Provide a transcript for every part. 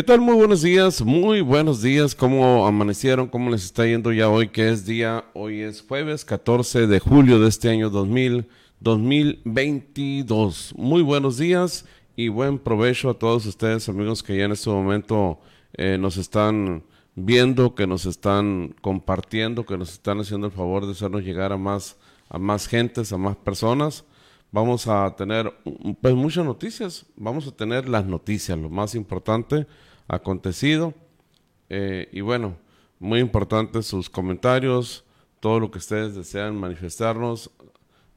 ¿Qué tal? Muy buenos días, muy buenos días. ¿Cómo amanecieron? ¿Cómo les está yendo ya hoy? Que es día, hoy es jueves 14 de julio de este año 2000, 2022. Muy buenos días y buen provecho a todos ustedes, amigos, que ya en este momento eh, nos están viendo, que nos están compartiendo, que nos están haciendo el favor de hacernos llegar a más, a más gentes, a más personas vamos a tener pues muchas noticias, vamos a tener las noticias, lo más importante acontecido eh, y bueno, muy importante sus comentarios, todo lo que ustedes desean manifestarnos,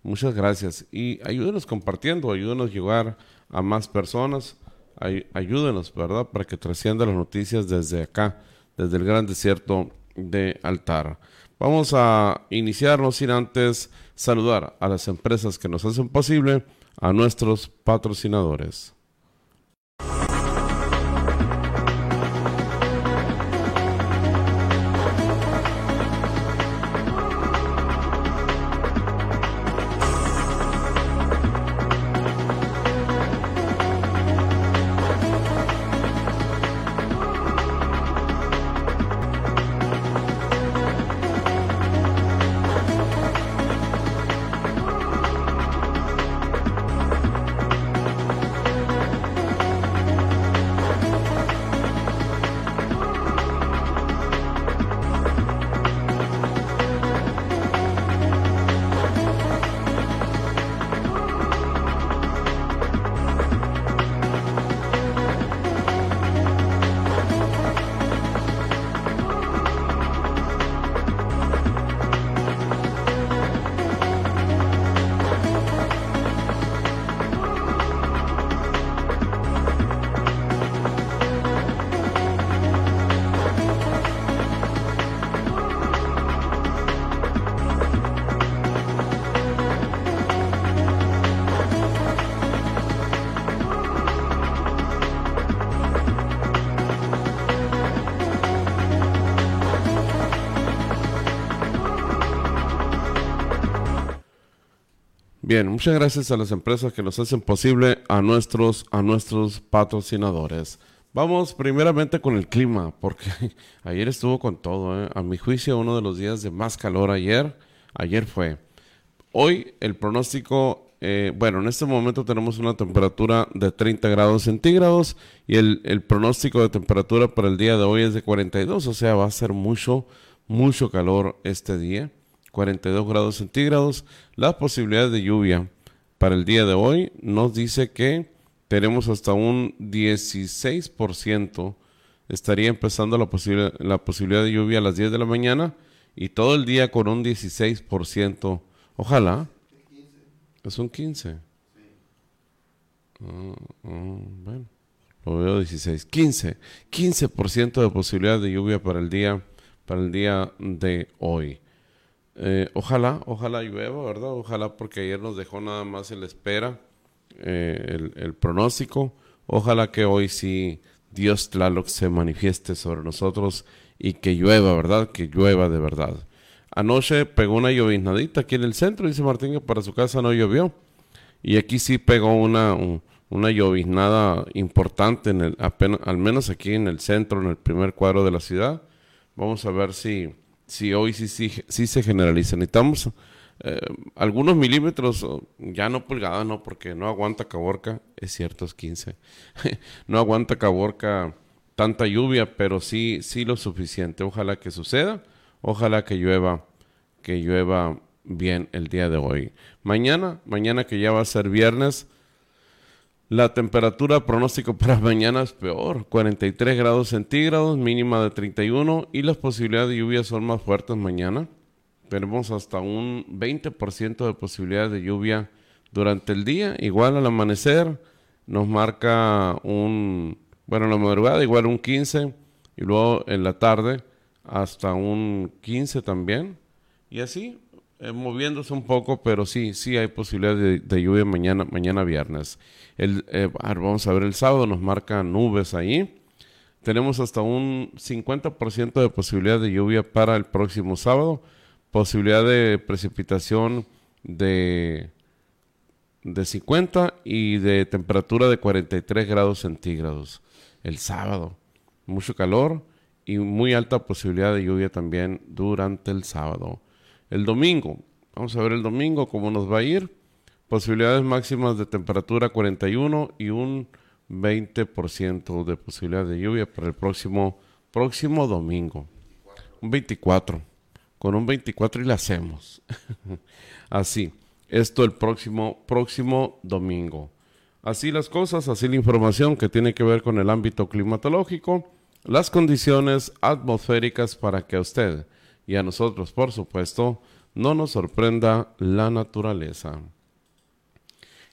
muchas gracias y ayúdenos compartiendo, ayúdenos a llegar a más personas, ay, ayúdenos, ¿verdad? Para que trascienda las noticias desde acá, desde el gran desierto de Altar. Vamos a iniciarnos sin antes saludar a las empresas que nos hacen posible, a nuestros patrocinadores. Bien, muchas gracias a las empresas que nos hacen posible a nuestros, a nuestros patrocinadores. Vamos primeramente con el clima, porque ayer estuvo con todo. ¿eh? A mi juicio, uno de los días de más calor ayer, ayer fue. Hoy el pronóstico, eh, bueno, en este momento tenemos una temperatura de 30 grados centígrados y el, el pronóstico de temperatura para el día de hoy es de 42, o sea, va a ser mucho, mucho calor este día. 42 grados centígrados. La posibilidad de lluvia para el día de hoy nos dice que tenemos hasta un 16%. Estaría empezando la, la posibilidad de lluvia a las 10 de la mañana y todo el día con un 16%. Ojalá. Es un 15. Ah, ah, bueno, lo veo 16. 15. 15% de posibilidad de lluvia para el día, para el día de hoy. Eh, ojalá, ojalá llueva, ¿verdad? Ojalá porque ayer nos dejó nada más en la espera eh, el, pronóstico. Ojalá que hoy sí Dios Tlaloc se manifieste sobre nosotros y que llueva, ¿verdad? Que llueva de verdad. Anoche pegó una lloviznadita aquí en el centro, dice Martín que para su casa no llovió. Y aquí sí pegó una, una lloviznada importante, en el, apenas, al menos aquí en el centro, en el primer cuadro de la ciudad. Vamos a ver si sí, hoy sí, sí, sí se generaliza. Necesitamos eh, algunos milímetros, ya no pulgadas, no, porque no aguanta Caborca, es cierto, es 15. no aguanta Caborca tanta lluvia, pero sí, sí lo suficiente. Ojalá que suceda, ojalá que llueva, que llueva bien el día de hoy. Mañana, mañana que ya va a ser viernes, la temperatura pronóstico para mañana es peor, 43 grados centígrados, mínima de 31 y las posibilidades de lluvia son más fuertes mañana. Tenemos hasta un 20% de posibilidades de lluvia durante el día, igual al amanecer nos marca un, bueno, en la madrugada igual un 15 y luego en la tarde hasta un 15 también. Y así eh, moviéndose un poco, pero sí, sí hay posibilidad de, lluvia mañana, mañana viernes. El, eh, vamos a ver, el sábado nos marca nubes ahí. Tenemos hasta un 50% de posibilidad de lluvia para el próximo sábado. Posibilidad de precipitación de, de 50 y de temperatura de 43 grados centígrados el sábado. mucho calor y muy alta posibilidad de lluvia también durante el sábado. El domingo, vamos a ver el domingo cómo nos va a ir. Posibilidades máximas de temperatura 41 y un 20% de posibilidad de lluvia para el próximo, próximo domingo. Un 24. Con un 24 y la hacemos. Así. Esto el próximo, próximo domingo. Así las cosas, así la información que tiene que ver con el ámbito climatológico, las condiciones atmosféricas para que usted y a nosotros, por supuesto, no nos sorprenda la naturaleza.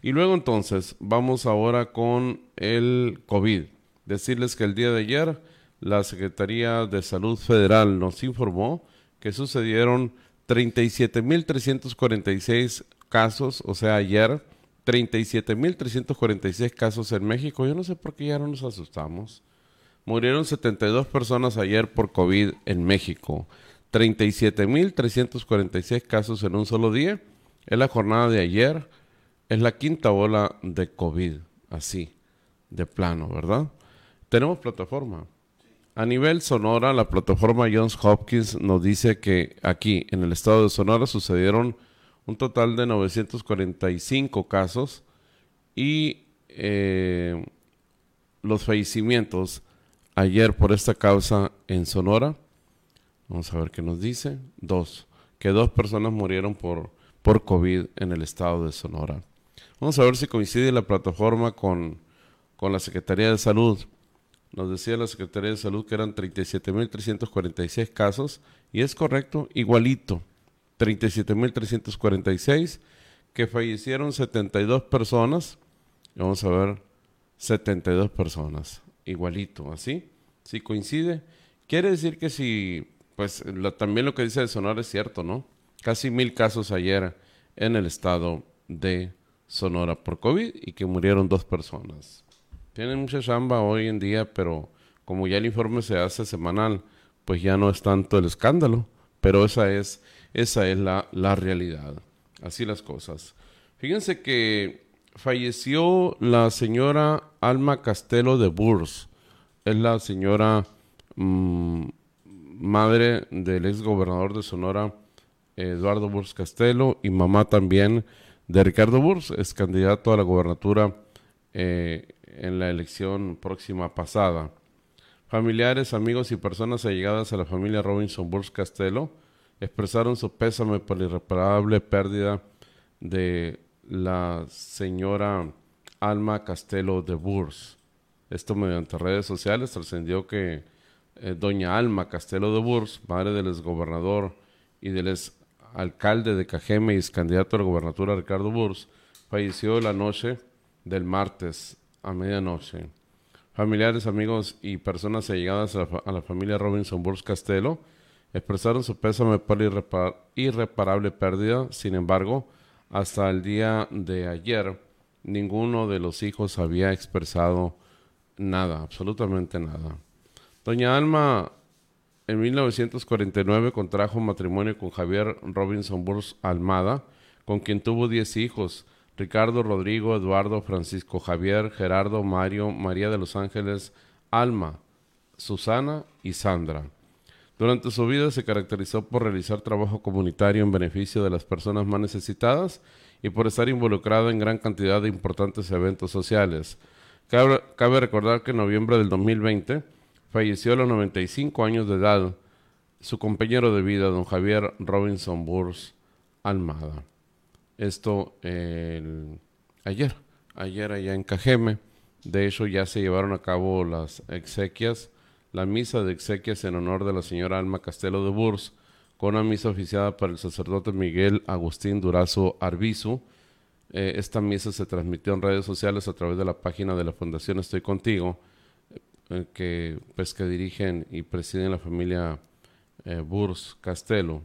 Y luego entonces vamos ahora con el COVID. Decirles que el día de ayer la Secretaría de Salud Federal nos informó que sucedieron 37.346 casos, o sea, ayer 37.346 casos en México. Yo no sé por qué ya no nos asustamos. Murieron 72 personas ayer por COVID en México. 37.346 casos en un solo día. Es la jornada de ayer. Es la quinta ola de COVID. Así, de plano, ¿verdad? Tenemos plataforma. A nivel Sonora, la plataforma Johns Hopkins nos dice que aquí, en el estado de Sonora, sucedieron un total de 945 casos y eh, los fallecimientos ayer por esta causa en Sonora, vamos a ver qué nos dice, dos, que dos personas murieron por, por COVID en el estado de Sonora. Vamos a ver si coincide la plataforma con, con la Secretaría de Salud. Nos decía la Secretaría de Salud que eran 37.346 casos y es correcto, igualito 37.346, que fallecieron 72 personas. Vamos a ver, 72 personas, igualito, así, si coincide. Quiere decir que si, pues también lo que dice de Sonora es cierto, ¿no? Casi mil casos ayer en el estado de Sonora por COVID y que murieron dos personas. Tienen mucha chamba hoy en día, pero como ya el informe se hace semanal, pues ya no es tanto el escándalo, pero esa es esa es la, la realidad. Así las cosas. Fíjense que falleció la señora Alma Castelo de Burs. Es la señora mm, madre del ex gobernador de Sonora, Eduardo Burs Castelo, y mamá también de Ricardo Burs, es candidato a la gobernatura eh, en la elección próxima pasada. Familiares, amigos y personas allegadas a la familia Robinson Burs Castelo expresaron su pésame por la irreparable pérdida de la señora Alma Castelo de Burs. Esto mediante redes sociales trascendió que eh, doña Alma Castelo de Burs, madre del exgobernador y del alcalde de Cajeme y candidato a la gobernatura Ricardo Burs, falleció la noche del martes a medianoche. Familiares, amigos y personas allegadas a la, familia Robinson Burs Castelo expresaron su pésame por la irreparable pérdida. Sin embargo, hasta el día de ayer, ninguno de los hijos había expresado nada, absolutamente nada. Doña Alma en 1949 contrajo matrimonio con Javier Robinson Burs Almada, con quien tuvo 10 hijos, Ricardo, Rodrigo, Eduardo, Francisco Javier, Gerardo, Mario, María de los Ángeles, Alma, Susana y Sandra. Durante su vida se caracterizó por realizar trabajo comunitario en beneficio de las personas más necesitadas y por estar involucrado en gran cantidad de importantes eventos sociales. Cabe, recordar que en noviembre del 2020 falleció a los 95 años de edad su compañero de vida, don Javier Robinson Burs Almada. Esto ayer, ayer allá en Cajeme. De hecho, ya se llevaron a cabo las exequias la misa de exequias en honor de la señora Alma Castelo de Burs, con una misa oficiada por el sacerdote Miguel Agustín Durazo Arbizu. Eh, esta misa se transmitió en redes sociales a través de la página de la Fundación Estoy Contigo, que, pues, que dirigen y presiden la familia eh, Burs Castelo.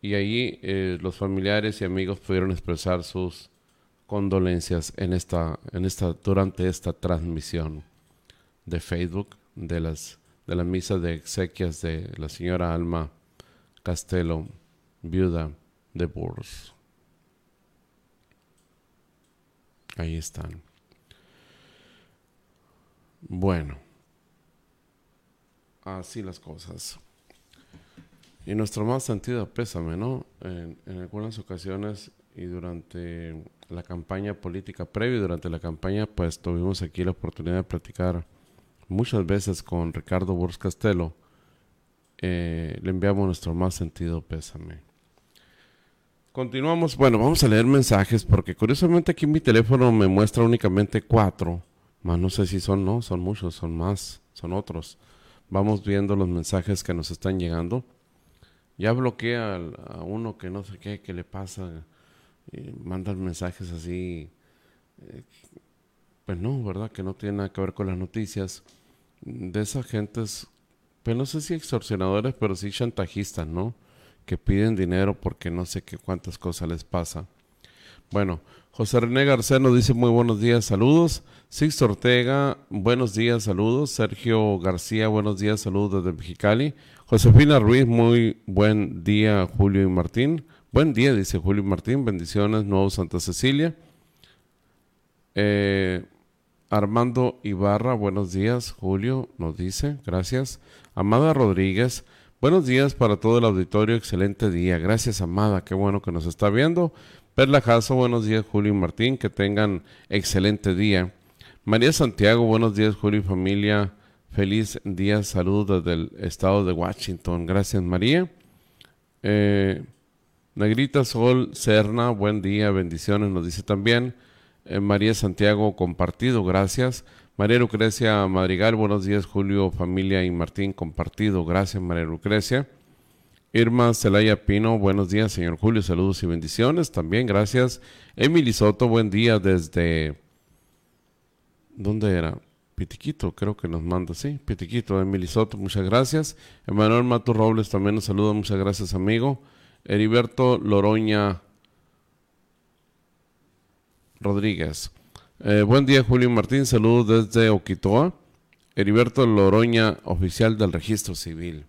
Y allí los familiares y amigos pudieron expresar sus condolencias en esta, en esta, durante esta transmisión de Facebook de las de la misa de exequias de la señora Alma Castelo, viuda de Burs. Ahí están. Bueno, así las cosas. Y nuestro más sentido pésame, ¿no? En, algunas ocasiones y durante la campaña política previa durante la campaña, pues tuvimos aquí la oportunidad de platicar muchas veces con Ricardo Burs Castelo. Eh, le enviamos nuestro más sentido pésame. Continuamos, bueno, vamos a leer mensajes porque curiosamente aquí mi teléfono me muestra únicamente cuatro, más no sé si son, no, son muchos, son más, son otros. Vamos viendo los mensajes que nos están llegando ya bloquea a uno que no sé qué, que le pasa, y mandan mensajes así, eh, pues no, ¿verdad? Que no tiene nada que ver con las noticias. De esas gentes, pues no sé si extorsionadores, pero sí chantajistas, ¿no? Que piden dinero porque no sé qué cuántas cosas les pasa. Bueno, José René García nos dice muy buenos días, saludos. Sixto Ortega, buenos días, saludos. Sergio García, buenos días, saludos desde Mexicali. Josefina Ruiz, muy buen día, Julio y Martín. Buen día, dice Julio y Martín. Bendiciones, Nuevo Santa Cecilia. Eh, Armando Ibarra, buenos días, Julio, nos dice, gracias. Amada Rodríguez, buenos días para todo el auditorio, excelente día. Gracias, Amada, qué bueno que nos está viendo. Perla Jasso, buenos días, Julio y Martín, que tengan excelente día. María Santiago, buenos días, Julio y familia. Feliz día, saludos desde el estado de Washington. Gracias, María. Eh, Negrita Sol Serna, buen día, bendiciones, nos dice también. Eh, María Santiago, compartido, gracias. María Lucrecia Madrigal, buenos días, Julio, familia y Martín, compartido, gracias, María Lucrecia. Irma Celaya Pino, buenos días, señor Julio, saludos y bendiciones, también gracias. Emily Soto, buen día desde... ¿Dónde era? Pitiquito, creo que nos manda, sí, Pitiquito, Emily Soto, muchas gracias. Emanuel Mato Robles también nos saluda, muchas gracias, amigo. Heriberto Loroña Rodríguez. Eh, buen día, Julio Martín, saludos desde Oquitoa. Heriberto Loroña, oficial del registro civil.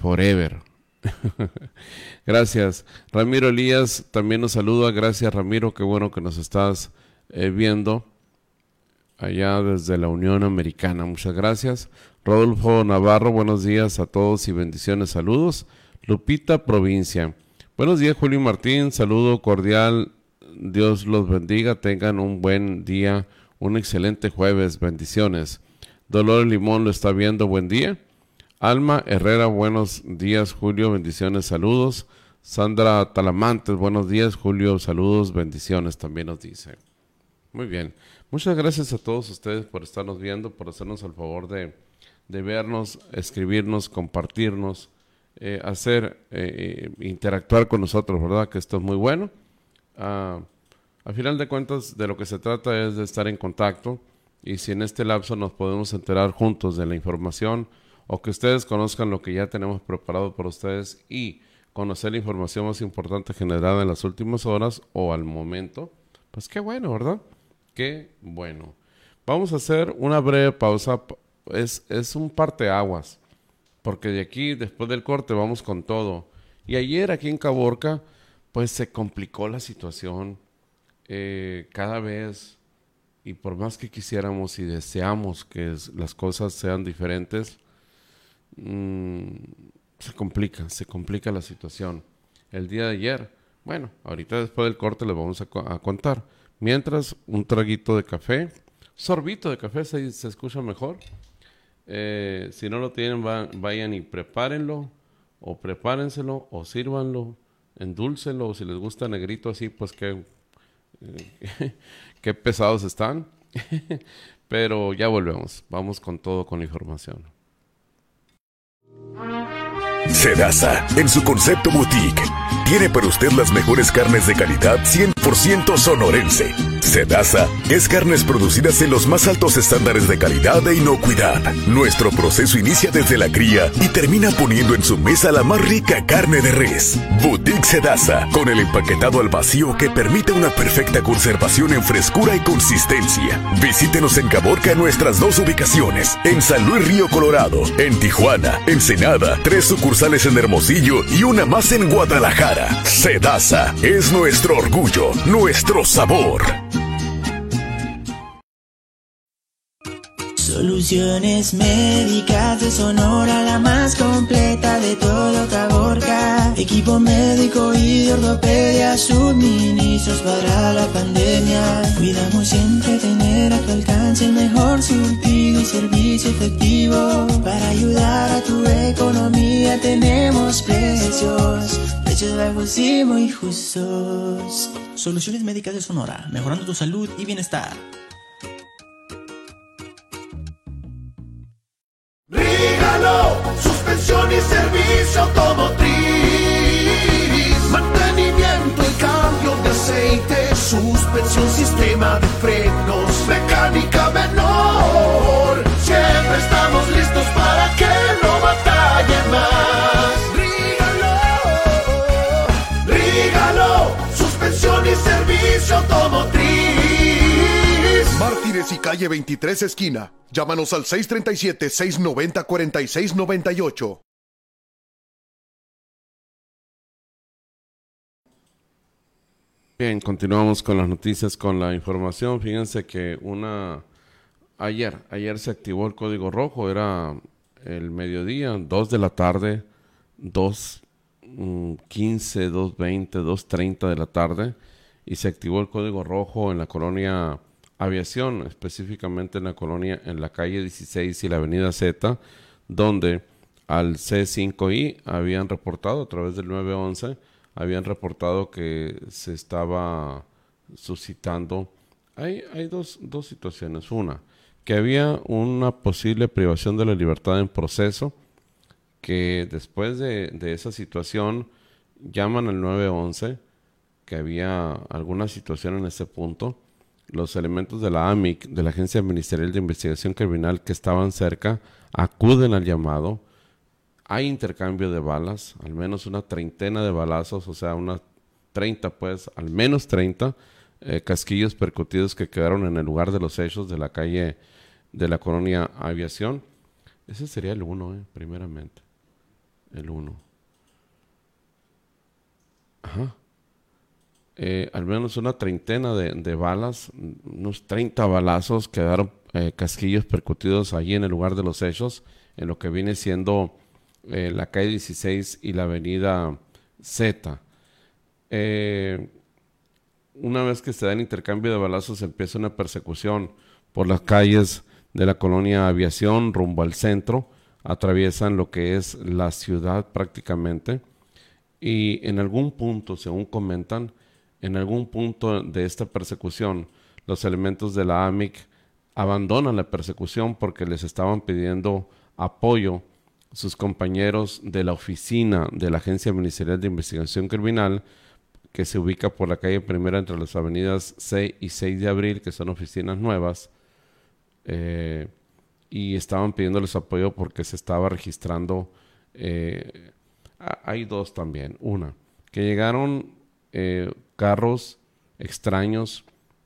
Forever. gracias. Ramiro Elías también nos saluda. Gracias, Ramiro. Qué bueno que nos estás eh, viendo allá desde la Unión Americana. Muchas gracias. Rodolfo Navarro, buenos días a todos y bendiciones, saludos. Lupita Provincia. Buenos días, Julio Martín, saludo cordial. Dios los bendiga, tengan un buen día, un excelente jueves, bendiciones. Dolores Limón lo está viendo, buen día. Alma Herrera, buenos días, Julio, bendiciones, saludos. Sandra Talamantes, buenos días, Julio, saludos, bendiciones, también nos dice. Muy bien. Muchas gracias a todos ustedes por estarnos viendo, por hacernos el favor de, vernos, escribirnos, compartirnos, eh, hacer, eh, interactuar con nosotros, ¿verdad? Que esto es muy bueno. Ah, al final de cuentas, de lo que se trata es de estar en contacto y si en este lapso nos podemos enterar juntos de la información o que ustedes conozcan lo que ya tenemos preparado para ustedes y conocer la información más importante generada en las últimas horas o al momento, pues qué bueno, ¿verdad? Qué bueno. Vamos a hacer una breve pausa. Es, es un parteaguas. Porque de aquí, después del corte, vamos con todo. Y ayer aquí en Caborca, pues se complicó la situación. Eh, cada vez, y por más que quisiéramos y deseamos que las cosas sean diferentes, mm, se complica, se complica la situación. El día de ayer, bueno, ahorita después del corte les vamos a contar Mientras, un traguito de café, sorbito de café se, se escucha mejor. Eh, si no lo tienen, vayan y prepárenlo, o prepárenselo, o sírvanlo, endúlcenlo, o si les gusta negrito así, pues qué, eh, qué pesados están. Pero ya volvemos, vamos con todo, con la información. Mm-hmm. Sedasa, en su concepto boutique, tiene para usted las mejores carnes de calidad 100% sonorense. Sedasa es carnes producidas en los más altos estándares de calidad e inocuidad. Nuestro proceso inicia desde la cría y termina poniendo en su mesa la más rica carne de res. Boutique Sedasa, con el empaquetado al vacío que permite una perfecta conservación en frescura y consistencia. Visítenos en Caborca en nuestras dos ubicaciones, en San Luis Río Colorado, en Tijuana, Ensenada, tres sucursales en Hermosillo y una más en Guadalajara. Sedasa es nuestro orgullo, nuestro sabor. Soluciones médicas de Sonora, la más completa de todo Caborca. Equipo médico y de ortopedia, suministros para la pandemia. Cuidamos siempre tener a tu alcance el mejor surtido y servicio efectivo. Para ayudar a tu economía tenemos precios, precios bajos y muy justos. Soluciones médicas de Sonora, mejorando tu salud y bienestar. Suspensión y servicio automotriz, mantenimiento y cambio de aceite, suspensión, sistema de frenos, mecánica menor. Siempre estamos listos para que no batalle más. Rígalo, rígalo, suspensión y servicio automotriz. Martínez y calle 23 esquina. Llámanos al 637-690-4698. Bien, continuamos con las noticias, con la información. Fíjense que una... Ayer, ayer se activó el código rojo, era el mediodía, 2 de la tarde, 2, 15, 2.20, 2.30 de la tarde, y se activó el código rojo en la colonia aviación, específicamente en la colonia, en la calle 16 y la avenida Z, donde al C5I habían reportado a través del 911, habían reportado que se estaba suscitando. Hay, hay dos, dos situaciones. Una, que había una posible privación de la libertad en proceso, que después de, de esa situación llaman al 911, que había alguna situación en ese punto los elementos de la AMIC, de la Agencia Ministerial de Investigación Criminal que estaban cerca, acuden al llamado. Hay intercambio de balas, al menos una treintena de balazos, o sea, unas 30, pues, al menos 30 eh, casquillos percutidos que quedaron en el lugar de los hechos de la calle de la colonia Aviación. Ese sería el uno, eh, primeramente. El uno. Ajá. Eh, al menos una treintena de, balas, unos 30 balazos, quedaron eh, casquillos percutidos allí en el lugar de los hechos, en lo que viene siendo eh, la calle 16 y la avenida Z. una vez que se da el intercambio de balazos, empieza una persecución por las calles de la colonia Aviación rumbo al centro, atraviesan lo que es la ciudad prácticamente, y en algún punto, según comentan, en algún punto de esta persecución, los elementos de la AMIC abandonan la persecución porque les estaban pidiendo apoyo sus compañeros de la oficina de la Agencia Ministerial de Investigación Criminal, que se ubica por la calle primera entre las avenidas 6 y 6 de abril, que son oficinas nuevas, eh, y estaban pidiéndoles apoyo porque se estaba registrando. Eh, hay dos también. Una, que llegaron eh, carros extraños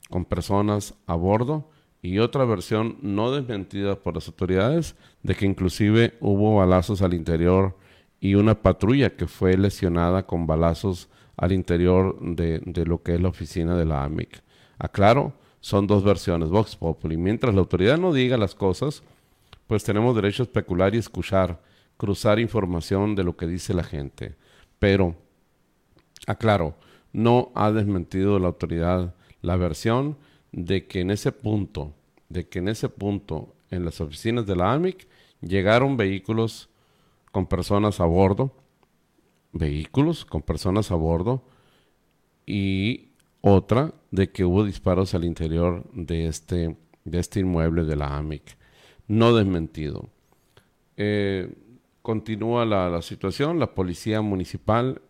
con personas a bordo y otra versión no desmentida por las autoridades de que inclusive hubo balazos al interior y una patrulla que fue lesionada con balazos al interior de, lo que es la oficina de la AMIC. Aclaro, son dos versiones, Vox Populi. Mientras la autoridad no diga las cosas, pues tenemos derecho a especular y escuchar, cruzar información de lo que dice la gente. Pero, aclaro, no ha desmentido la autoridad la versión de que en ese punto, de que en ese punto, en las oficinas de la AMIC, llegaron vehículos con personas a bordo, vehículos con personas a bordo, y otra de que hubo disparos al interior de este, de este inmueble de la AMIC. No desmentido. Eh, continúa la, la situación, la policía municipal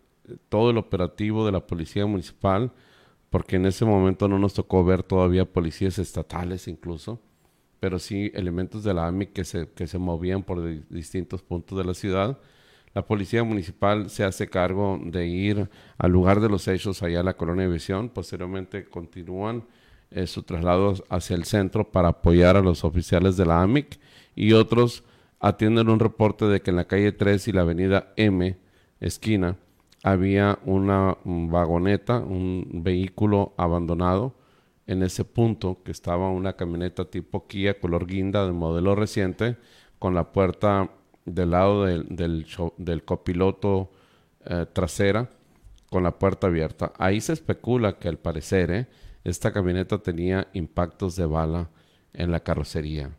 todo el operativo de la policía municipal, porque en ese momento no nos tocó ver todavía policías estatales incluso, pero sí elementos de la AMI que se, que se movían por distintos puntos de la ciudad. La policía municipal se hace cargo de ir al lugar de los hechos allá a la colonia de visión, posteriormente continúan eh, su traslado hacia el centro para apoyar a los oficiales de la AMIC y otros atienden un reporte de que en la calle 3 y la avenida M, esquina, había una vagoneta, un vehículo abandonado en ese punto que estaba una camioneta tipo Kia color guinda de modelo reciente con la puerta del lado del, del, copiloto eh, trasera con la puerta abierta. Ahí se especula que al parecer eh, esta camioneta tenía impactos de bala en la carrocería.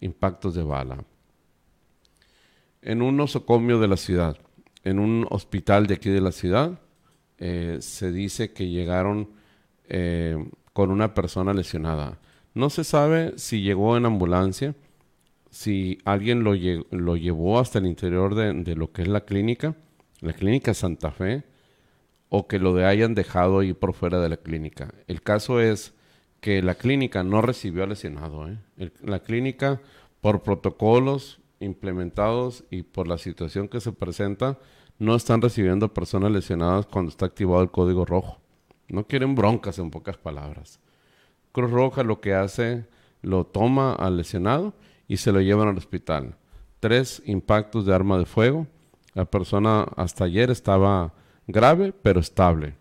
Impactos de bala. En un nosocomio de la ciudad, en un hospital de aquí de la ciudad, eh, se dice que llegaron eh, con una persona lesionada. No se sabe si llegó en ambulancia, si alguien lo, llevó hasta el interior de, de, lo que es la clínica, la clínica Santa Fe, o que lo hayan dejado ahí por fuera de la clínica. El caso es que la clínica no recibió al lesionado. ¿eh? la clínica, por protocolos implementados y por la situación que se presenta, no están recibiendo personas lesionadas cuando está activado el código rojo. No quieren broncas en pocas palabras. Cruz Roja lo que hace, lo toma al lesionado y se lo llevan al hospital. Tres impactos de arma de fuego. La persona hasta ayer estaba grave pero estable.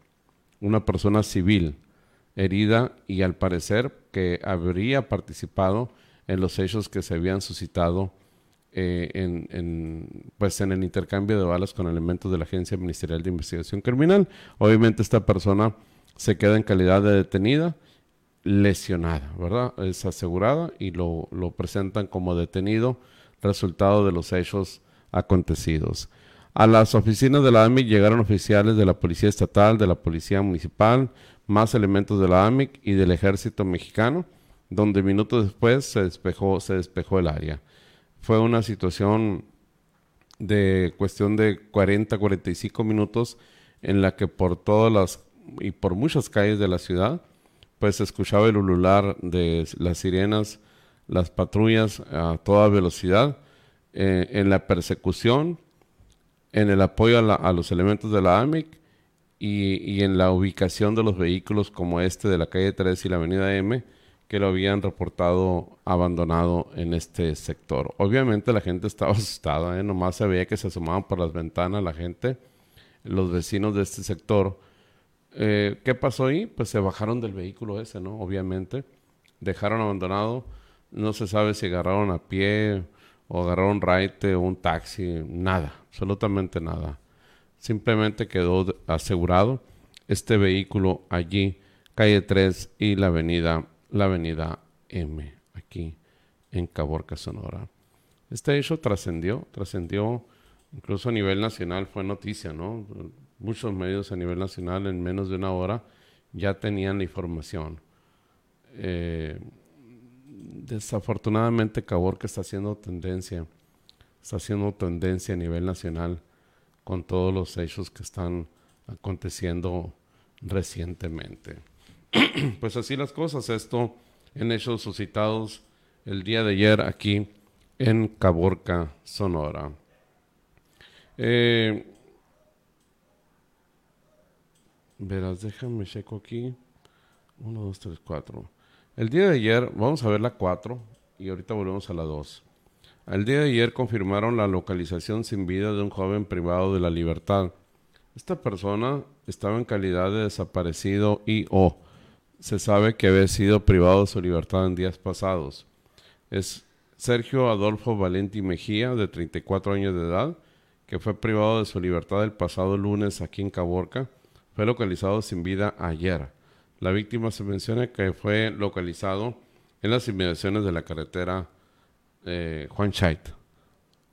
Una persona civil herida y al parecer que habría participado en los hechos que se habían suscitado eh, en, pues en el intercambio de balas con elementos de la Agencia Ministerial de Investigación Criminal. Obviamente esta persona se queda en calidad de detenida, lesionada, ¿verdad? Es asegurada y lo, lo presentan como detenido, resultado de los hechos acontecidos. A las oficinas de la AMIC llegaron oficiales de la Policía Estatal, de la Policía Municipal, más elementos de la AMIC y del Ejército Mexicano, donde minutos después se despejó, se despejó el área. Fue una situación de cuestión de 40, 45 minutos en la que por todas las y por muchas calles de la ciudad, pues se escuchaba el ulular de las sirenas, las patrullas a toda velocidad, eh, en la persecución en el apoyo a, los elementos de la AMIC y, en la ubicación de los vehículos como este de la calle 3 y la avenida M que lo habían reportado abandonado en este sector. Obviamente la gente estaba asustada, ¿eh? nomás se veía que se asomaban por las ventanas la gente, los vecinos de este sector. Eh, ¿Qué pasó ahí? Pues se bajaron del vehículo ese, ¿no? Obviamente, dejaron abandonado, no se sabe si agarraron a pie o agarraron un raite o un taxi, nada, absolutamente nada. Simplemente quedó asegurado este vehículo allí, calle 3 y la avenida, la avenida M, aquí en Caborca, Sonora. Este hecho trascendió, trascendió incluso a nivel nacional, fue noticia, ¿no? Muchos medios a nivel nacional en menos de una hora ya tenían la información. Eh, desafortunadamente Caborca está haciendo tendencia, está haciendo tendencia a nivel nacional con todos los hechos que están aconteciendo recientemente. pues así las cosas, esto en hechos suscitados el día de ayer aquí en Caborca, Sonora. Eh, verás, déjame checo aquí. Uno, dos, tres, cuatro. El día de ayer, vamos a ver la 4 y ahorita volvemos a la 2. El día de ayer confirmaron la localización sin vida de un joven privado de la libertad. Esta persona estaba en calidad de desaparecido y o se sabe que había sido privado de su libertad en días pasados. Es Sergio Adolfo Valenti Mejía, de 34 años de edad, que fue privado de su libertad el pasado lunes aquí en Caborca. Fue localizado sin vida ayer. La víctima se menciona que fue localizado en las inmediaciones de la carretera eh, Juan Chait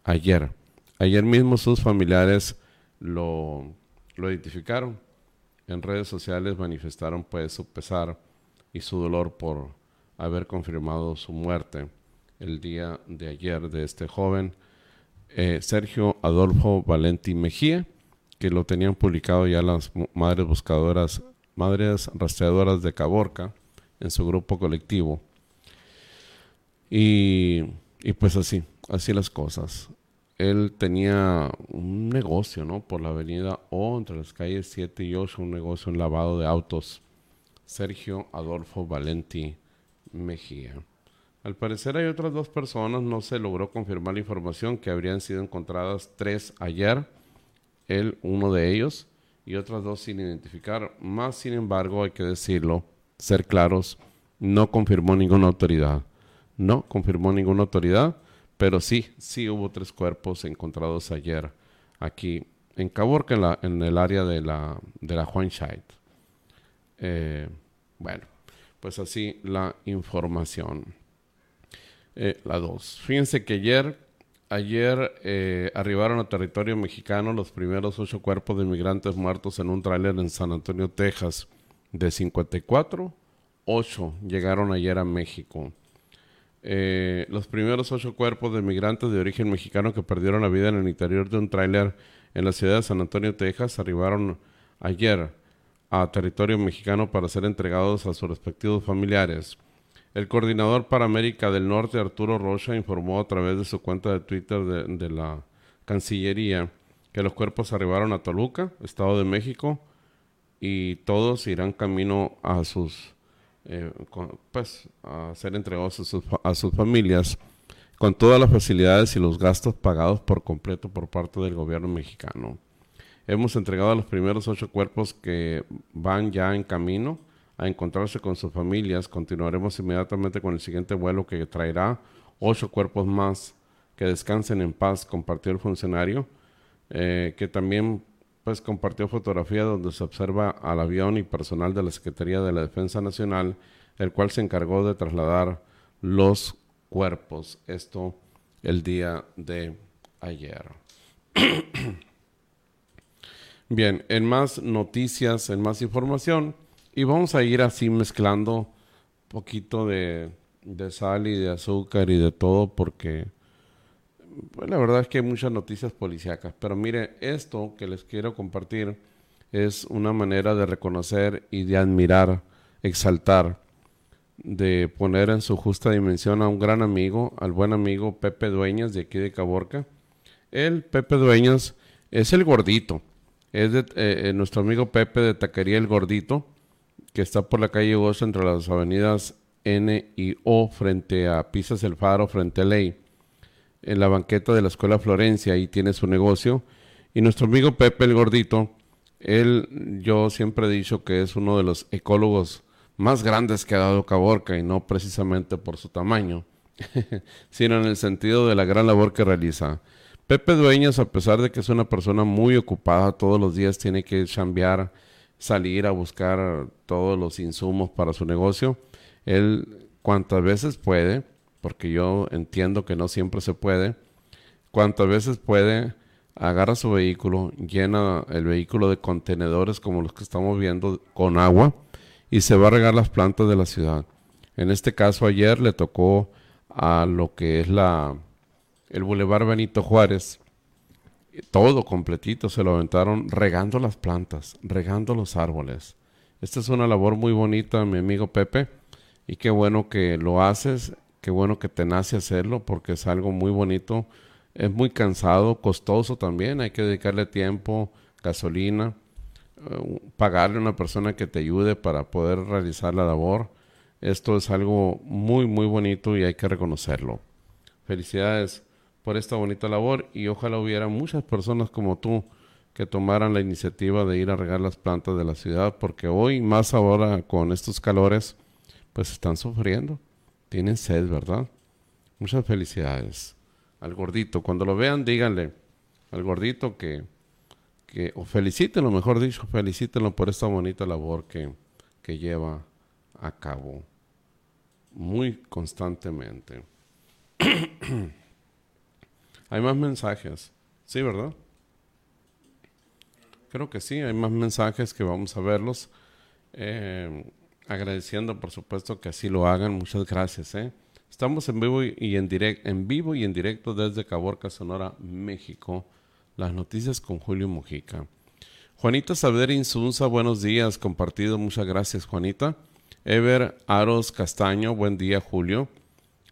ayer. Ayer mismo sus familiares lo, lo identificaron. En redes sociales manifestaron pues su pesar y su dolor por haber confirmado su muerte el día de ayer de este joven eh, Sergio Adolfo Valenti Mejía, que lo tenían publicado ya las madres buscadoras madres rastreadoras de Caborca en su grupo colectivo. Y, y, pues así, así las cosas. Él tenía un negocio, ¿no? Por la avenida O, entre las calles 7 y 8, un negocio en lavado de autos. Sergio Adolfo Valenti Mejía. Al parecer hay otras dos personas, no se logró confirmar la información, que habrían sido encontradas tres ayer. Él, uno de ellos, y otras dos sin identificar. Más sin embargo, hay que decirlo, ser claros, no confirmó ninguna autoridad. No confirmó ninguna autoridad, pero sí, sí hubo tres cuerpos encontrados ayer aquí en Caborca, en, la, en el área de la, de la Juan Scheid. Eh, bueno, pues así la información. Eh, la dos. Fíjense que ayer, ayer eh, arribaron a territorio mexicano los primeros ocho cuerpos de inmigrantes muertos en un tráiler en San Antonio, Texas. De 54, ocho llegaron ayer a México. Eh, los primeros ocho cuerpos de migrantes de origen mexicano que perdieron la vida en el interior de un tráiler en la ciudad de San Antonio, Texas, arribaron ayer a territorio mexicano para ser entregados a sus respectivos familiares. El coordinador para América del Norte, Arturo Rocha, informó a través de su cuenta de Twitter de, la Cancillería que los cuerpos arribaron a Toluca, Estado de México, y todos irán camino a sus, eh, pues, ser entregados a sus, a sus familias con todas las facilidades y los gastos pagados por completo por parte del gobierno mexicano. Hemos entregado a los primeros ocho cuerpos que van ya en camino a encontrarse con sus familias. Continuaremos inmediatamente con el siguiente vuelo que traerá ocho cuerpos más que descansen en paz, compartió el funcionario, eh, que también pues compartió fotografía donde se observa al avión y personal de la Secretaría de la Defensa Nacional, el cual se encargó de trasladar los cuerpos. Esto el día de ayer. Bien, en más noticias, en más información, y vamos a ir así mezclando un poquito de, sal y de azúcar y de todo porque pues, la verdad es que hay muchas noticias policíacas. Pero mire, esto que les quiero compartir es una manera de reconocer y de admirar, exaltar, de poner en su justa dimensión a un gran amigo, al buen amigo Pepe Dueñas de aquí de Caborca. El Pepe Dueñas es el gordito, es de, eh, eh, nuestro amigo Pepe de Taquería El Gordito que está por la calle Gozo entre las avenidas N y O frente a Pisas el Faro, frente a Ley, en la banqueta de la Escuela Florencia, ahí tiene su negocio. Y nuestro amigo Pepe el Gordito, él, yo siempre he dicho que es uno de los ecólogos más grandes que ha dado Caborca y no precisamente por su tamaño, sino en el sentido de la gran labor que realiza. Pepe Dueñas, a pesar de que es una persona muy ocupada, todos los días tiene que chambear salir a buscar todos los insumos para su negocio. Él cuantas veces puede, porque yo entiendo que no siempre se puede, cuantas veces puede, agarra su vehículo, llena el vehículo de contenedores como los que estamos viendo con agua y se va a regar las plantas de la ciudad. En este caso ayer le tocó a lo que es la el Boulevard Benito Juárez todo completito se lo aventaron regando las plantas, regando los árboles. Esta es una labor muy bonita, mi amigo Pepe, y qué bueno que lo haces, qué bueno que te nace hacerlo, porque es algo muy bonito. Es muy cansado, costoso también, hay que dedicarle tiempo, gasolina, eh, pagarle a una persona que te ayude para poder realizar la labor. Esto es algo muy, muy bonito y hay que reconocerlo. Felicidades por esta bonita labor y ojalá hubiera muchas personas como tú que tomaran la iniciativa de ir a regar las plantas de la ciudad porque hoy más ahora con estos calores pues están sufriendo, tienen sed, ¿verdad? Muchas felicidades al gordito. Cuando lo vean díganle al gordito que, que o felicítenlo, mejor dicho, felicítenlo por esta bonita labor que, que lleva a cabo muy constantemente. Hay más mensajes. Sí, ¿verdad? Creo que sí, hay más mensajes que vamos a verlos. Eh, agradeciendo, por supuesto, que así lo hagan. Muchas gracias. ¿eh? Estamos en vivo y en, direct, en vivo y en directo desde Caborca, Sonora, México. Las noticias con Julio Mujica. Juanita Saber Insunza, buenos días, compartido. Muchas gracias, Juanita. Ever Aros Castaño, buen día, Julio.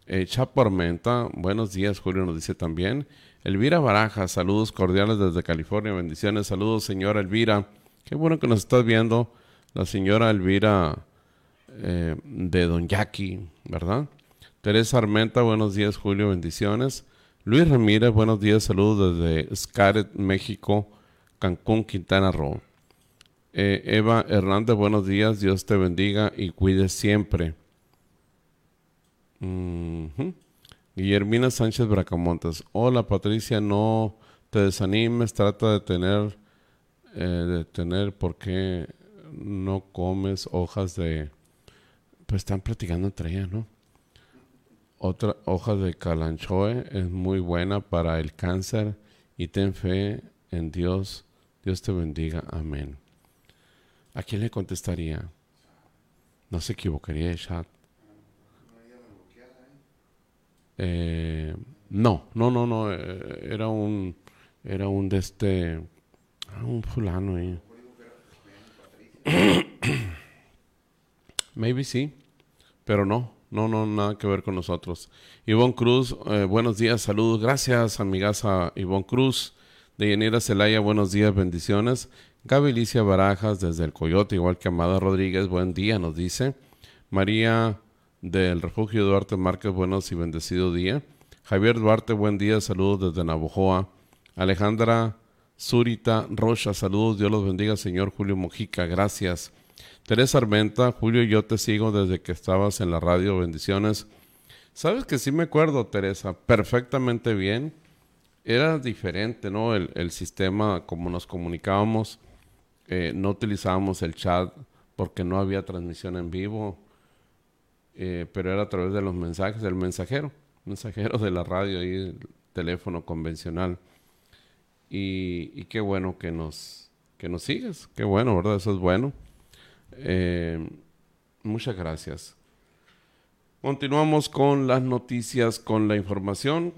Eh, Chapo Armenta, buenos días, Julio nos dice también. Elvira Baraja, saludos cordiales desde California, bendiciones, saludos señora Elvira. Qué bueno que nos estás viendo, la señora Elvira eh, de Don Jackie, ¿verdad? Teresa Armenta, buenos días, Julio, bendiciones. Luis Ramírez, buenos días, saludos desde Scaret, México, Cancún, Quintana Roo. Eh, Eva Hernández, buenos días, Dios te bendiga y cuide siempre. Guillermina Sánchez Bracamontes. Hola Patricia, no te desanimes, trata de tener, eh, de tener, ¿por qué no comes hojas de... Pues están platicando entre ellas, ¿no? Otra hoja de calanchoe es muy buena para el cáncer y ten fe en Dios. Dios te bendiga. Amén. ¿A quién le contestaría? No se equivocaría el chat. Eh, no, no, no, no. eh, era un, era un de este, ah, un fulano ahí. Maybe sí, pero no, no, no, nada que ver con nosotros. Ivonne Cruz, eh, buenos días, saludos, gracias, amigaza Ivonne Cruz. De Yanira Celaya, buenos días, bendiciones. Gaby Licia Barajas, desde el Coyote, igual que Amada Rodríguez, buen día, nos dice. María del Refugio Duarte Márquez, buenos y bendecido día. Javier Duarte, buen día, saludos desde Navojoa. Alejandra Zurita Rocha, saludos, Dios los bendiga, señor Julio Mojica, gracias. Teresa Armenta, Julio, yo te sigo desde que estabas en la radio, bendiciones. Sabes que sí me acuerdo, Teresa, perfectamente bien. Era diferente, ¿no? El, sistema, como nos comunicábamos, eh, no utilizábamos el chat porque no había transmisión en vivo, eh, pero era a través de los mensajes, del mensajero, mensajero de la radio y el teléfono convencional. Y, y qué bueno que nos, que nos sigues, qué bueno, ¿verdad? Eso es bueno. Eh, muchas gracias. Continuamos con las noticias, con la información.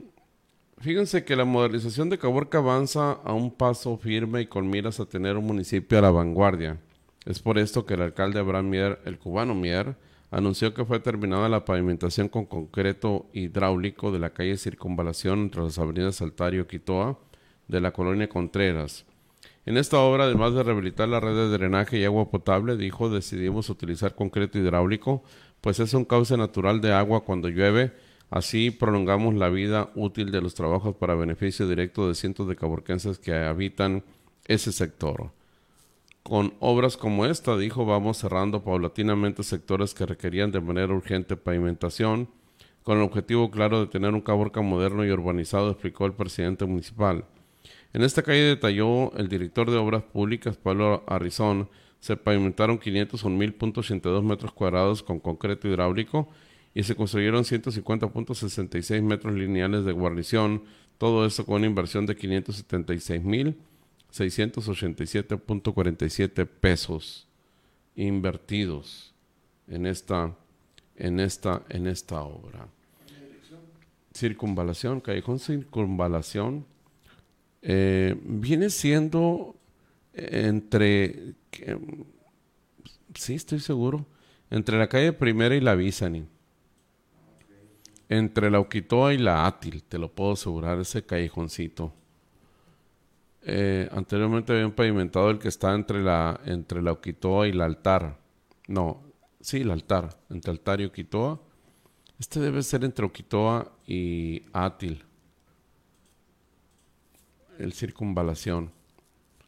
Fíjense que la modernización de Caborca avanza a un paso firme y con miras a tener un municipio a la vanguardia. Es por esto que el alcalde Abraham Mier, el cubano Mier, anunció que fue terminada la pavimentación con concreto hidráulico de la calle Circunvalación entre las avenidas Altario y Quitoa de la colonia Contreras. En esta obra, además de rehabilitar la red de drenaje y agua potable, dijo, decidimos utilizar concreto hidráulico, pues es un cauce natural de agua cuando llueve, así prolongamos la vida útil de los trabajos para beneficio directo de cientos de caborquenses que habitan ese sector. Con obras como esta, dijo, vamos cerrando paulatinamente sectores que requerían de manera urgente pavimentación, con el objetivo claro de tener un Caborca moderno y urbanizado, explicó el presidente municipal. En esta calle detalló el director de Obras Públicas, Pablo Arrizón, se pavimentaron 501.082 metros cuadrados con concreto hidráulico y se construyeron 150.66 metros lineales de guarnición, todo esto con una inversión de 576.687.47 pesos invertidos en esta, en esta, en esta obra. Circunvalación, callejón circunvalación, eh, viene siendo entre, sí, estoy seguro, entre la calle Primera y la Bisani. Entre la Uquitoa y la Átil, te lo puedo asegurar, ese callejoncito. Eh, anteriormente habían pavimentado el que está entre la, entre la Uquitoa y la Altar. No, sí, el Altar, entre Altar y Uquitoa. Este debe ser entre Uquitoa y Átil. El circunvalación.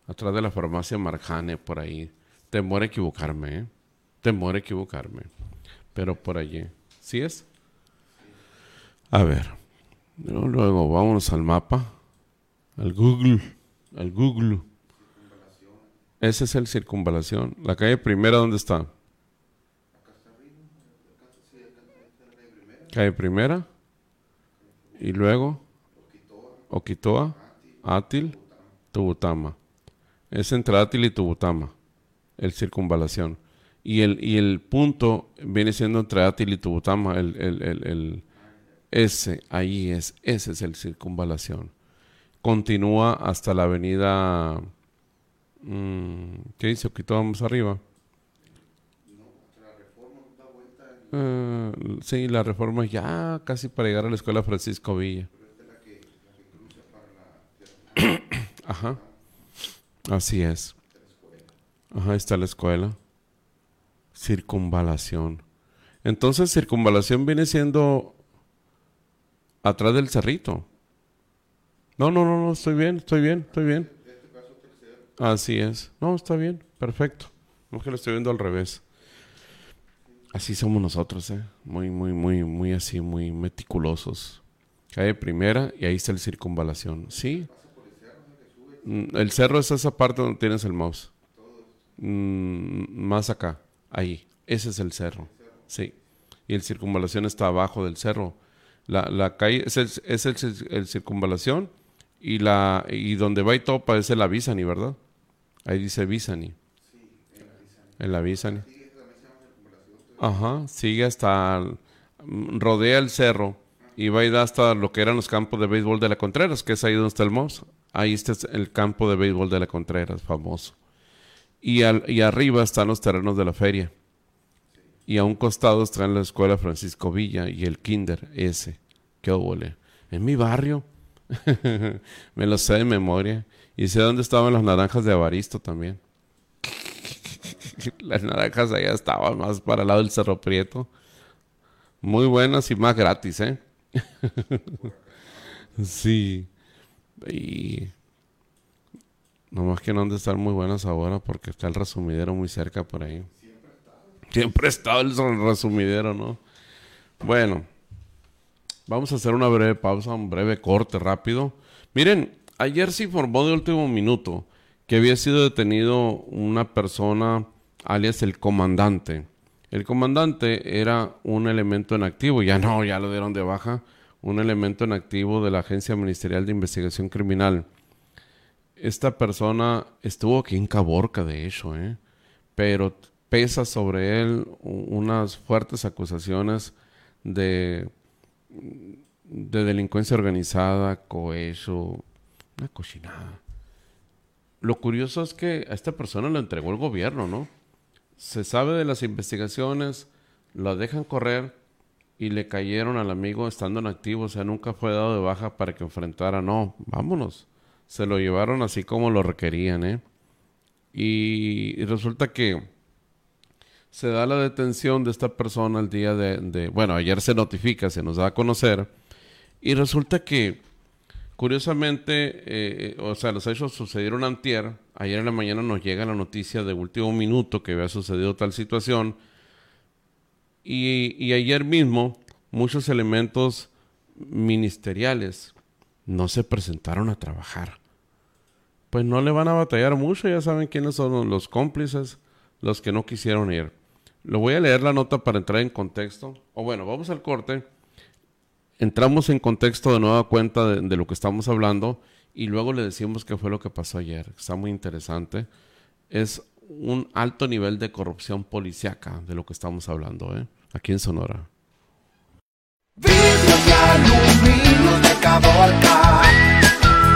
Atrás de la farmacia Marjane, por ahí. Temor a equivocarme, ¿eh? Temor a equivocarme. Pero por allí. ¿Sí es? A ver. Luego, vámonos al mapa. Al Google. Al Google. Ese es el circunvalación. La calle primera, ¿dónde está? Calle primera. Y luego. Oquitoa. Átil. Tubutama. Es entre Átil y Tubutama. El circunvalación. Y el, y el punto viene siendo entre Átil y Tubutama. El, el, el, el- ese, ahí es. Ese es el circunvalación. Continúa hasta la avenida. mm, ¿Qué dice? Oquitoa más arriba. Eh, sí, la reforma ya casi para llegar a la escuela Francisco Villa. Ajá. Así es. Ajá, está la escuela. Circunvalación. Entonces, circunvalación viene siendo atrás del cerrito. No, no, no, no, estoy bien, estoy bien, estoy bien. Así es. No, está bien, perfecto. No que lo estoy viendo al revés. Así somos nosotros, ¿eh? Muy, muy, muy, muy así, muy meticulosos. Calle primera y ahí está el circunvalación. ¿Sí? Mm, El cerro es esa parte donde tienes el mouse. Mm, más acá, ahí. Ese es el cerro. Sí. Y el circunvalación está abajo del cerro. La, la calle es, el, es el, el circunvalación y la y donde va y topa es el Avisani, ¿verdad? Ahí dice Visani. El Avisani. Ajá, sigue hasta el- mm, rodea el cerro y va y da hasta lo que eran los campos de béisbol de la Contreras, que es ahí donde está el mouse. Ahí está el campo de béisbol de la Contreras, famoso. Y, al, y arriba están los terrenos de la feria. Y a un costado está la escuela Francisco Villa y el kinder ese. Qué óvole. En mi barrio. Me lo sé de memoria. Y sé dónde estaban las naranjas de Avaristo también. las naranjas allá estaban más para el lado del Cerro Prieto. Muy buenas y más gratis, ¿eh? sí. Y... Nomás que no han de estar muy buenas ahora porque está el resumidero muy cerca por ahí. Siempre estado el resumidero, ¿no? Bueno, vamos a hacer una breve pausa, un breve corte rápido. Miren, ayer se informó de último minuto que había sido detenido una persona, alias el comandante. El comandante era un elemento en activo, ya no, ya lo dieron de baja, un elemento en activo de la Agencia Ministerial de Investigación Criminal. Esta persona estuvo aquí en Caborca, de hecho, ¿eh? pero pesa sobre él unas fuertes acusaciones de, de delincuencia organizada, cohecho, una cochinada. Lo curioso es que a esta persona lo entregó el gobierno, ¿no? Se sabe de las investigaciones, la dejan correr y le cayeron al amigo estando en activo, o sea, nunca fue dado de baja para que enfrentara, no, vámonos. Se lo llevaron así como lo requerían, ¿eh? Y, y resulta que se da la detención de esta persona el día de, bueno, ayer se notifica, se nos da a conocer, y resulta que, curiosamente, eh, o sea, los hechos sucedieron antier, ayer en la mañana nos llega la noticia de último minuto que había sucedido tal situación, y, ayer mismo muchos elementos ministeriales no se presentaron a trabajar. Pues no le van a batallar mucho, ya saben quiénes son los cómplices, los que no quisieron ir. Lo voy a leer la nota para entrar en contexto. O bueno, vamos al corte. Entramos en contexto de nueva cuenta de, de lo que estamos hablando y luego le decimos qué fue lo que pasó ayer. Está muy interesante. Es un alto nivel de corrupción policiaca de lo que estamos hablando, ¿eh? Aquí en Sonora. Vidrios de aluminio de Caborca.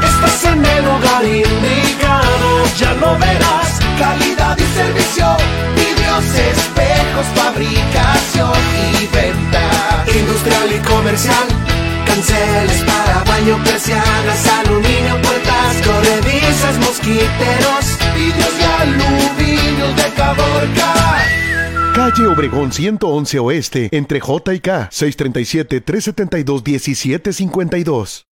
Estás en el lugar indicado, ya lo verás. Calidad y servicio, vidrios, espejos, fabricación y venta. Industrial y comercial, canceles para baño, persianas, aluminio, puertas, corredizas, mosquiteros. Vidrios aluminio de Caborca. Calle Obregón 111 Oeste, entre J y K, 637-372-1752.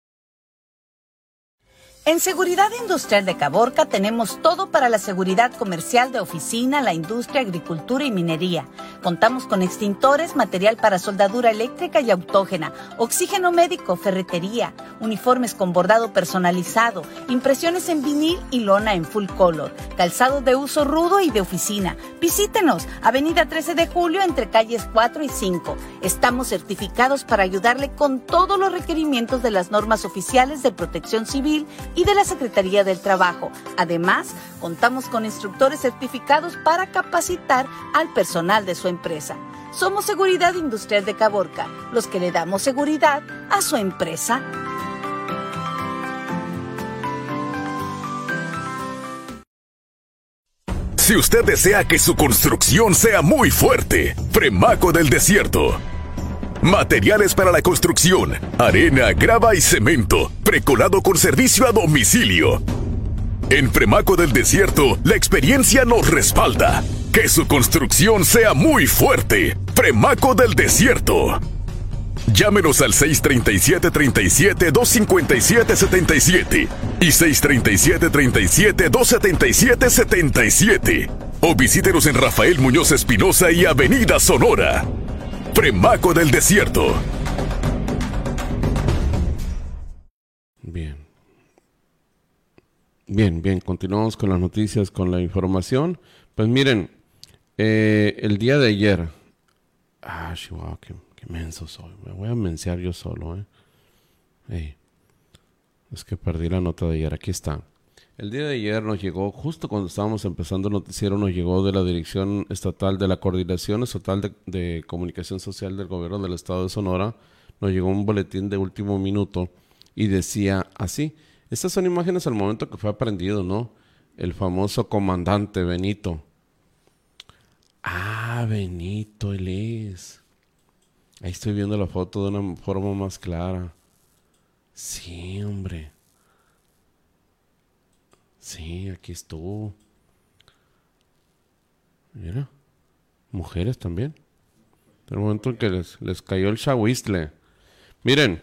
En Seguridad Industrial de Caborca tenemos todo para la seguridad comercial de oficina, la industria, agricultura y minería. Contamos con extintores, material para soldadura eléctrica y autógena, oxígeno médico, ferretería, uniformes con bordado personalizado, impresiones en vinil y lona en full color, calzado de uso rudo y de oficina. Visítenos, Avenida 13 de Julio entre calles 4 y 5. Estamos certificados para ayudarle con todos los requerimientos de las normas oficiales de protección civil y de la Secretaría del Trabajo. Además, contamos con instructores certificados para capacitar al personal de su empresa. Somos Seguridad Industrial de Caborca, los que le damos seguridad a su empresa. Si usted desea que su construcción sea muy fuerte, Fremaco del Desierto. Materiales para la construcción, arena, grava y cemento, precolado con servicio a domicilio. En Fremaco del Desierto, la experiencia nos respalda. Que su construcción sea muy fuerte. Fremaco del Desierto. Llámenos al 637-37-257-77 y 637-37-277-77. o visítenos en Rafael Muñoz Espinosa y Avenida Sonora. Premaco del Desierto. Bien. Bien, bien, continuamos con las noticias, con la información. Pues miren, eh, el día de ayer. Ah, Chihuahua, qué, qué, menso soy. Me voy a menciar yo solo, ¿eh? es que perdí la nota de ayer. Aquí está. El día de ayer nos llegó, justo cuando estábamos empezando el noticiero, nos llegó de la Dirección Estatal de la Coordinación Estatal de, Comunicación Social del Gobierno del Estado de Sonora, nos llegó un boletín de último minuto y decía así, estas son imágenes al momento que fue aprendido, ¿no? El famoso comandante Benito. Ah, Benito, él es. Ahí estoy viendo la foto de una forma más clara. Sí, hombre. Sí, aquí estuvo. Mira, mujeres también. El momento en que les, les cayó el chahuistle. Miren,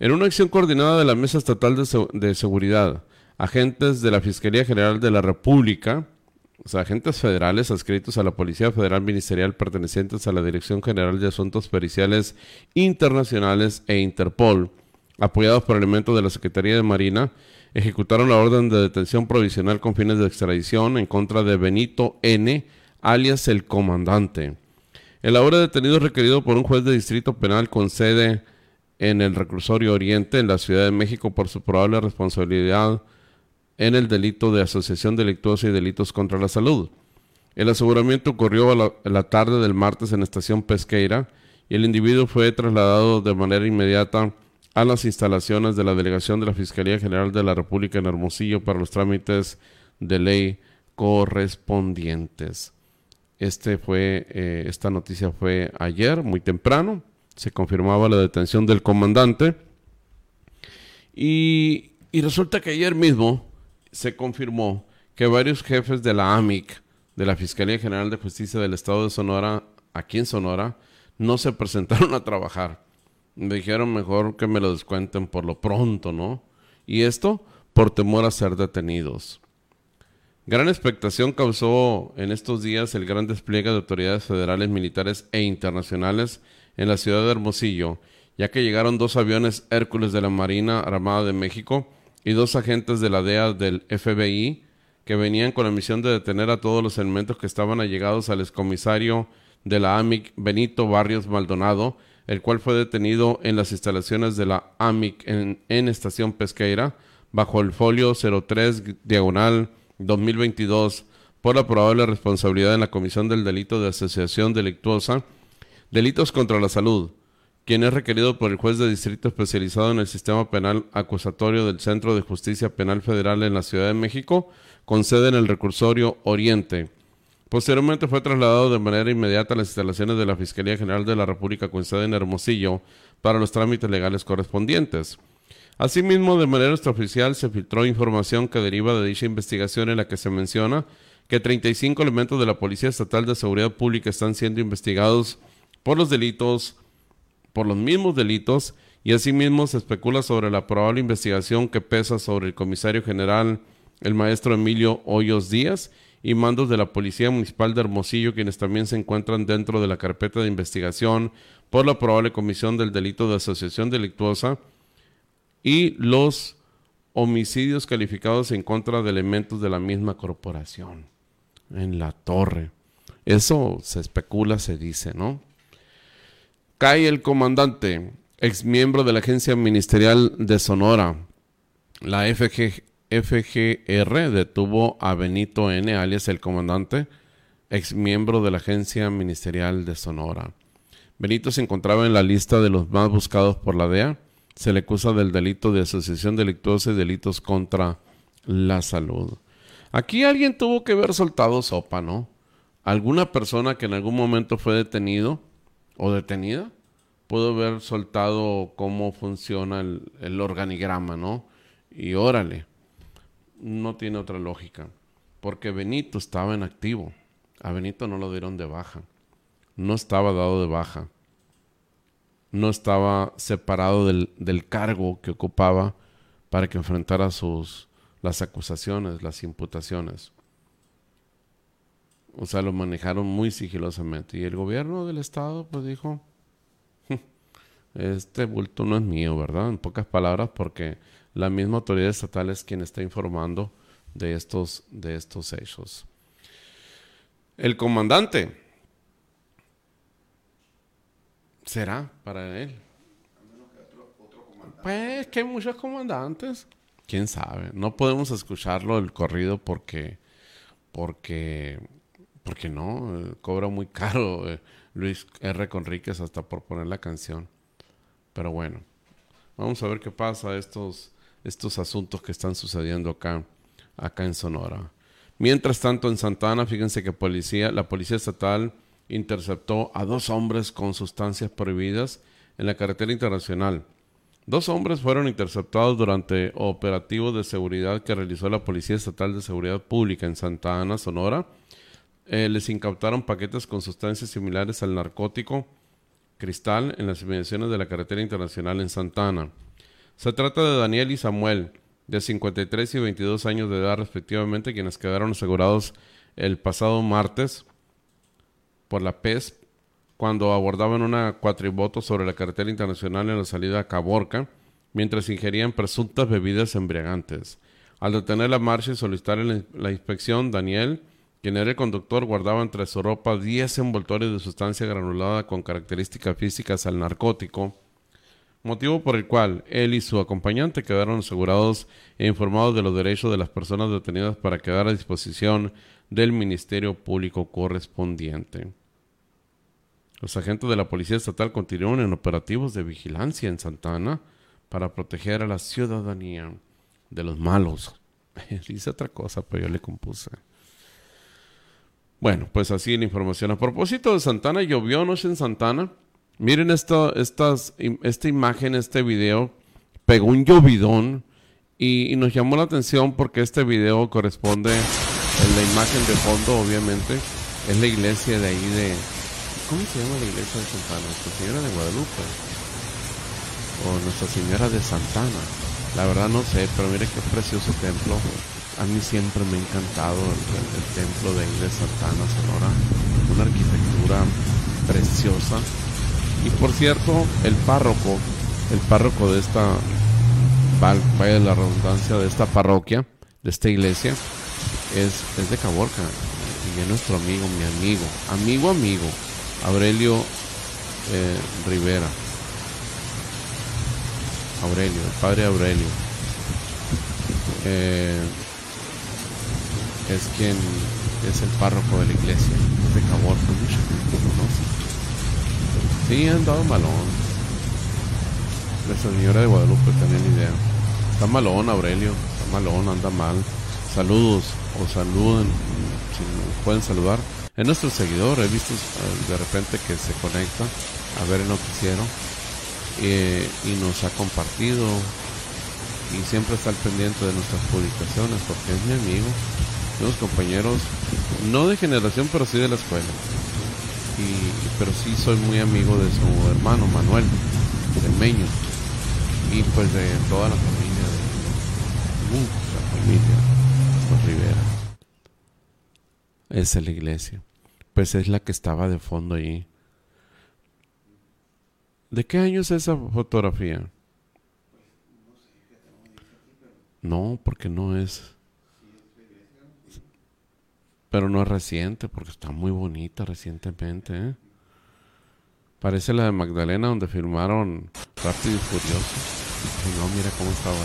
en una acción coordinada de la Mesa Estatal de, de, Seguridad, agentes de la Fiscalía General de la República, o sea, agentes federales adscritos a la Policía Federal Ministerial pertenecientes a la Dirección General de Asuntos Periciales Internacionales e Interpol, apoyados por elementos de la Secretaría de Marina, ejecutaron la orden de detención provisional con fines de extradición en contra de Benito N., alias el comandante. El ahora detenido es requerido por un juez de distrito penal con sede en el reclusorio Oriente en la Ciudad de México por su probable responsabilidad en el delito de asociación delictuosa y delitos contra la salud. El aseguramiento ocurrió a la, tarde del martes en estación Pesqueira y el individuo fue trasladado de manera inmediata a las instalaciones de la Delegación de la Fiscalía General de la República en Hermosillo para los trámites de ley correspondientes. Este fue, eh, esta noticia fue ayer, muy temprano. Se confirmaba la detención del comandante. Y, y resulta que ayer mismo se confirmó que varios jefes de la AMIC, de la Fiscalía General de Justicia del Estado de Sonora, aquí en Sonora, no se presentaron a trabajar. Me dijeron mejor que me lo descuenten por lo pronto, ¿no? Y esto por temor a ser detenidos. Gran expectación causó en estos días el gran despliegue de autoridades federales, militares e internacionales en la ciudad de Hermosillo, ya que llegaron dos aviones Hércules de la Marina Armada de México y dos agentes de la DEA del FBI que venían con la misión de detener a todos los elementos que estaban allegados al excomisario de la AMIC Benito Barrios Maldonado, el cual fue detenido en las instalaciones de la AMIC en, Estación Pesqueira, bajo el folio 03 diagonal 2022, por la probable responsabilidad en la comisión del delito de asociación delictuosa, delitos contra la salud, quien es requerido por el juez de distrito especializado en el sistema penal acusatorio del Centro de Justicia Penal Federal en la Ciudad de México, con sede en el recursorio Oriente Posteriormente fue trasladado de manera inmediata a las instalaciones de la Fiscalía General de la República con sede en Hermosillo para los trámites legales correspondientes. Asimismo, de manera extraoficial se filtró información que deriva de dicha investigación en la que se menciona que 35 elementos de la Policía Estatal de Seguridad Pública están siendo investigados por los delitos, por los mismos delitos, y asimismo se especula sobre la probable investigación que pesa sobre el comisario general, el maestro Emilio Hoyos Díaz, y mandos de la Policía Municipal de Hermosillo, quienes también se encuentran dentro de la carpeta de investigación por la probable comisión del delito de asociación delictuosa y los homicidios calificados en contra de elementos de la misma corporación en la torre. Eso se especula, se dice, ¿no? Cae el comandante, ex miembro de la Agencia Ministerial de Sonora, la FG, FGR detuvo a Benito N., alias el comandante, ex miembro de la Agencia Ministerial de Sonora. Benito se encontraba en la lista de los más buscados por la DEA. Se le acusa del delito de asociación delictuosa y delitos contra la salud. Aquí alguien tuvo que haber soltado sopa, ¿no? Alguna persona que en algún momento fue detenido o detenida pudo haber soltado cómo funciona el, el organigrama, ¿no? Y órale, no tiene otra lógica. Porque Benito estaba en activo. A Benito no lo dieron de baja. No estaba dado de baja. No estaba separado del, del cargo que ocupaba para que enfrentara sus, las acusaciones, las imputaciones. O sea, lo manejaron muy sigilosamente. Y el gobierno del estado pues dijo, este bulto no es mío, ¿verdad? En pocas palabras, porque la misma autoridad estatal es quien está informando de estos, de estos hechos. El comandante será para él. Pues que hay muchos comandantes. Quién sabe. No podemos escucharlo el corrido porque, porque, porque no. Cobra muy caro eh, Luis R. Conríquez hasta por poner la canción. Pero bueno, vamos a ver qué pasa estos, estos asuntos que están sucediendo acá, acá en Sonora. Mientras tanto, en Santana, fíjense que policía, la policía estatal interceptó a dos hombres con sustancias prohibidas en la carretera internacional. Dos hombres fueron interceptados durante operativos de seguridad que realizó la Policía Estatal de Seguridad Pública en Santa Ana, Sonora. Eh, les incautaron paquetes con sustancias similares al narcótico cristal en las inmediaciones de la carretera internacional en Santa Ana. Se trata de Daniel y Samuel, de 53 y 22 años de edad respectivamente, quienes quedaron asegurados el pasado martes por la PES cuando abordaban una cuatriboto sobre la carretera internacional en la salida a Caborca, mientras ingerían presuntas bebidas embriagantes. Al detener la marcha y solicitar la inspección, Daniel, quien era el conductor, guardaba entre su ropa 10 envoltorios de sustancia granulada con características físicas al narcótico, motivo por el cual él y su acompañante quedaron asegurados e informados de los derechos de las personas detenidas para quedar a disposición del Ministerio Público correspondiente. Los agentes de la Policía Estatal continúan en operativos de vigilancia en Santana para proteger a la ciudadanía de los malos. Dice otra cosa, pero yo le compuse. Bueno, pues así la información. A propósito de Santana, llovió anoche en Santana. Miren esto, esta imagen, este video. Pegó un llovidón y, nos llamó la atención porque este video corresponde en la imagen de fondo, obviamente. Es la iglesia de ahí de, ¿Cómo se llama la iglesia de Santana? Nuestra Señora de Guadalupe. O Nuestra Señora de Santana. La verdad no sé, pero mire qué precioso templo. A mí siempre me ha encantado el, templo de ahí de Santana, Sonora. Una arquitectura preciosa. Y por cierto, el párroco, el párroco de esta, vaya la redundancia, de esta parroquia, de esta iglesia, es, es de Caborca. Y es nuestro amigo, mi amigo, amigo, amigo. Aurelio eh, Rivera. Aurelio, el padre Aurelio. Eh, es quien es el párroco de la iglesia de Caborca, mucha. Sí, han dado malón. La señora de Guadalupe ni idea. Está malón, Aurelio. Está malón, anda mal. Saludos o saluden, si pueden saludar es nuestro seguidor, he visto eh, de repente que se conecta a ver el noticiero eh, y nos ha compartido y siempre está al pendiente de nuestras publicaciones porque es mi amigo, unos compañeros, no de generación, pero sí de la escuela. Y, pero sí soy muy amigo de su hermano Manuel, de Meño, y pues de toda la familia, de mucha familia, los Rivera. Esa es la iglesia. Pues es la que estaba de fondo allí. ¿De qué año es esa fotografía? No, porque no es. Pero no es reciente, porque está muy bonita recientemente. ¿eh? Parece la de Magdalena, donde filmaron Rápido y Furioso. no, mira cómo estaba. Ahí,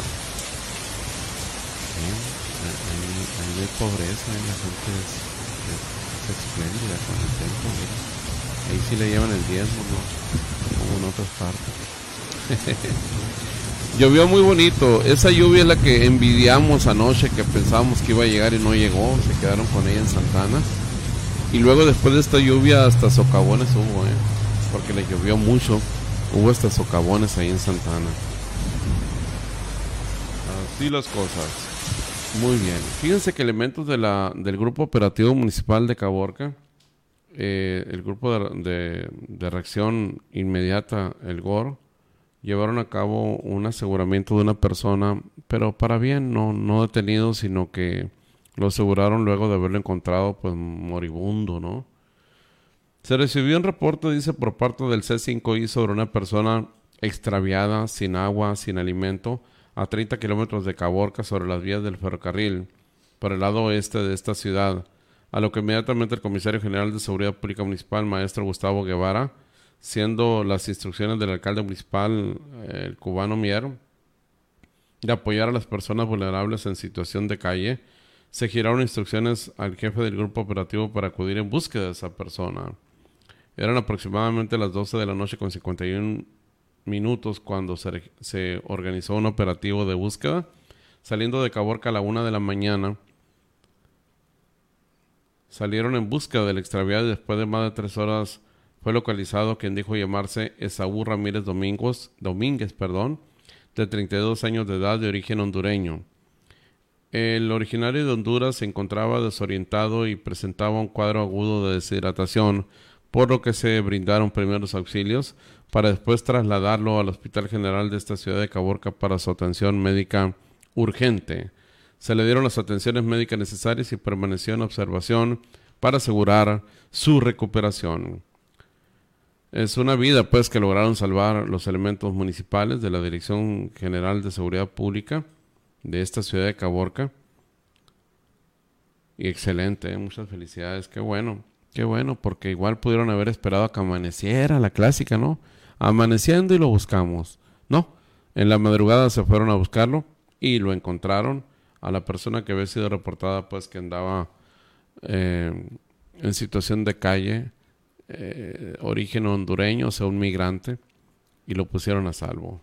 hay pobreza, la gente es espléndida con el templo, Ahí sí le llevan el diezmo, ¿no? Como en otras partes. Llovió muy bonito. Esa lluvia es la que envidiamos anoche, que pensábamos que iba a llegar y no llegó. Se quedaron con ella en Santana. Y luego después de esta lluvia hasta socavones hubo, ¿eh? Porque le llovió mucho. Hubo hasta socavones ahí en Santana. Así las cosas. Muy bien. Fíjense que elementos de la, del Grupo Operativo Municipal de Caborca, eh, el Grupo de, de, Reacción Inmediata, el GOR, llevaron a cabo un aseguramiento de una persona, pero para bien, no, no detenido, sino que Lo aseguraron luego de haberlo encontrado pues moribundo, ¿no? Se recibió un reporte, dice, por parte del C5I sobre una persona extraviada, sin agua, sin alimento, a 30 kilómetros de Caborca sobre las vías del ferrocarril, por el lado oeste de esta ciudad, a lo que inmediatamente el comisario general de Seguridad Pública Municipal, maestro Gustavo Guevara, siendo las instrucciones del alcalde municipal, el cubano Mier, de apoyar a las personas vulnerables en situación de calle, se giraron instrucciones al jefe del grupo operativo para acudir en búsqueda de esa persona. Eran aproximadamente las 12 de la noche con 51 minutos cuando se, organizó un operativo de búsqueda. Saliendo de Caborca a la una de la mañana, salieron en busca del extraviado y después de más de tres horas fue localizado quien dijo llamarse Esaú Ramírez Domingos, Domínguez, perdón, de 32 años de edad de origen hondureño. El originario de Honduras se encontraba desorientado y presentaba un cuadro agudo de deshidratación, por lo que se brindaron primeros auxilios para después trasladarlo al Hospital General de esta ciudad de Caborca para su atención médica urgente. Se le dieron las atenciones médicas necesarias y permaneció en observación para asegurar su recuperación. Es una vida, pues, que lograron salvar los elementos municipales de la Dirección General de Seguridad Pública de esta ciudad de Caborca. Y excelente, ¿eh? muchas felicidades, qué bueno, qué bueno, porque igual pudieron haber esperado a que amaneciera, la clásica, ¿no? Amaneciendo y lo buscamos. No, en la madrugada se fueron a buscarlo y lo encontraron a la persona que había sido reportada pues que andaba eh, en situación de calle, eh, origen hondureño, o sea, un migrante, y lo pusieron a salvo.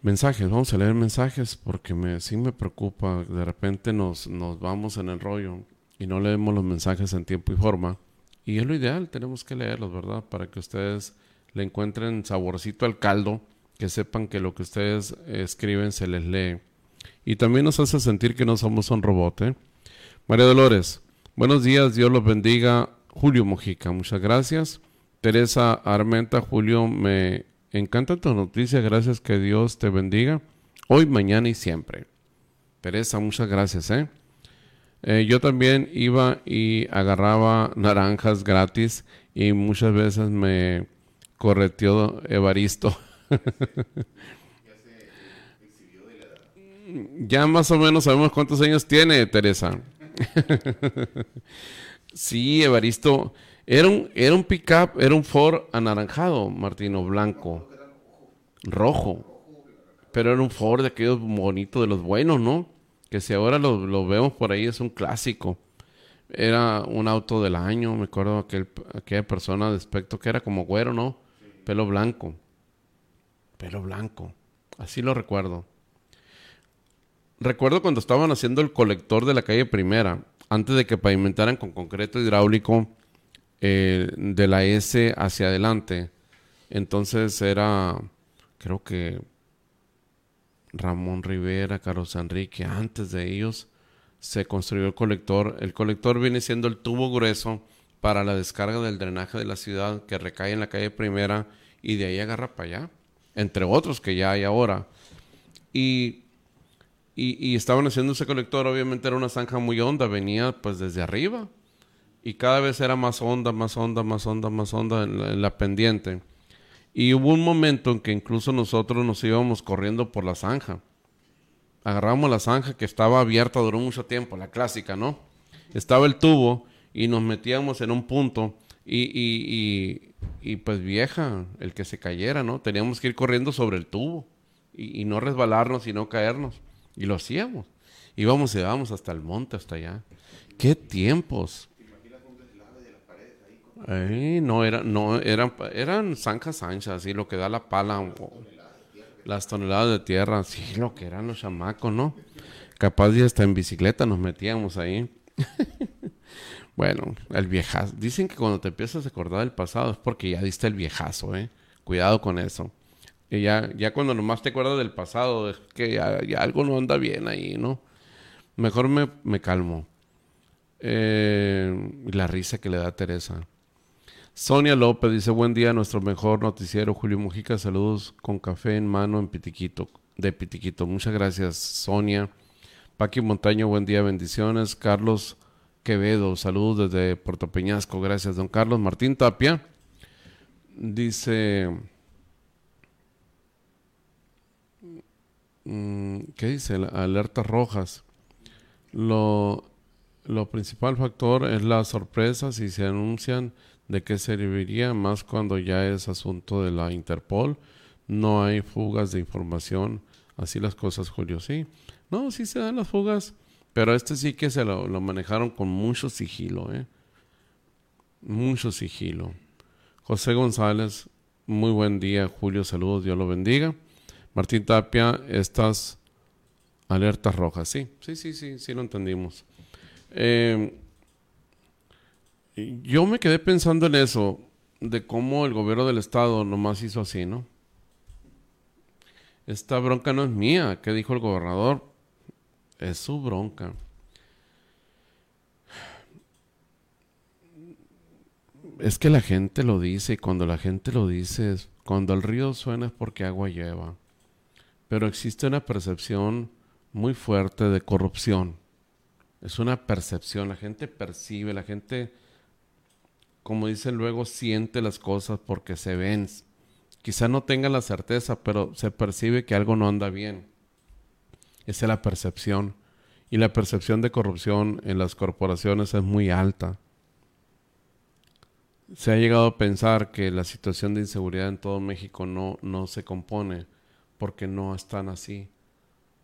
Mensajes, vamos a leer mensajes porque me, sí me preocupa. De repente nos, nos vamos en el rollo y no leemos los mensajes en tiempo y forma. Y es lo ideal, tenemos que leerlos, ¿verdad? Para que ustedes le encuentren saborcito al caldo que sepan que lo que ustedes escriben se les lee. Y también nos hace sentir que no somos un robot. ¿eh? María Dolores, buenos días, Dios los bendiga. Julio Mojica, muchas gracias. Teresa Armenta, Julio, me encanta tu noticia, gracias, que Dios te bendiga. Hoy, mañana y siempre. Teresa, muchas gracias. ¿eh? Eh, yo también iba y agarraba naranjas gratis y muchas veces me correteó Evaristo. ya más o menos sabemos cuántos años tiene Teresa. sí, Evaristo. Era un, era un pickup, era un Ford anaranjado, Martino, blanco. Rojo. Pero era un Ford de aquellos bonitos, de los buenos, ¿no? Que si ahora lo, vemos por ahí es un clásico. Era un auto del año, me acuerdo aquel, aquella persona de aspecto que era como güero, ¿no? Pelo blanco pelo blanco. Así lo recuerdo. Recuerdo cuando estaban haciendo el colector de la calle Primera, antes de que pavimentaran con concreto hidráulico eh, de la S hacia adelante. Entonces era, creo que Ramón Rivera, Carlos Enrique, antes de ellos se construyó el colector. El colector viene siendo el tubo grueso para la descarga del drenaje de la ciudad que recae en la calle Primera y de ahí agarra para allá entre otros que ya hay ahora. Y, y, estaban haciendo ese colector, obviamente era una zanja muy honda, venía pues desde arriba. Y cada vez era más honda, más honda, más honda, más honda en la, pendiente. Y hubo un momento en que incluso nosotros nos íbamos corriendo por la zanja. Agarramos la zanja que estaba abierta durante mucho tiempo, la clásica, ¿no? Estaba el tubo y nos metíamos en un punto y, y, y pues vieja, el que se cayera, ¿no? Teníamos que ir corriendo sobre el tubo y, no resbalarnos y no caernos. Y lo hacíamos. Íbamos y íbamos hasta el monte, hasta allá. ¡Qué tiempos! no, era, no eran, eran zanjas anchas, así lo que da la pala, las toneladas de tierra, sí, lo que eran los chamacos, ¿no? Capaz de hasta en bicicleta nos metíamos ahí. Bueno, el viejazo. Dicen que cuando te empiezas a acordar del pasado es porque ya diste el viejazo, ¿eh? Cuidado con eso. Ya, ya cuando nomás te acuerdas del pasado, es que ya, algo no anda bien ahí, ¿no? Mejor me, me calmo. Eh, la risa que le da Teresa. Sonia López dice, buen día, nuestro mejor noticiero, Julio Mujica, saludos con café en mano en Pitiquito, de Pitiquito. Muchas gracias, Sonia. Paqui Montaño, buen día, bendiciones. Carlos Quevedo, saludos desde Puerto Peñasco, gracias, don Carlos. Martín Tapia dice, ¿qué dice? Alertas rojas. Lo, lo principal factor es la sorpresa si se anuncian de qué serviría más cuando ya es asunto de la Interpol. No hay fugas de información. Así las cosas, Julio. Sí. No, sí se dan las fugas. Pero este sí que se lo, manejaron con mucho sigilo, ¿eh? Mucho sigilo. José González, muy buen día, Julio. Saludos, Dios lo bendiga. Martín Tapia, estas alertas rojas. Sí, sí, sí, sí, sí lo entendimos. Eh, yo me quedé pensando en eso, de cómo el gobierno del estado nomás hizo así, ¿no? Esta bronca no es mía, ¿qué dijo el gobernador? Es su bronca. Es que la gente lo dice y cuando la gente lo dice, cuando el río suena es porque agua lleva. Pero existe una percepción muy fuerte de corrupción. Es una percepción, la gente percibe, la gente como dicen luego, siente las cosas porque se ven. Quizá no tenga la certeza, pero se percibe que algo no anda bien. Esa es la percepción. Y la percepción de corrupción en las corporaciones es muy alta. Se ha llegado a pensar que la situación de inseguridad en todo México no, no se compone porque no están así.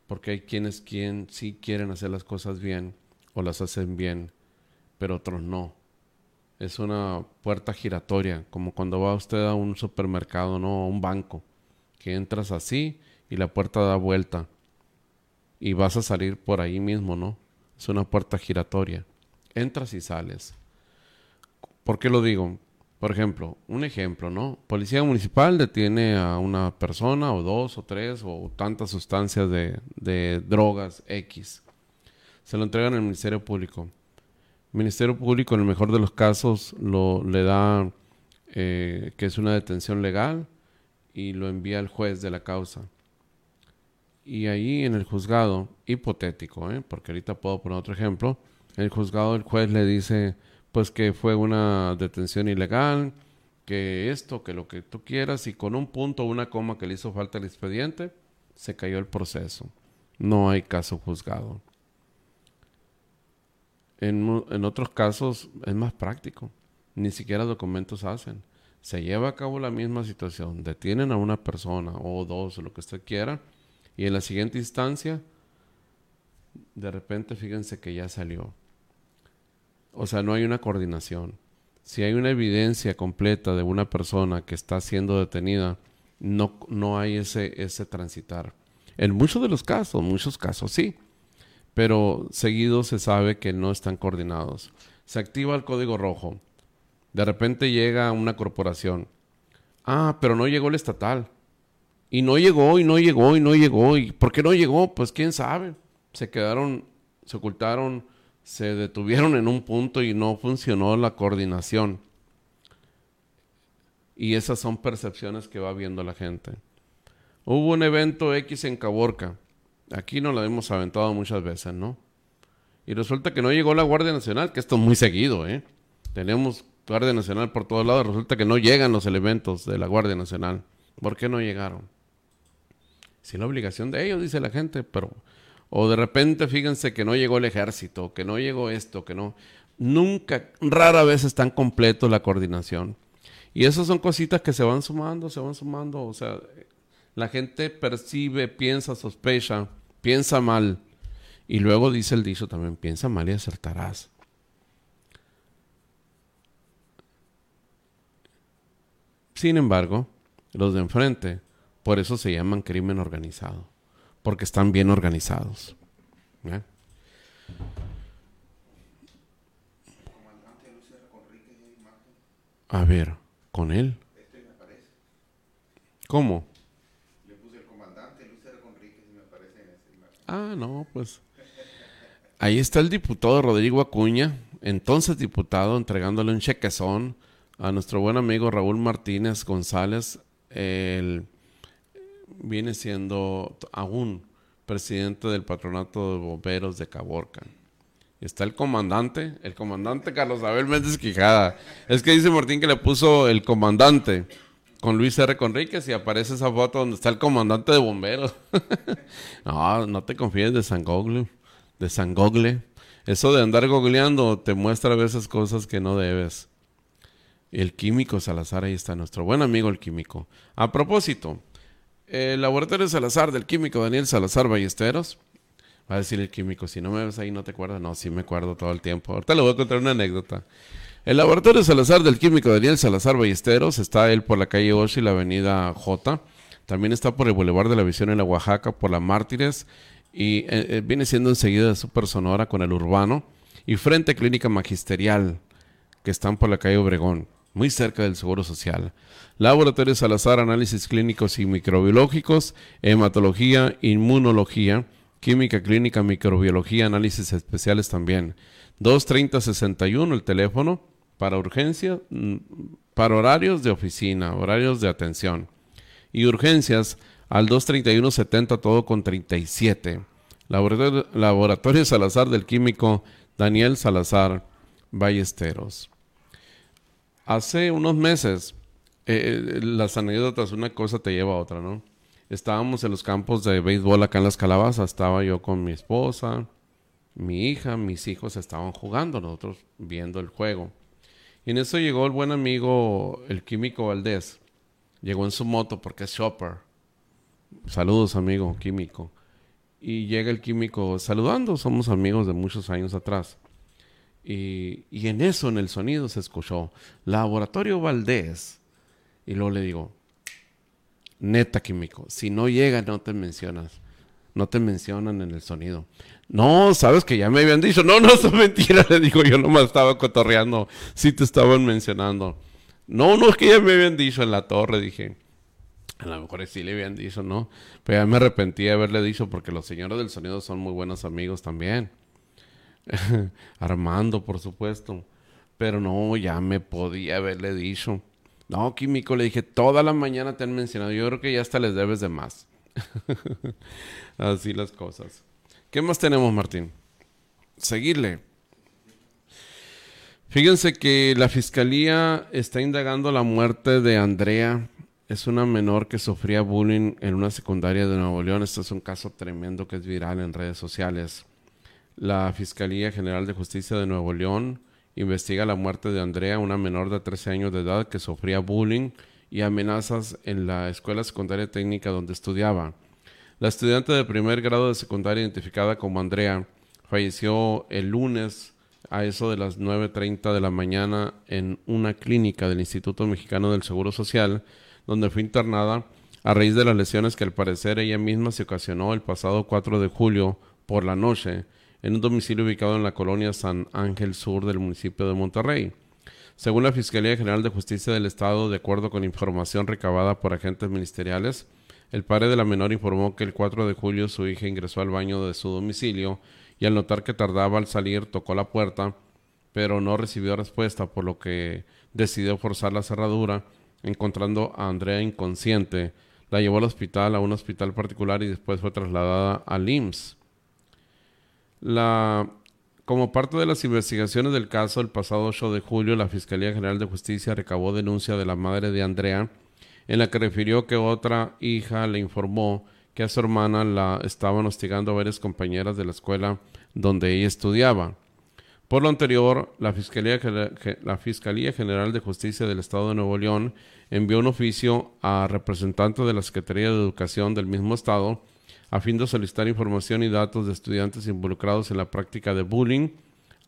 Porque hay quienes quien sí quieren hacer las cosas bien o las hacen bien, pero otros no es una puerta giratoria, como cuando va usted a un supermercado, no a un banco, que entras así y la puerta da vuelta y vas a salir por ahí mismo, ¿no? Es una puerta giratoria. Entras y sales. ¿Por qué lo digo? Por ejemplo, un ejemplo, ¿no? Policía municipal detiene a una persona o dos o tres o tantas sustancias de, de drogas X. Se lo entregan al Ministerio Público Ministerio Público, en el mejor de los casos, lo, le da eh, que es una detención legal y lo envía al juez de la causa. Y ahí en el juzgado, hipotético, ¿eh? porque ahorita puedo poner otro ejemplo, el juzgado el juez le dice pues que fue una detención ilegal, que esto, que lo que tú quieras, y con un punto o una coma que le hizo falta el expediente, se cayó el proceso. No hay caso juzgado. En, otros casos es más práctico. Ni siquiera documentos hacen. Se lleva a cabo la misma situación. Detienen a una persona o dos o lo que usted quiera. Y en la siguiente instancia, de repente fíjense que ya salió. O sea, no hay una coordinación. Si hay una evidencia completa de una persona que está siendo detenida, no, no hay ese, ese transitar. En muchos de los casos, muchos casos sí pero seguido se sabe que no están coordinados. Se activa el código rojo. De repente llega una corporación. Ah, pero no llegó el estatal. Y no llegó, y no llegó, y no llegó. ¿Y por qué no llegó? Pues quién sabe. Se quedaron, se ocultaron, se detuvieron en un punto y no funcionó la coordinación. Y esas son percepciones que va viendo la gente. Hubo un evento X en Caborca Aquí nos la hemos aventado muchas veces, ¿no? Y resulta que no llegó la Guardia Nacional, que esto es muy seguido, ¿eh? Tenemos Guardia Nacional por todos lados, resulta que no llegan los elementos de la Guardia Nacional. ¿Por qué no llegaron? Si la obligación de ellos, dice la gente, pero... O de repente fíjense que no llegó el ejército, que no llegó esto, que no... Nunca, rara vez están completos la coordinación. Y esas son cositas que se van sumando, se van sumando. O sea, la gente percibe, piensa, sospecha, piensa mal. Y luego dice el dicho también, piensa mal y acertarás. Sin embargo, los de enfrente, por eso se llaman crimen organizado, porque están bien organizados. A ver, ¿con él? ¿Cómo? Ah, no, pues. Ahí está el diputado Rodrigo Acuña, entonces diputado, entregándole un chequezón a nuestro buen amigo Raúl Martínez González. Él viene siendo aún presidente del patronato de bomberos de Caborca. Está el comandante, el comandante Carlos Abel Méndez Quijada. Es que dice Martín que le puso el comandante con Luis R. Conríquez y aparece esa foto donde está el comandante de bomberos. no, no te confíes de San Gogle, de San Gogle. Eso de andar googleando te muestra a veces cosas que no debes. El químico Salazar, ahí está nuestro buen amigo el químico. A propósito, el laboratorio Salazar del químico Daniel Salazar Ballesteros. Va a decir el químico, si no me ves ahí no te acuerdas. No, sí me acuerdo todo el tiempo. Ahorita le voy a contar una anécdota. El laboratorio Salazar del químico Daniel Salazar Ballesteros está él por la calle 8 y la avenida J. También está por el Boulevard de la Visión en la Oaxaca, por la Mártires y eh, eh, viene siendo enseguida de Super Sonora con el Urbano y frente Clínica Magisterial que están por la calle Obregón, muy cerca del Seguro Social. Laboratorio Salazar, análisis clínicos y microbiológicos, hematología, inmunología, química clínica, microbiología, análisis especiales también. 230-61 el teléfono para urgencia, mm, para horarios de oficina, horarios de atención. Y urgencias al 231-70 todo con 37. Laboratorio, Laboratorio Salazar del químico Daniel Salazar Ballesteros. Hace unos meses, eh, las anécdotas, una cosa te lleva a otra, ¿no? Estábamos en los campos de béisbol acá en las calabazas, estaba yo con mi esposa, mi hija, mis hijos estaban jugando, nosotros viendo el juego. Y en eso llegó el buen amigo, el químico Valdés. Llegó en su moto porque es shopper. Saludos, amigo químico. Y llega el químico saludando, somos amigos de muchos años atrás. Y, y en eso, en el sonido, se escuchó Laboratorio Valdés. Y luego le digo, neta químico, si no llega no te mencionas, no te mencionan en el sonido. No, sabes que ya me habían dicho, no, no, es mentira, le digo, yo nomás estaba cotorreando, si te estaban mencionando. No, no es que ya me habían dicho en la torre, dije. A lo mejor sí le habían dicho, ¿no? Pero ya me arrepentí de haberle dicho porque los señores del sonido son muy buenos amigos también. Armando, por supuesto. Pero no, ya me podía haberle dicho. No, químico, le dije, toda la mañana te han mencionado. Yo creo que ya hasta les debes de más. Así las cosas. ¿Qué más tenemos, Martín? Seguirle. Fíjense que la fiscalía está indagando la muerte de Andrea. Es una menor que sufría bullying en una secundaria de Nuevo León. Este es un caso tremendo que es viral en redes sociales. La Fiscalía General de Justicia de Nuevo León investiga la muerte de Andrea, una menor de 13 años de edad que sufría bullying y amenazas en la escuela secundaria técnica donde estudiaba. La estudiante de primer grado de secundaria identificada como Andrea falleció el lunes a eso de las 9.30 de la mañana en una clínica del Instituto Mexicano del Seguro Social, donde fue internada a raíz de las lesiones que al parecer ella misma se ocasionó el pasado 4 de julio por la noche en un domicilio ubicado en la colonia San Ángel Sur del municipio de Monterrey. Según la Fiscalía General de Justicia del Estado, de acuerdo con información recabada por agentes ministeriales, el padre de la menor informó que el 4 de julio su hija ingresó al baño de su domicilio y al notar que tardaba al salir tocó la puerta, pero no recibió respuesta, por lo que decidió forzar la cerradura, encontrando a Andrea inconsciente. La llevó al hospital, a un hospital particular y después fue trasladada al IMSS. La, como parte de las investigaciones del caso, el pasado 8 de julio, la Fiscalía General de Justicia recabó denuncia de la madre de Andrea, en la que refirió que otra hija le informó que a su hermana la estaban hostigando varias compañeras de la escuela donde ella estudiaba. Por lo anterior, la Fiscalía, la Fiscalía, General de Justicia del Estado de Nuevo León envió un oficio a representantes de la Secretaría de Educación del mismo Estado a fin de solicitar información y datos de estudiantes involucrados en la práctica de bullying,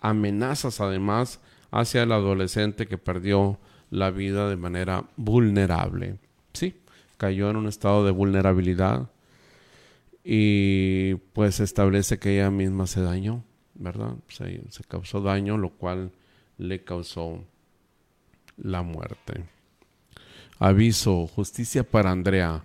amenazas además hacia el adolescente que perdió la vida de manera vulnerable. Sí, cayó en un estado de vulnerabilidad y pues establece que ella misma se dañó, ¿verdad? Se, se causó daño, lo cual le causó la muerte. Aviso, justicia para Andrea.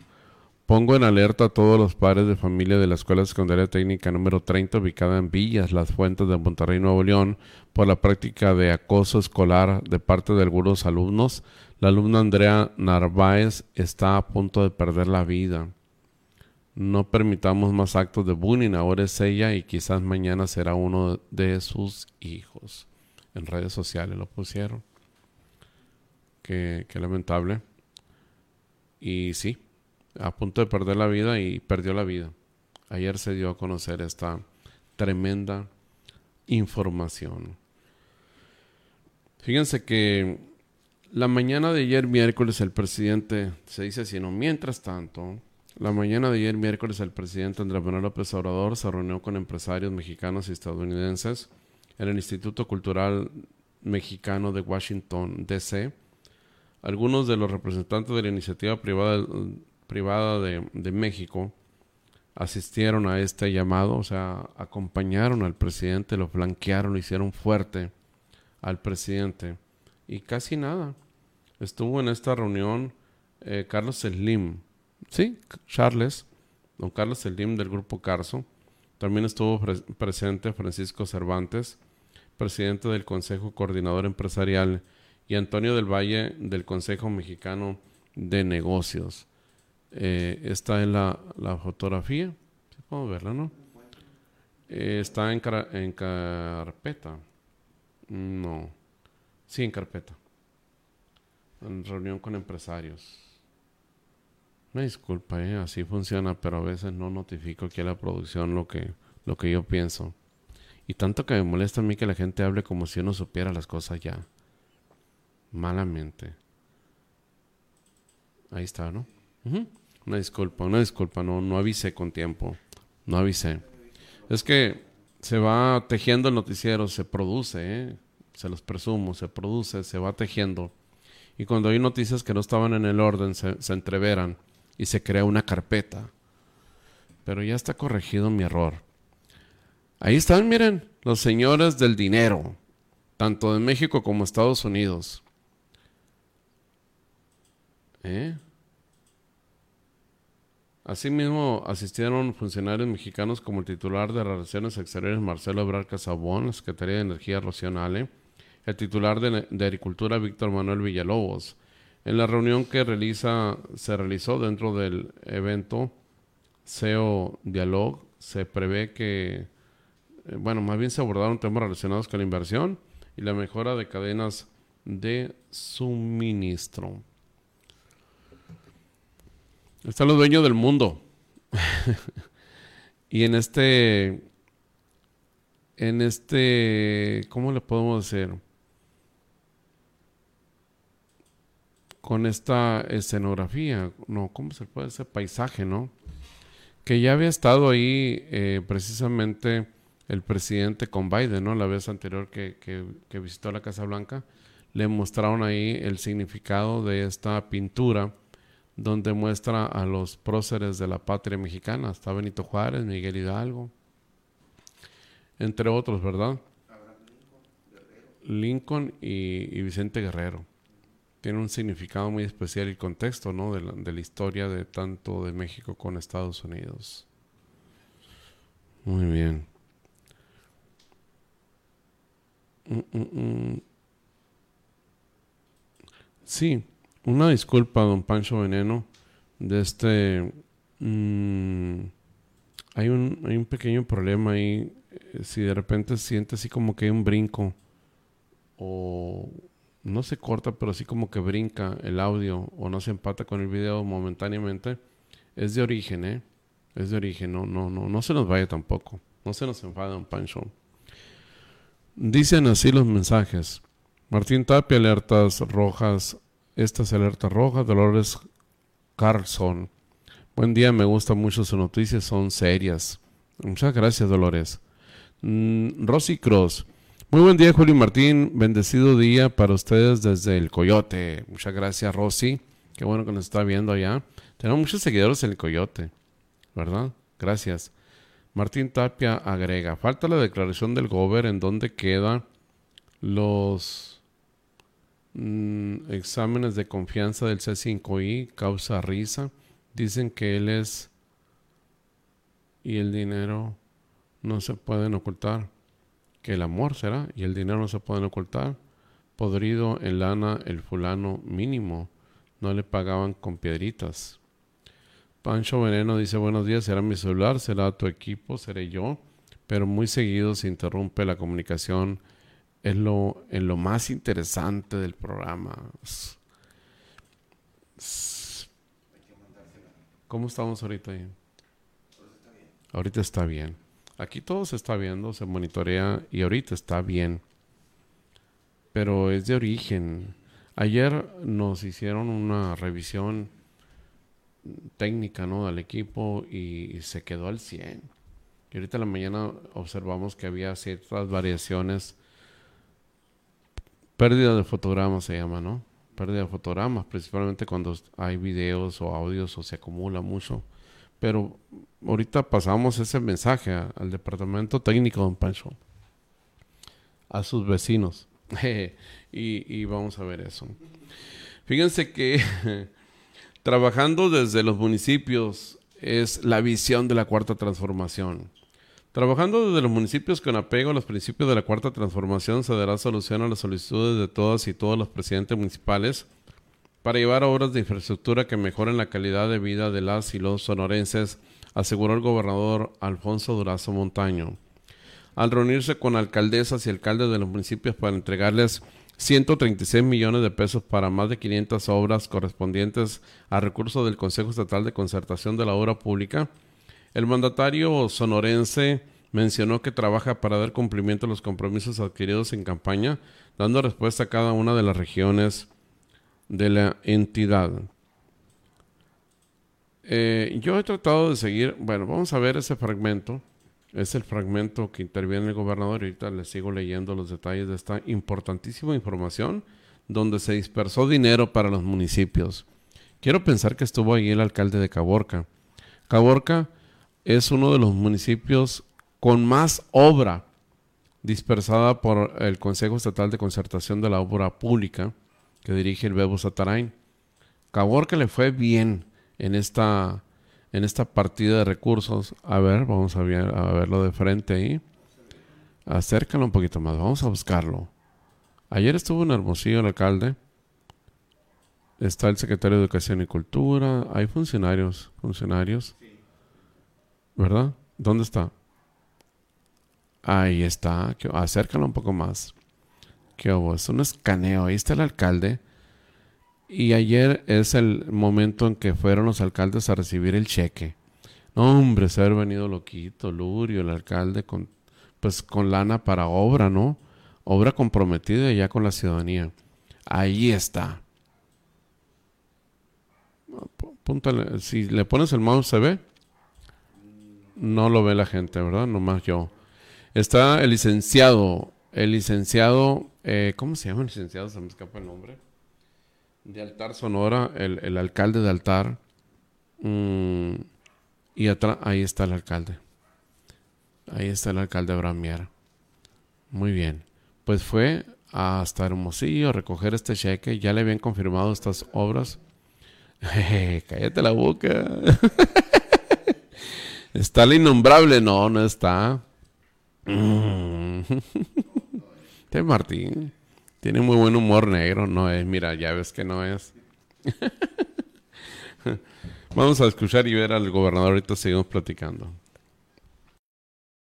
Pongo en alerta a todos los padres de familia de la Escuela Secundaria Técnica número 30 ubicada en Villas, Las Fuentes de Monterrey, Nuevo León, por la práctica de acoso escolar de parte de algunos alumnos. La alumna Andrea Narváez está a punto de perder la vida. no permitamos más actos de bullying, ahora es ella y quizás mañana será uno de sus hijos. En redes sociales lo pusieron. Qué, qué lamentable. Y sí, a punto de perder la vida y perdió la vida. Ayer se dio a conocer esta tremenda información. Fíjense que la mañana de ayer miércoles el presidente, se dice así, no, mientras tanto, la mañana de ayer miércoles el presidente Andrés Manuel López Obrador se reunió con empresarios mexicanos y estadounidenses en el Instituto Cultural Mexicano de Washington, D.C. Algunos de los representantes de la iniciativa privada, privada de, México asistieron a este llamado, o sea, acompañaron al presidente, lo flanquearon, lo hicieron fuerte al presidente. Y casi nada. Estuvo en esta reunión eh, Carlos Slim, sí, Charles, don Carlos Slim del grupo Carso. También estuvo presente Francisco Cervantes, presidente del Consejo Coordinador Empresarial, y Antonio del Valle del Consejo Mexicano de Negocios. Eh, esta es la, fotografía. ¿Sí podemos verla, no? Eh, está en, en carpeta. No. Sí, en carpeta. En reunión con empresarios. Me disculpa, eh, así funciona, pero a veces no notifico aquí a la producción lo que, lo que yo pienso. Y tanto que me molesta a mí que la gente hable como si uno supiera las cosas ya. Malamente. Ahí está, ¿no? Una disculpa, una disculpa, no, no avisé con tiempo. No avisé. Es que se va tejiendo el noticiero, se produce, ¿eh? se los presumo, se produce, se va tejiendo. Y cuando hay noticias que no estaban en el orden, se, entreveran y se crea una carpeta. Pero ya está corregido mi error. Ahí están, miren, los señores del dinero, tanto de México como Estados Unidos. ¿Eh? Asimismo, asistieron funcionarios mexicanos como el titular de Relaciones Exteriores Marcelo Ebrard Casabón, la Secretaría de Energía Rocío el titular de, Agricultura Víctor Manuel Villalobos. En la reunión que realiza, se realizó dentro del evento SEO Dialog, se prevé que, eh, bueno, más bien se abordaron temas relacionados con la inversión y la mejora de cadenas de suministro. Están los dueños del mundo. y en este, en este, ¿cómo le podemos decir? Con esta escenografía, no, ¿cómo se puede decir? Paisaje, ¿no? Que ya había estado ahí eh, precisamente el presidente con Biden, ¿no? La vez anterior que, que visitó la Casa Blanca, le mostraron ahí el significado de esta pintura donde muestra a los próceres de la patria mexicana. Está Benito Juárez, Miguel Hidalgo, entre otros, ¿verdad? Lincoln y, Vicente Guerrero. Tiene un significado muy especial y contexto, ¿no? De la, de la historia de tanto de México con Estados Unidos. Muy bien. Mm, mm, mm. Sí, una disculpa, don Pancho Veneno, de este... Mm, hay, un, hay un pequeño problema ahí. Eh, si de repente siente así como que hay un brinco o no se corta, pero así como que brinca el audio o no se empata con el video momentáneamente, es de origen, ¿eh? Es de origen, no, no, no, no se nos vaya tampoco. No se nos enfada don Pancho. Dicen así los mensajes. Martín Tapia, alertas rojas estas alertas rojas. Dolores Carlson. Buen día, me gusta mucho sus noticias, son serias. Muchas gracias, Dolores. Mm, Rosy Cross. Muy buen día, Julio Martín. Bendecido día para ustedes desde el Coyote. Muchas gracias, Rosy. Qué bueno que nos está viendo allá. Tenemos muchos seguidores en el Coyote, ¿verdad? Gracias. Martín Tapia agrega, falta la declaración del Gober en donde quedan los Mm, exámenes de confianza del C5I causa risa. Dicen que él es y el dinero no se pueden ocultar. Que el amor será y el dinero no se pueden ocultar. Podrido en lana el fulano mínimo. No le pagaban con piedritas. Pancho Veneno dice buenos días, será mi celular, será tu equipo, seré yo, pero muy seguido se interrumpe la comunicación. Es lo, en lo más interesante del programa. ¿Cómo estamos ahorita ahí? Ahorita está bien. Aquí todo se está viendo, se monitorea y ahorita está bien. Pero es de origen. Ayer nos hicieron una revisión técnica ¿no? del equipo y, se quedó al 100. Y ahorita en la mañana observamos que había ciertas variaciones. Pérdida de fotogramas se llama, ¿no? Pérdida de fotogramas, principalmente cuando hay videos o audios o se acumula mucho. Pero ahorita pasamos ese mensaje al departamento técnico, don Pancho, a sus vecinos. y, y vamos a ver eso. Fíjense que trabajando desde los municipios es la visión de la cuarta transformación. Trabajando desde los municipios con apego a los principios de la cuarta transformación se dará solución a las solicitudes de todas y todos los presidentes municipales para llevar obras de infraestructura que mejoren la calidad de vida de las y los sonorenses, aseguró el gobernador Alfonso Durazo Montaño. Al reunirse con alcaldesas y alcaldes de los municipios para entregarles 136 millones de pesos para más de 500 obras correspondientes a recursos del Consejo Estatal de Concertación de la Obra Pública, el mandatario sonorense mencionó que trabaja para dar cumplimiento a los compromisos adquiridos en campaña, dando respuesta a cada una de las regiones de la entidad. Eh, yo he tratado de seguir, bueno, vamos a ver ese fragmento. Es el fragmento que interviene el gobernador ahorita le sigo leyendo los detalles de esta importantísima información donde se dispersó dinero para los municipios. Quiero pensar que estuvo ahí el alcalde de Caborca. Caborca es uno de los municipios con más obra dispersada por el Consejo Estatal de Concertación de la Obra Pública que dirige el Bebo Satarain. Caborca le fue bien en esta, en esta partida de recursos. A ver, vamos a, a verlo de frente ahí. Acércalo un poquito más, vamos a buscarlo. Ayer estuvo en Hermosillo el alcalde. Está el secretario de Educación y Cultura. Hay funcionarios, funcionarios. ¿Verdad? ¿Dónde está? Ahí está. Acércalo un poco más. ¿Qué hubo? Es un escaneo. Ahí está el alcalde. Y ayer es el momento en que fueron los alcaldes a recibir el cheque. Hombre, se ha venido loquito, Lurio, el alcalde, con, pues con lana para obra, ¿no? Obra comprometida ya con la ciudadanía. Ahí está. si le pones el mouse, ¿se ve? No lo ve la gente, ¿verdad? Nomás yo. Está el licenciado, el licenciado, eh, ¿cómo se llama el licenciado? Se me escapa el nombre. De Altar Sonora, el, alcalde de Altar. Mm, y atrás, ahí está el alcalde. Ahí está el alcalde Abraham Muy bien. Pues fue hasta Hermosillo a recoger este cheque. Ya le habían confirmado estas obras. cállate la boca. ¿Está el innombrable? No, no está. Mm. Este Martín tiene muy buen humor negro, no es, mira, ya ves que no es. Vamos a escuchar y ver al gobernador, ahorita seguimos platicando.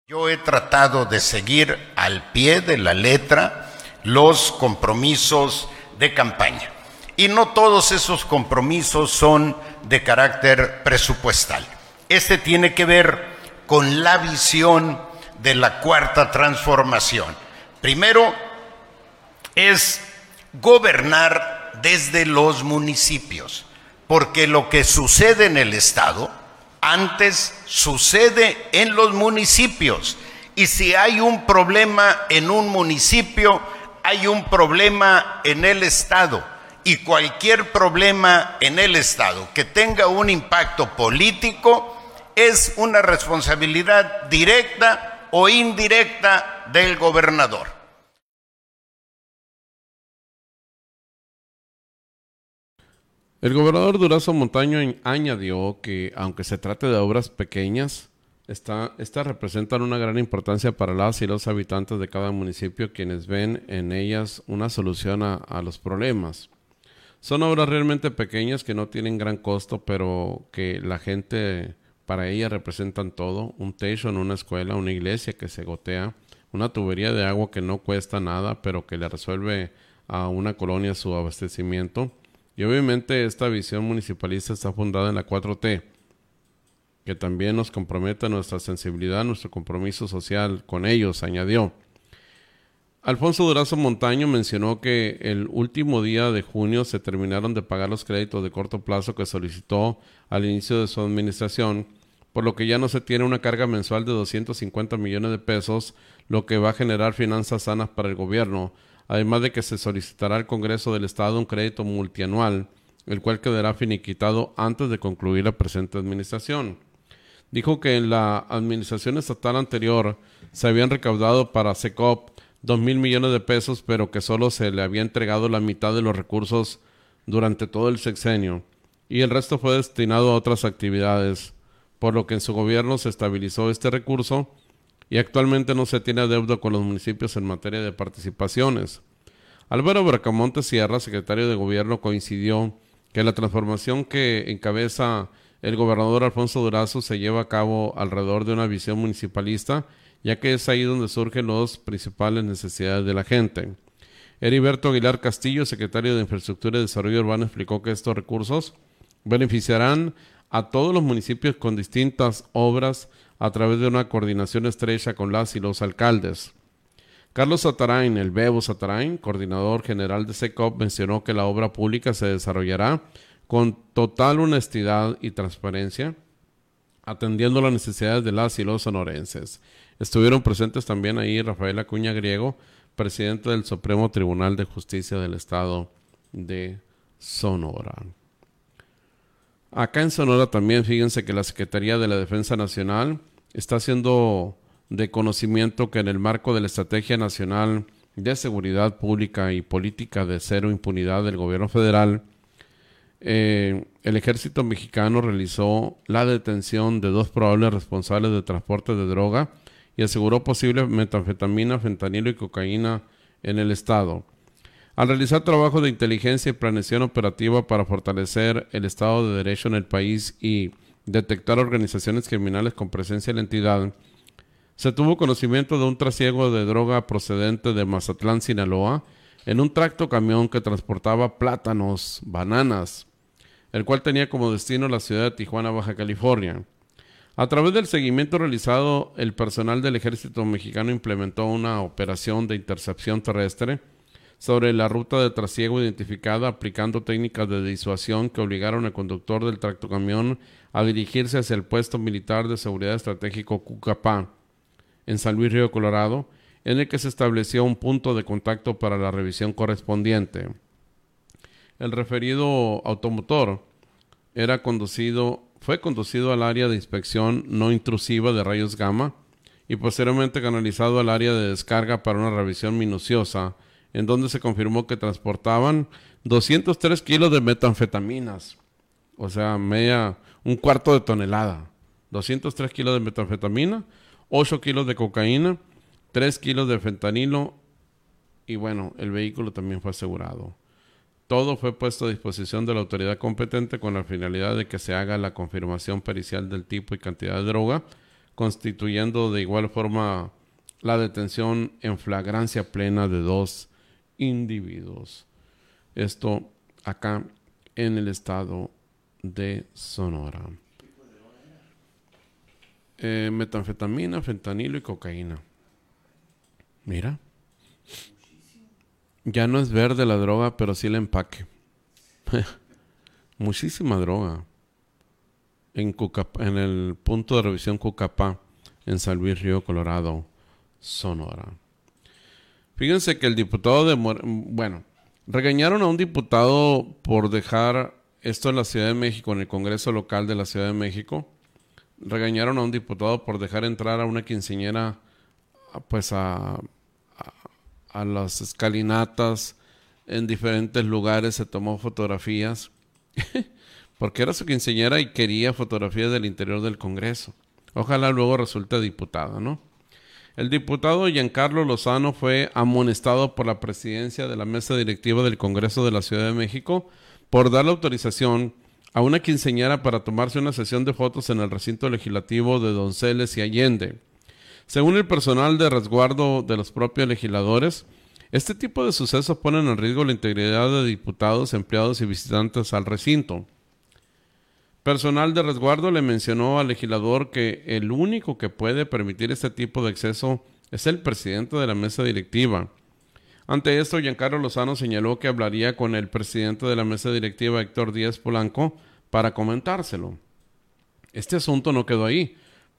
Yo he tratado de seguir al pie de la letra los compromisos de campaña. Y no todos esos compromisos son de carácter presupuestal. Este tiene que ver con la visión de la cuarta transformación. Primero es gobernar desde los municipios, porque lo que sucede en el Estado antes sucede en los municipios. Y si hay un problema en un municipio, hay un problema en el Estado. Y cualquier problema en el Estado que tenga un impacto político, es una responsabilidad directa o indirecta del gobernador. El gobernador Durazo Montaño añadió que, aunque se trate de obras pequeñas, estas representan una gran importancia para las y los habitantes de cada municipio, quienes ven en ellas una solución a los problemas. Son obras realmente pequeñas que no tienen gran costo, pero que la gente para ella representan todo. Un techo en una escuela, una iglesia que se gotea, una tubería de agua que no cuesta nada, pero que le resuelve a una colonia su abastecimiento. Y obviamente esta visión municipalista está fundada en la 4T, que también nos compromete a nuestra sensibilidad, nuestro compromiso social con ellos, añadió. Alfonso Durazo Montaño mencionó que el último día de junio se terminaron de pagar los créditos de corto plazo que solicitó al inicio de su administración, por lo que ya no se tiene una carga mensual de 250 millones de pesos, lo que va a generar finanzas sanas para el gobierno, además de que se solicitará al Congreso del Estado un crédito multianual, el cual quedará finiquitado antes de concluir la presente administración. Dijo que en la administración estatal anterior se habían recaudado para SECOP dos mil millones de pesos, pero que solo se le había entregado la mitad de los recursos durante todo el sexenio, y el resto fue destinado a otras actividades, por lo que en su gobierno se estabilizó este recurso y actualmente no se tiene deuda con los municipios en materia de participaciones. Álvaro Bracamonte Sierra, secretario de Gobierno, coincidió que la transformación que encabeza el gobernador Alfonso Durazo se lleva a cabo alrededor de una visión municipalista ya que es ahí donde surgen las principales necesidades de la gente. Heriberto Aguilar Castillo, secretario de Infraestructura y Desarrollo Urbano, explicó que estos recursos beneficiarán a todos los municipios con distintas obras a través de una coordinación estrecha con las y los alcaldes. Carlos Satarain, el Bebo Satarain, coordinador general de SECOP, mencionó que la obra pública se desarrollará con total honestidad y transparencia, atendiendo las necesidades de las y los sonorenses. Estuvieron presentes también ahí Rafael Acuña Griego, presidente del Supremo Tribunal de Justicia del Estado de Sonora. Acá en Sonora también fíjense que la Secretaría de la Defensa Nacional está haciendo de conocimiento que en el marco de la Estrategia Nacional de Seguridad Pública y Política de Cero Impunidad del Gobierno Federal, eh, el ejército mexicano realizó la detención de dos probables responsables de transporte de droga y aseguró posible metanfetamina, fentanilo y cocaína en el estado. Al realizar trabajo de inteligencia y planeación operativa para fortalecer el Estado de Derecho en el país y detectar organizaciones criminales con presencia en la entidad, se tuvo conocimiento de un trasiego de droga procedente de Mazatlán, Sinaloa, en un tracto camión que transportaba plátanos, bananas, el cual tenía como destino la ciudad de Tijuana, Baja California. A través del seguimiento realizado, el personal del ejército mexicano implementó una operación de intercepción terrestre sobre la ruta de trasiego identificada aplicando técnicas de disuasión que obligaron al conductor del tractocamión a dirigirse hacia el puesto militar de seguridad estratégico Cucapá, en San Luis Río Colorado, en el que se estableció un punto de contacto para la revisión correspondiente. El referido automotor era conducido fue conducido al área de inspección no intrusiva de rayos gamma y posteriormente canalizado al área de descarga para una revisión minuciosa, en donde se confirmó que transportaban 203 kilos de metanfetaminas, o sea, media, un cuarto de tonelada. 203 kilos de metanfetamina, 8 kilos de cocaína, 3 kilos de fentanilo y bueno, el vehículo también fue asegurado. Todo fue puesto a disposición de la autoridad competente con la finalidad de que se haga la confirmación pericial del tipo y cantidad de droga, constituyendo de igual forma la detención en flagrancia plena de dos individuos. Esto acá en el estado de Sonora. Eh, metanfetamina, fentanilo y cocaína. Mira. Ya no es verde la droga, pero sí el empaque. Muchísima droga. En, en el punto de revisión Cucapá, en San Luis Río Colorado, Sonora. Fíjense que el diputado de... Bueno, regañaron a un diputado por dejar esto en la Ciudad de México, en el Congreso local de la Ciudad de México. Regañaron a un diputado por dejar entrar a una quinceñera pues a a las escalinatas en diferentes lugares, se tomó fotografías, porque era su quinceañera y quería fotografías del interior del Congreso. Ojalá luego resulte diputada, ¿no? El diputado Giancarlo Lozano fue amonestado por la presidencia de la mesa directiva del Congreso de la Ciudad de México por dar la autorización a una quinceñera para tomarse una sesión de fotos en el recinto legislativo de Donceles y Allende. Según el personal de resguardo de los propios legisladores, este tipo de sucesos ponen en riesgo la integridad de diputados, empleados y visitantes al recinto. Personal de resguardo le mencionó al legislador que el único que puede permitir este tipo de exceso es el presidente de la mesa directiva. Ante esto, Giancarlo Lozano señaló que hablaría con el presidente de la mesa directiva, Héctor Díaz Polanco, para comentárselo. Este asunto no quedó ahí,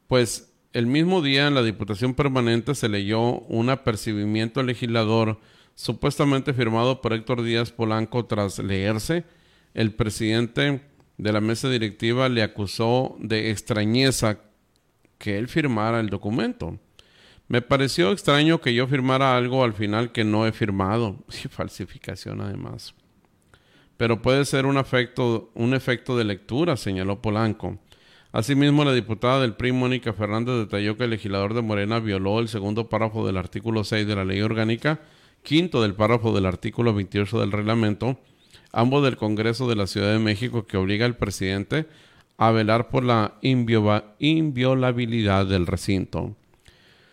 pues el mismo día en la Diputación Permanente se leyó un apercibimiento al legislador supuestamente firmado por Héctor Díaz Polanco tras leerse. El presidente de la mesa directiva le acusó de extrañeza que él firmara el documento. Me pareció extraño que yo firmara algo al final que no he firmado. Falsificación además. Pero puede ser un efecto, un efecto de lectura, señaló Polanco. Asimismo, la diputada del PRI, Mónica Fernández, detalló que el legislador de Morena violó el segundo párrafo del artículo 6 de la ley orgánica, quinto del párrafo del artículo 28 del reglamento, ambos del Congreso de la Ciudad de México que obliga al presidente a velar por la inviolabilidad del recinto.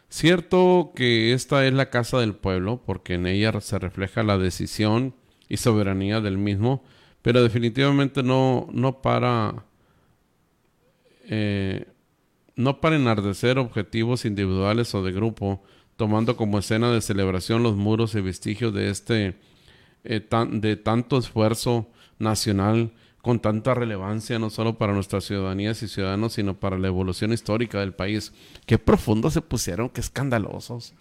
Cierto que esta es la casa del pueblo, porque en ella se refleja la decisión y soberanía del mismo, pero definitivamente no, no para eh, no para enardecer objetivos individuales o de grupo, tomando como escena de celebración los muros y vestigios de este eh, de tanto esfuerzo nacional con tanta relevancia no solo para nuestras ciudadanías y ciudadanos, sino para la evolución histórica del país. Qué profundo se pusieron, qué escandalosos.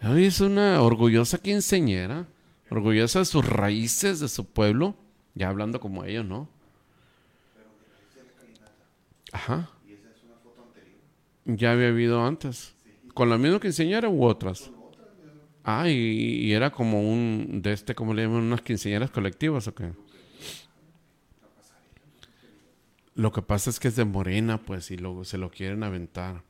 es una orgullosa quinceñera, orgullosa de sus raíces, de su pueblo, ya hablando como ellos, ¿no? Ajá. Ya había habido antes. ¿Con la misma quinceañera u otras? Ah, y, era como un, de este, como le llaman, unas quinceañeras colectivas o qué? Lo que pasa es que es de Morena, pues, y luego se lo quieren aventar.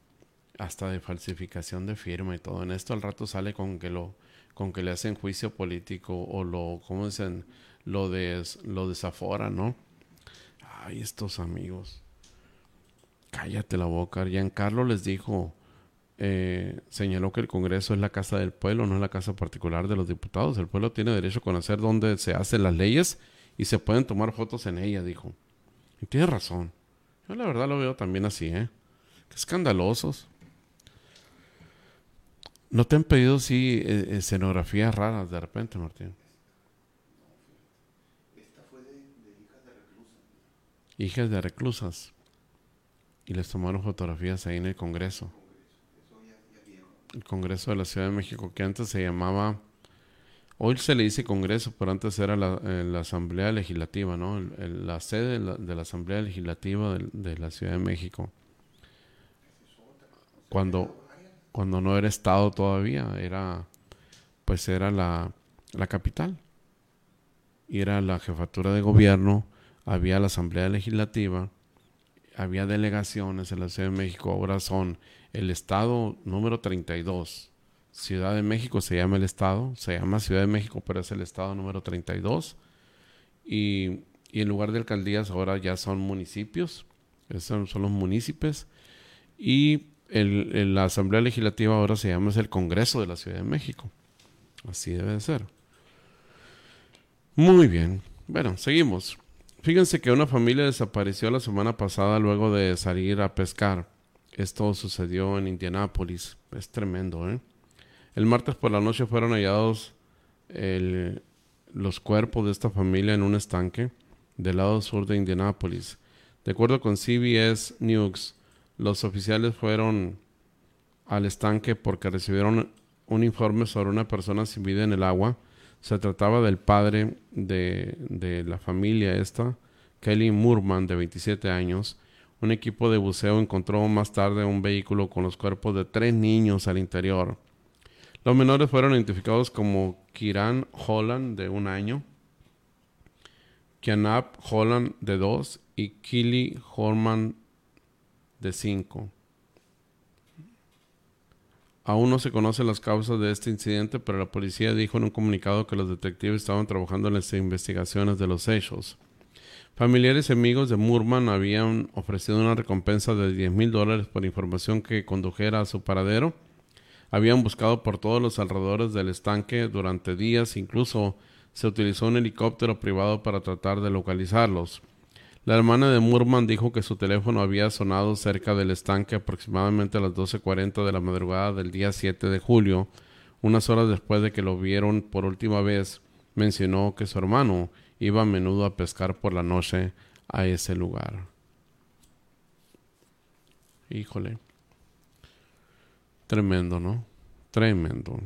Hasta de falsificación de firma y todo. En esto al rato sale con que lo, con que le hacen juicio político o lo, ¿cómo dicen? Lo, des, lo desafora, ¿no? Ay, estos amigos. Cállate la boca. Giancarlo les dijo, eh, señaló que el Congreso es la casa del pueblo, no es la casa particular de los diputados. El pueblo tiene derecho a conocer dónde se hacen las leyes y se pueden tomar fotos en ella, dijo. Y tiene razón. Yo la verdad lo veo también así, ¿eh? Qué escandalosos. ¿No te han pedido, sí, eh, escenografías raras de repente, Martín? Esta fue de, hijas de reclusas. Hijas de reclusas y les tomaron fotografías ahí en el Congreso. El Congreso de la Ciudad de México, que antes se llamaba, hoy se le dice Congreso, pero antes era la, eh, Asamblea Legislativa, ¿no? la sede de la, Asamblea Legislativa de, la Ciudad de México. Cuando, cuando no era Estado todavía, era, pues era la, la capital. Y era la jefatura de gobierno, había la Asamblea Legislativa había delegaciones en la Ciudad de México, ahora son el estado número 32. Ciudad de México se llama el estado, se llama Ciudad de México, pero es el estado número 32. Y, y en lugar de alcaldías ahora ya son municipios, son, son los municipios. Y el, la Asamblea Legislativa ahora se llama es el Congreso de la Ciudad de México. Así debe de ser. Muy bien. Bueno, seguimos. Fíjense que una familia desapareció la semana pasada luego de salir a pescar. Esto sucedió en Indianápolis. Es tremendo, ¿eh? El martes por la noche fueron hallados los cuerpos de esta familia en un estanque del lado sur de Indianápolis. De acuerdo con CBS News, los oficiales fueron al estanque porque recibieron un informe sobre una persona sin vida en el agua se trataba del padre de, la familia esta, Kelly Murman, de 27 años. Un equipo de buceo encontró más tarde un vehículo con los cuerpos de tres niños al interior. Los menores fueron identificados como Kiran Holland, de un año, Kianap Holland, de dos, y Kili Holman, de cinco. Aún no se conocen las causas de este incidente, pero la policía dijo en un comunicado que los detectives estaban trabajando en las investigaciones de los hechos. Familiares y amigos de Murman habían ofrecido una recompensa de 10 mil dólares por información que condujera a su paradero. Habían buscado por todos los alrededores del estanque durante días, incluso se utilizó un helicóptero privado para tratar de localizarlos. La hermana de Murman dijo que su teléfono había sonado cerca del estanque aproximadamente a las 12.40 de la madrugada del día 7 de julio. Unas horas después de que lo vieron por última vez, mencionó que su hermano iba a menudo a pescar por la noche a ese lugar. Híjole. Tremendo, ¿no? Tremendo.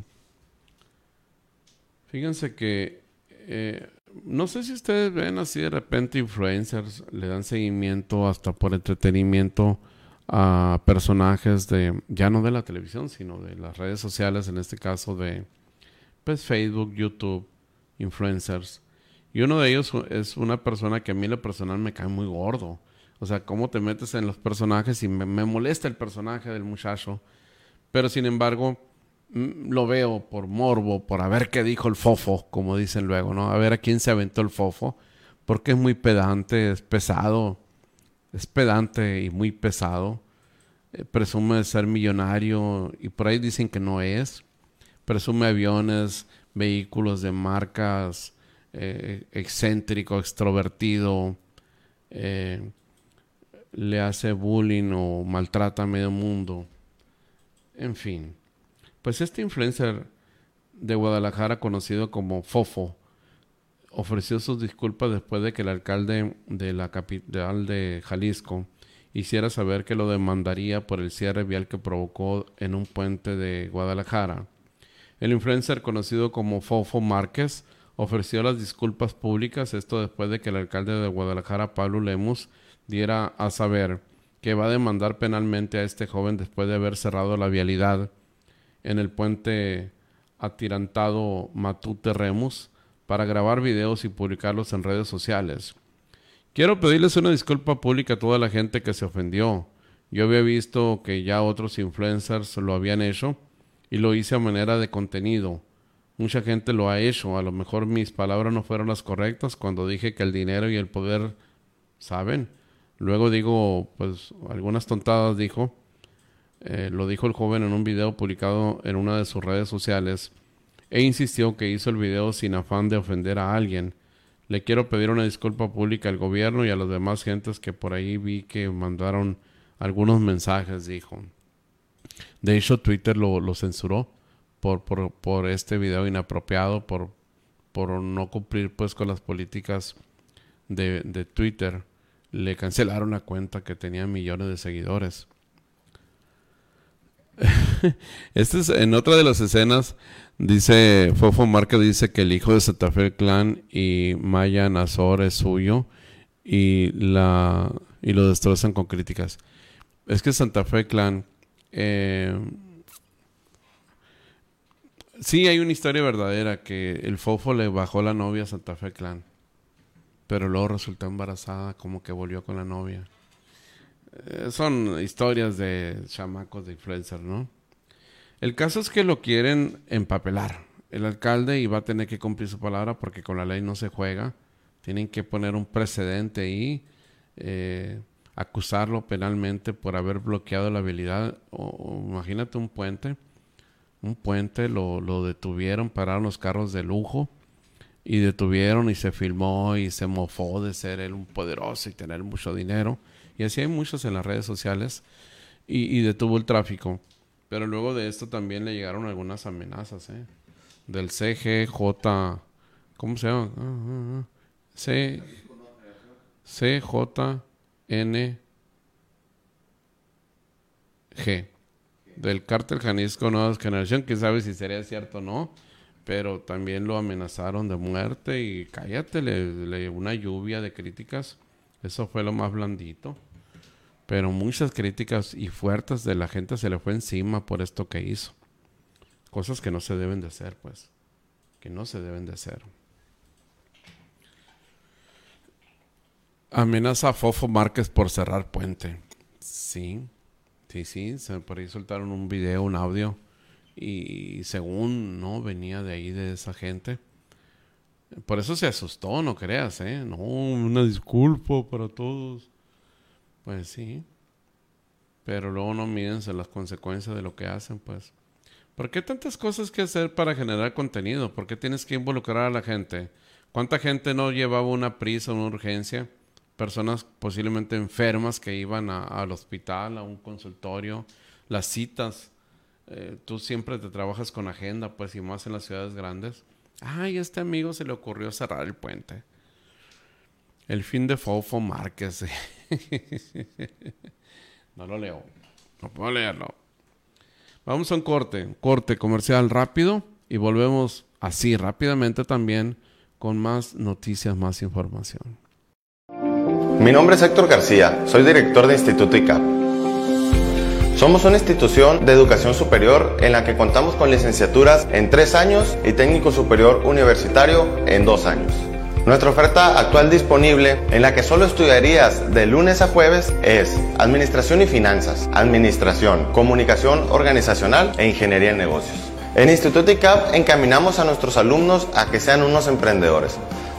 Fíjense que eh, no sé si ustedes ven así de repente influencers le dan seguimiento hasta por entretenimiento a personajes de ya no de la televisión sino de las redes sociales en este caso de pues Facebook YouTube influencers y uno de ellos es una persona que a mí lo personal me cae muy gordo o sea cómo te metes en los personajes y me, molesta el personaje del muchacho pero sin embargo Mm, lo veo por morbo, por a ver qué dijo el fofo, como dicen luego, ¿no? A ver a quién se aventó el fofo, porque es muy pedante, es pesado, es pedante y muy pesado. Eh, presume ser millonario y por ahí dicen que no es. Presume aviones, vehículos de marcas, eh, excéntrico, extrovertido, eh, le hace bullying o maltrata a medio mundo. En fin. Pues este influencer de Guadalajara, conocido como Fofo, ofreció sus disculpas después de que el alcalde de la capital de Jalisco hiciera saber que lo demandaría por el cierre vial que provocó en un puente de Guadalajara. El influencer conocido como Fofo Márquez ofreció las disculpas públicas, esto después de que el alcalde de Guadalajara, Pablo Lemus, diera a saber que va a demandar penalmente a este joven después de haber cerrado la vialidad en el puente atirantado Matute Remus para grabar videos y publicarlos en redes sociales. Quiero pedirles una disculpa pública a toda la gente que se ofendió. Yo había visto que ya otros influencers lo habían hecho y lo hice a manera de contenido. Mucha gente lo ha hecho. A lo mejor mis palabras no fueron las correctas cuando dije que el dinero y el poder saben. Luego digo, pues algunas tontadas dijo eh, lo dijo el joven en un video publicado en una de sus redes sociales e insistió que hizo el video sin afán de ofender a alguien. Le quiero pedir una disculpa pública al gobierno y a las demás gentes que por ahí vi que mandaron algunos mensajes, dijo. De hecho, Twitter lo, censuró por, por, por, este video inapropiado, por, por no cumplir pues con las políticas de, de Twitter. Le cancelaron la cuenta que tenía millones de seguidores. este es en otra de las escenas. Dice Fofo Marca dice que el hijo de Santa Fe Clan y Maya Nazor es suyo y la y lo destrozan con críticas. Es que Santa Fe Clan eh, sí hay una historia verdadera que el Fofo le bajó la novia a Santa Fe Clan, pero luego resultó embarazada, como que volvió con la novia. Eh, son historias de chamacos de influencer, ¿no? El caso es que lo quieren empapelar. El alcalde va a tener que cumplir su palabra porque con la ley no se juega. Tienen que poner un precedente y eh, acusarlo penalmente por haber bloqueado la habilidad. O, imagínate un puente. Un puente lo, lo detuvieron, pararon los carros de lujo y detuvieron y se filmó y se mofó de ser él un poderoso y tener mucho dinero y así hay muchos en las redes sociales, y, detuvo el tráfico. Pero luego de esto también le llegaron algunas amenazas, ¿eh? Del CGJ, ¿cómo se llama? Ah, ah, ah. C, CJN G. Del cártel Jalisco Nueva Generación, quién sabe si sería cierto o no, pero también lo amenazaron de muerte y cállate, le, le una lluvia de críticas. Eso fue lo más blandito. Pero muchas críticas y fuertes de la gente se le fue encima por esto que hizo. Cosas que no se deben de hacer, pues. Que no se deben de hacer. Amenaza a Fofo Márquez por cerrar puente. Sí, sí, sí. por ahí soltaron un video, un audio y según, ¿no? Venía de ahí, de esa gente. Por eso se asustó, no creas, ¿eh? No, una disculpa para todos. Pues sí. Pero luego no mídense las consecuencias de lo que hacen, pues. ¿Por qué tantas cosas que hacer para generar contenido? ¿Por qué tienes que involucrar a la gente? ¿Cuánta gente no llevaba una prisa, una urgencia? Personas posiblemente enfermas que iban al hospital, a un consultorio, las citas. Eh, tú siempre te trabajas con agenda, pues, y más en las ciudades grandes. Ay, a este amigo se le ocurrió cerrar el puente. El fin de Fofo Márquez. no lo leo. No puedo leerlo. Vamos a un corte, corte comercial rápido y volvemos así rápidamente también con más noticias, más información. Mi nombre es Héctor García, soy director de Instituto ICAP. Somos una institución de educación superior en la que contamos con licenciaturas en tres años y técnico superior universitario en dos años. Nuestra oferta actual disponible, en la que solo estudiarías de lunes a jueves, es Administración y Finanzas, Administración, Comunicación Organizacional e Ingeniería en Negocios. En Instituto ICAP encaminamos a nuestros alumnos a que sean unos emprendedores.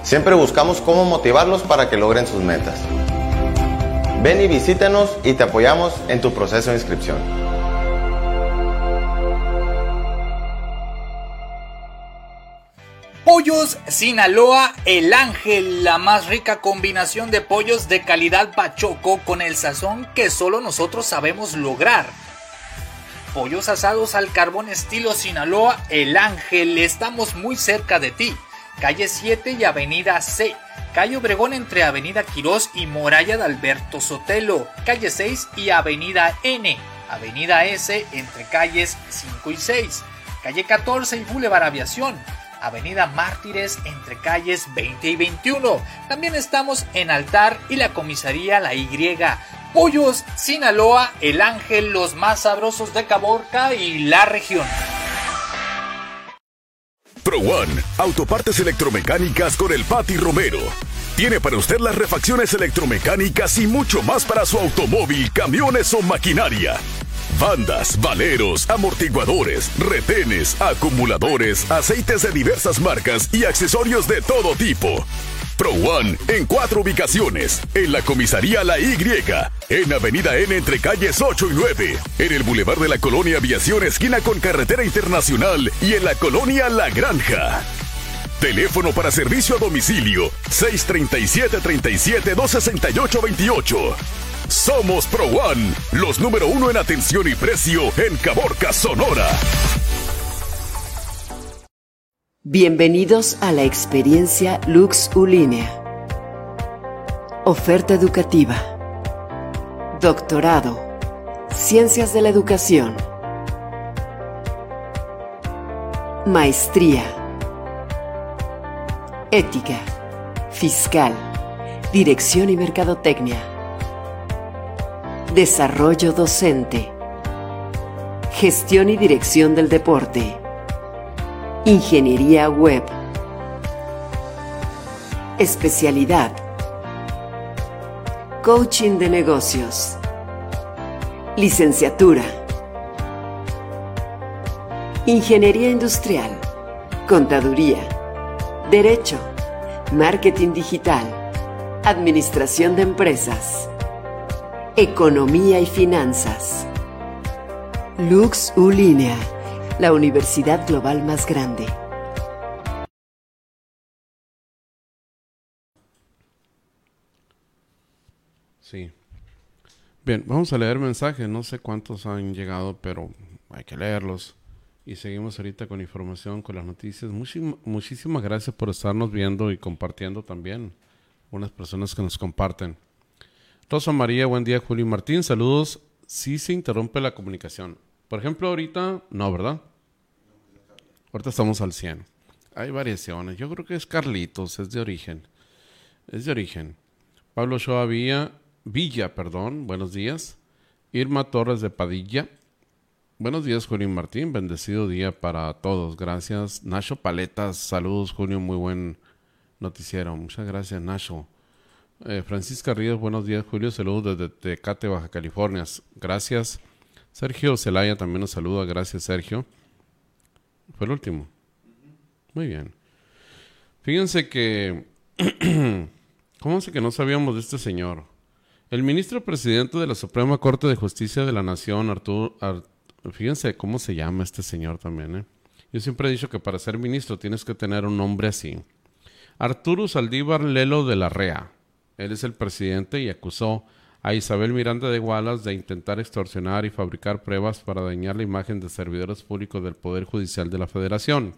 Siempre buscamos cómo motivarlos para que logren sus metas. Ven y visítanos y te apoyamos en tu proceso de inscripción. Pollos Sinaloa El Ángel, la más rica combinación de pollos de calidad pachoco con el sazón que solo nosotros sabemos lograr. Pollos asados al carbón estilo Sinaloa El Ángel, estamos muy cerca de ti. Calle 7 y Avenida C calle Obregón entre Avenida Quirós y Moralla de Alberto Sotelo, calle 6 y Avenida N, Avenida S entre calles 5 y 6, calle 14 y Boulevard Aviación, Avenida Mártires entre calles 20 y 21. También estamos en Altar y la comisaría La Y. Pollos, Sinaloa, El Ángel, los más sabrosos de Caborca y la región. Pro One, autopartes electromecánicas con el Pati Romero. Tiene para usted las refacciones electromecánicas y mucho más para su automóvil, camiones o maquinaria. Bandas, valeros, amortiguadores, retenes, acumuladores, aceites de diversas marcas y accesorios de todo tipo. Pro One en cuatro ubicaciones. En la comisaría La Y, en Avenida N entre calles 8 y 9, en el Boulevard de la Colonia Aviación esquina con Carretera Internacional y en la Colonia La Granja. Teléfono para servicio a domicilio 637-37-268-28. Somos Pro One, los número uno en atención y precio en Caborca, Sonora. Bienvenidos a la experiencia Lux Ulínea. Oferta educativa. Doctorado. Ciencias de la Educación. Maestría. Ética. Fiscal. Dirección y Mercadotecnia. Desarrollo docente. Gestión y Dirección del Deporte Ingeniería Web. Especialidad. Coaching de negocios. Licenciatura. Ingeniería Industrial. Contaduría. Derecho. Marketing Digital. Administración de Empresas. Economía y Finanzas. Lux Ulínea la universidad global más grande. Sí. Bien, vamos a leer mensajes. No sé cuántos han llegado, pero hay que leerlos. Y seguimos ahorita con información, con las noticias. muchísimas gracias por estarnos viendo y compartiendo también. Unas personas que nos comparten. Rosa María, buen día, Julio Martín. Saludos. Sí se interrumpe la comunicación. Por ejemplo, ahorita, no, ¿verdad? Ahorita estamos al 100. Hay variaciones. Yo creo que es Carlitos, es de origen. Es de origen. Pablo Shoa Villa, Villa, perdón, buenos días. Irma Torres de Padilla. Buenos días, Julio Martín. Bendecido día para todos. Gracias. Nacho Paletas, saludos, Julio. Muy buen noticiero. Muchas gracias, Nacho. Eh, Francisca Ríos, buenos días, Julio. Saludos desde Tecate, Baja California. Gracias. Sergio Celaya también nos saluda. Gracias, Sergio. Fue el último. Muy bien. Fíjense que... ¿Cómo sé que no sabíamos de este señor? El ministro presidente de la Suprema Corte de Justicia de la Nación, Arturo... fíjense cómo se llama este señor también, ¿eh? Yo siempre he dicho que para ser ministro tienes que tener un nombre así. Arturo Saldívar Lelo de la Rea. Él es el presidente y acusó a Isabel Miranda de Wallace de intentar extorsionar y fabricar pruebas para dañar la imagen de servidores públicos del Poder Judicial de la Federación.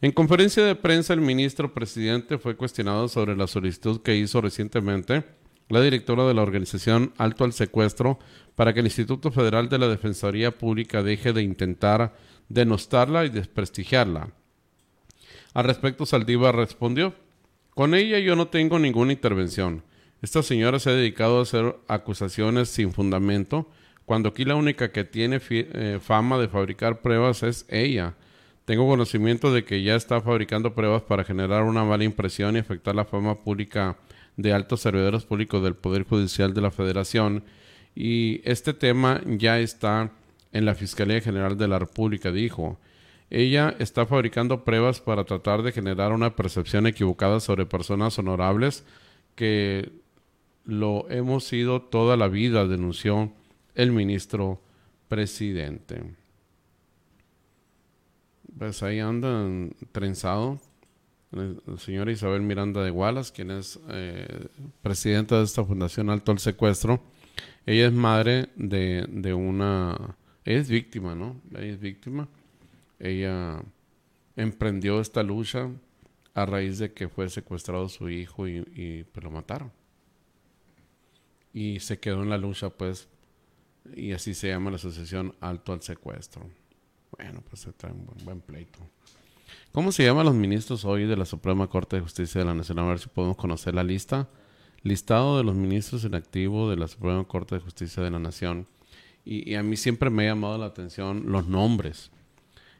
En conferencia de prensa, el ministro presidente fue cuestionado sobre la solicitud que hizo recientemente la directora de la organización Alto al Secuestro para que el Instituto Federal de la Defensoría Pública deje de intentar denostarla y desprestigiarla. Al respecto, Saldívar respondió, con ella yo no tengo ninguna intervención. Esta señora se ha dedicado a hacer acusaciones sin fundamento, cuando aquí la única que tiene eh, fama de fabricar pruebas es ella. Tengo conocimiento de que ya está fabricando pruebas para generar una mala impresión y afectar la fama pública de altos servidores públicos del Poder Judicial de la Federación. Y este tema ya está en la Fiscalía General de la República, dijo. Ella está fabricando pruebas para tratar de generar una percepción equivocada sobre personas honorables que lo hemos sido toda la vida, denunció el ministro presidente. Pues ahí andan trenzado la señora Isabel Miranda de Wallace, quien es eh, presidenta de esta Fundación Alto al Secuestro. Ella es madre de, de una... Ella es víctima, ¿no? Ella es víctima. Ella emprendió esta lucha a raíz de que fue secuestrado su hijo y, y pues, lo mataron y se quedó en la lucha, pues, y así se llama la asociación Alto al Secuestro. Bueno, pues se trae un buen, pleito. ¿Cómo se llaman los ministros hoy de la Suprema Corte de Justicia de la Nación? A ver si podemos conocer la lista. Listado de los ministros en activo de la Suprema Corte de Justicia de la Nación. Y, y a mí siempre me ha llamado la atención los nombres.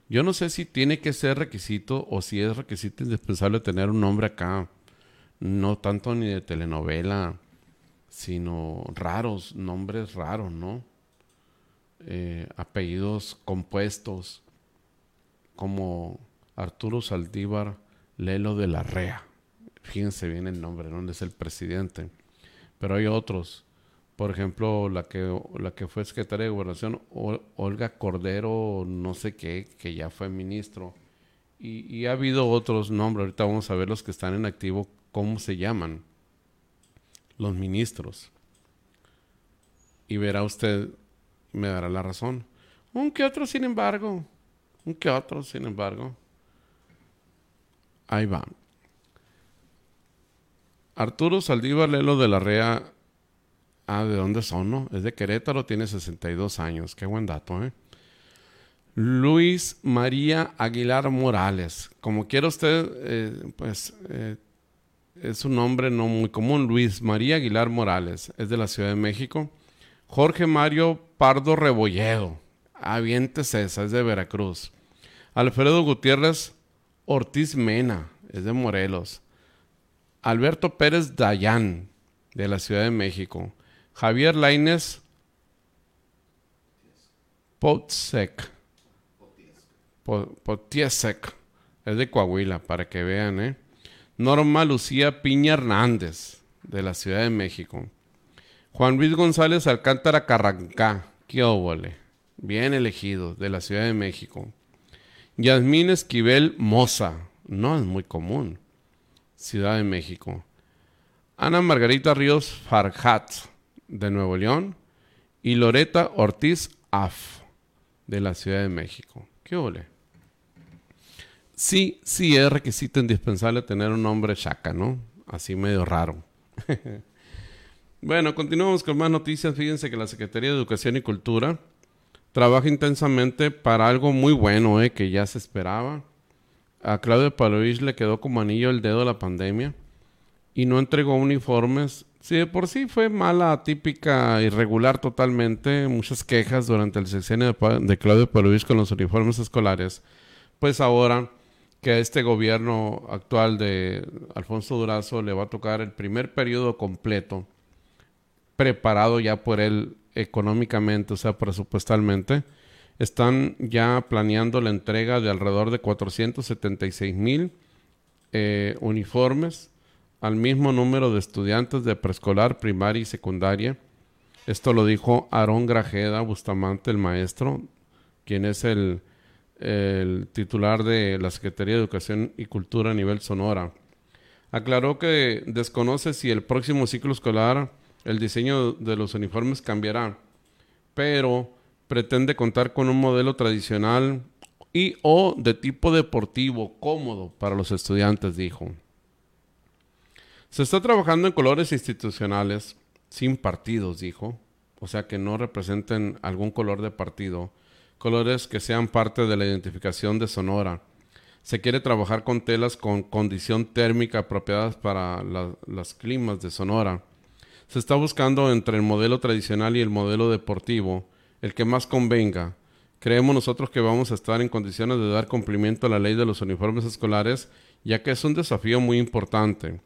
Yo no sé si tiene que ser requisito o si es requisito indispensable tener un nombre acá. No tanto ni de telenovela, sino raros, nombres raros, ¿no? Eh, apellidos compuestos, como Arturo Saldívar Lelo de la Rea. Fíjense bien el nombre, ¿no? Es el presidente. Pero hay otros. Por ejemplo, la que, la que fue secretaria de Gobernación, Olga Cordero, no sé qué, que ya fue ministro. Y, y ha habido otros nombres. Ahorita vamos a ver los que están en activo, cómo se llaman los ministros. Y verá usted, me dará la razón. Un que otro, sin embargo. Un que otro, sin embargo. Ahí va. Arturo Saldívar Lelo de la Rea. Ah, ¿de dónde son, no? Es de Querétaro, tiene 62 años. Qué buen dato, ¿eh? Luis María Aguilar Morales. Como quiera usted, eh, pues eh, es un nombre no muy común, Luis María Aguilar Morales, es de la Ciudad de México. Jorge Mario Pardo Rebolledo, avientes esa, es de Veracruz. Alfredo Gutiérrez Ortiz Mena, es de Morelos. Alberto Pérez Dayán, de la Ciudad de México. Javier Laines Potsek. Potiesek, es de Coahuila, para que vean, ¿eh? Norma Lucía Piña Hernández, de la Ciudad de México. Juan Luis González Alcántara Carrancá, qué óvole, bien elegido, de la Ciudad de México. Yasmín Esquivel Moza, no es muy común, Ciudad de México. Ana Margarita Ríos Farhat, de Nuevo León. Y Loreta Ortiz Af, de la Ciudad de México. ¿Qué ole? Sí, sí es requisito indispensable tener un nombre chaca, ¿no? Así medio raro. bueno, continuamos con más noticias. Fíjense que la Secretaría de Educación y Cultura trabaja intensamente para algo muy bueno, ¿eh? que ya se esperaba. A Claudio Palovich le quedó como anillo el dedo la pandemia y no entregó uniformes. Sí, de por sí fue mala, típica, irregular totalmente. Muchas quejas durante el sexenio de, de Claudio Palovich con los uniformes escolares. Pues ahora que este gobierno actual de Alfonso Durazo le va a tocar el primer periodo completo, preparado ya por él económicamente, o sea, presupuestalmente, están ya planeando la entrega de alrededor de 476 mil eh, uniformes al mismo número de estudiantes de preescolar, primaria y secundaria. Esto lo dijo Aarón Grajeda Bustamante, el maestro, quien es el, el titular de la Secretaría de Educación y Cultura a nivel Sonora. Aclaró que desconoce si el próximo ciclo escolar el diseño de los uniformes cambiará, pero pretende contar con un modelo tradicional y o de tipo deportivo cómodo para los estudiantes, dijo. Se está trabajando en colores institucionales sin partidos, dijo, o sea que no representen algún color de partido, colores que sean parte de la identificación de Sonora. Se quiere trabajar con telas con condición térmica apropiadas para las climas de Sonora. Se está buscando entre el modelo tradicional y el modelo deportivo el que más convenga. Creemos nosotros que vamos a estar en condiciones de dar cumplimiento a la ley de los uniformes escolares, ya que es un desafío muy importante.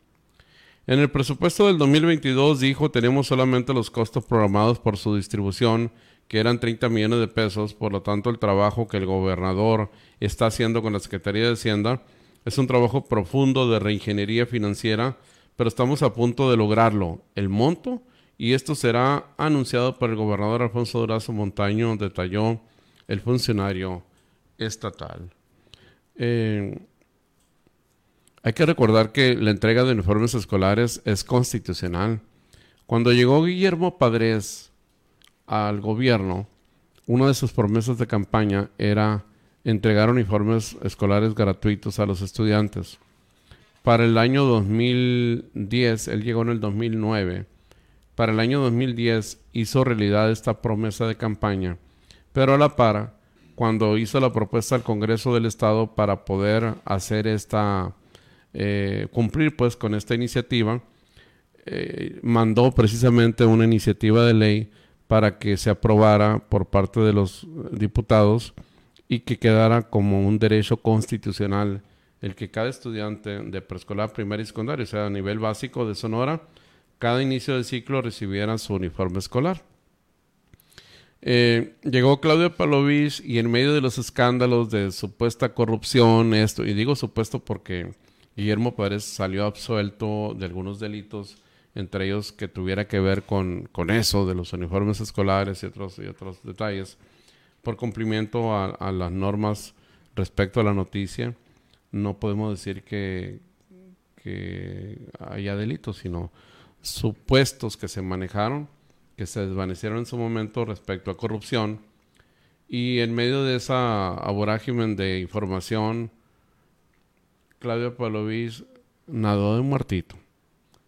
En el presupuesto del 2022 dijo tenemos solamente los costos programados por su distribución, que eran 30 millones de pesos, por lo tanto el trabajo que el gobernador está haciendo con la Secretaría de Hacienda es un trabajo profundo de reingeniería financiera, pero estamos a punto de lograrlo. El monto y esto será anunciado por el gobernador Alfonso Durazo Montaño, detalló el funcionario estatal. Eh, hay que recordar que la entrega de uniformes escolares es constitucional. Cuando llegó Guillermo Padres al gobierno, una de sus promesas de campaña era entregar uniformes escolares gratuitos a los estudiantes. Para el año 2010, él llegó en el 2009, para el año 2010 hizo realidad esta promesa de campaña, pero a la par, cuando hizo la propuesta al Congreso del Estado para poder hacer esta, eh, cumplir pues con esta iniciativa, eh, mandó precisamente una iniciativa de ley para que se aprobara por parte de los diputados y que quedara como un derecho constitucional el que cada estudiante de preescolar, primaria y secundaria, o sea, a nivel básico de Sonora, cada inicio de ciclo recibieran su uniforme escolar. Eh, llegó Claudio Palovich y en medio de los escándalos de supuesta corrupción, esto, y digo supuesto porque Guillermo Pérez salió absuelto de algunos delitos, entre ellos que tuviera que ver con, con eso, de los uniformes escolares y otros, y otros detalles, por cumplimiento a, las normas respecto a la noticia. No podemos decir que, que haya delitos, sino supuestos que se manejaron, que se desvanecieron en su momento respecto a corrupción, y en medio de esa aborágimen de información, Claudio Pavlovich nadó de muertito.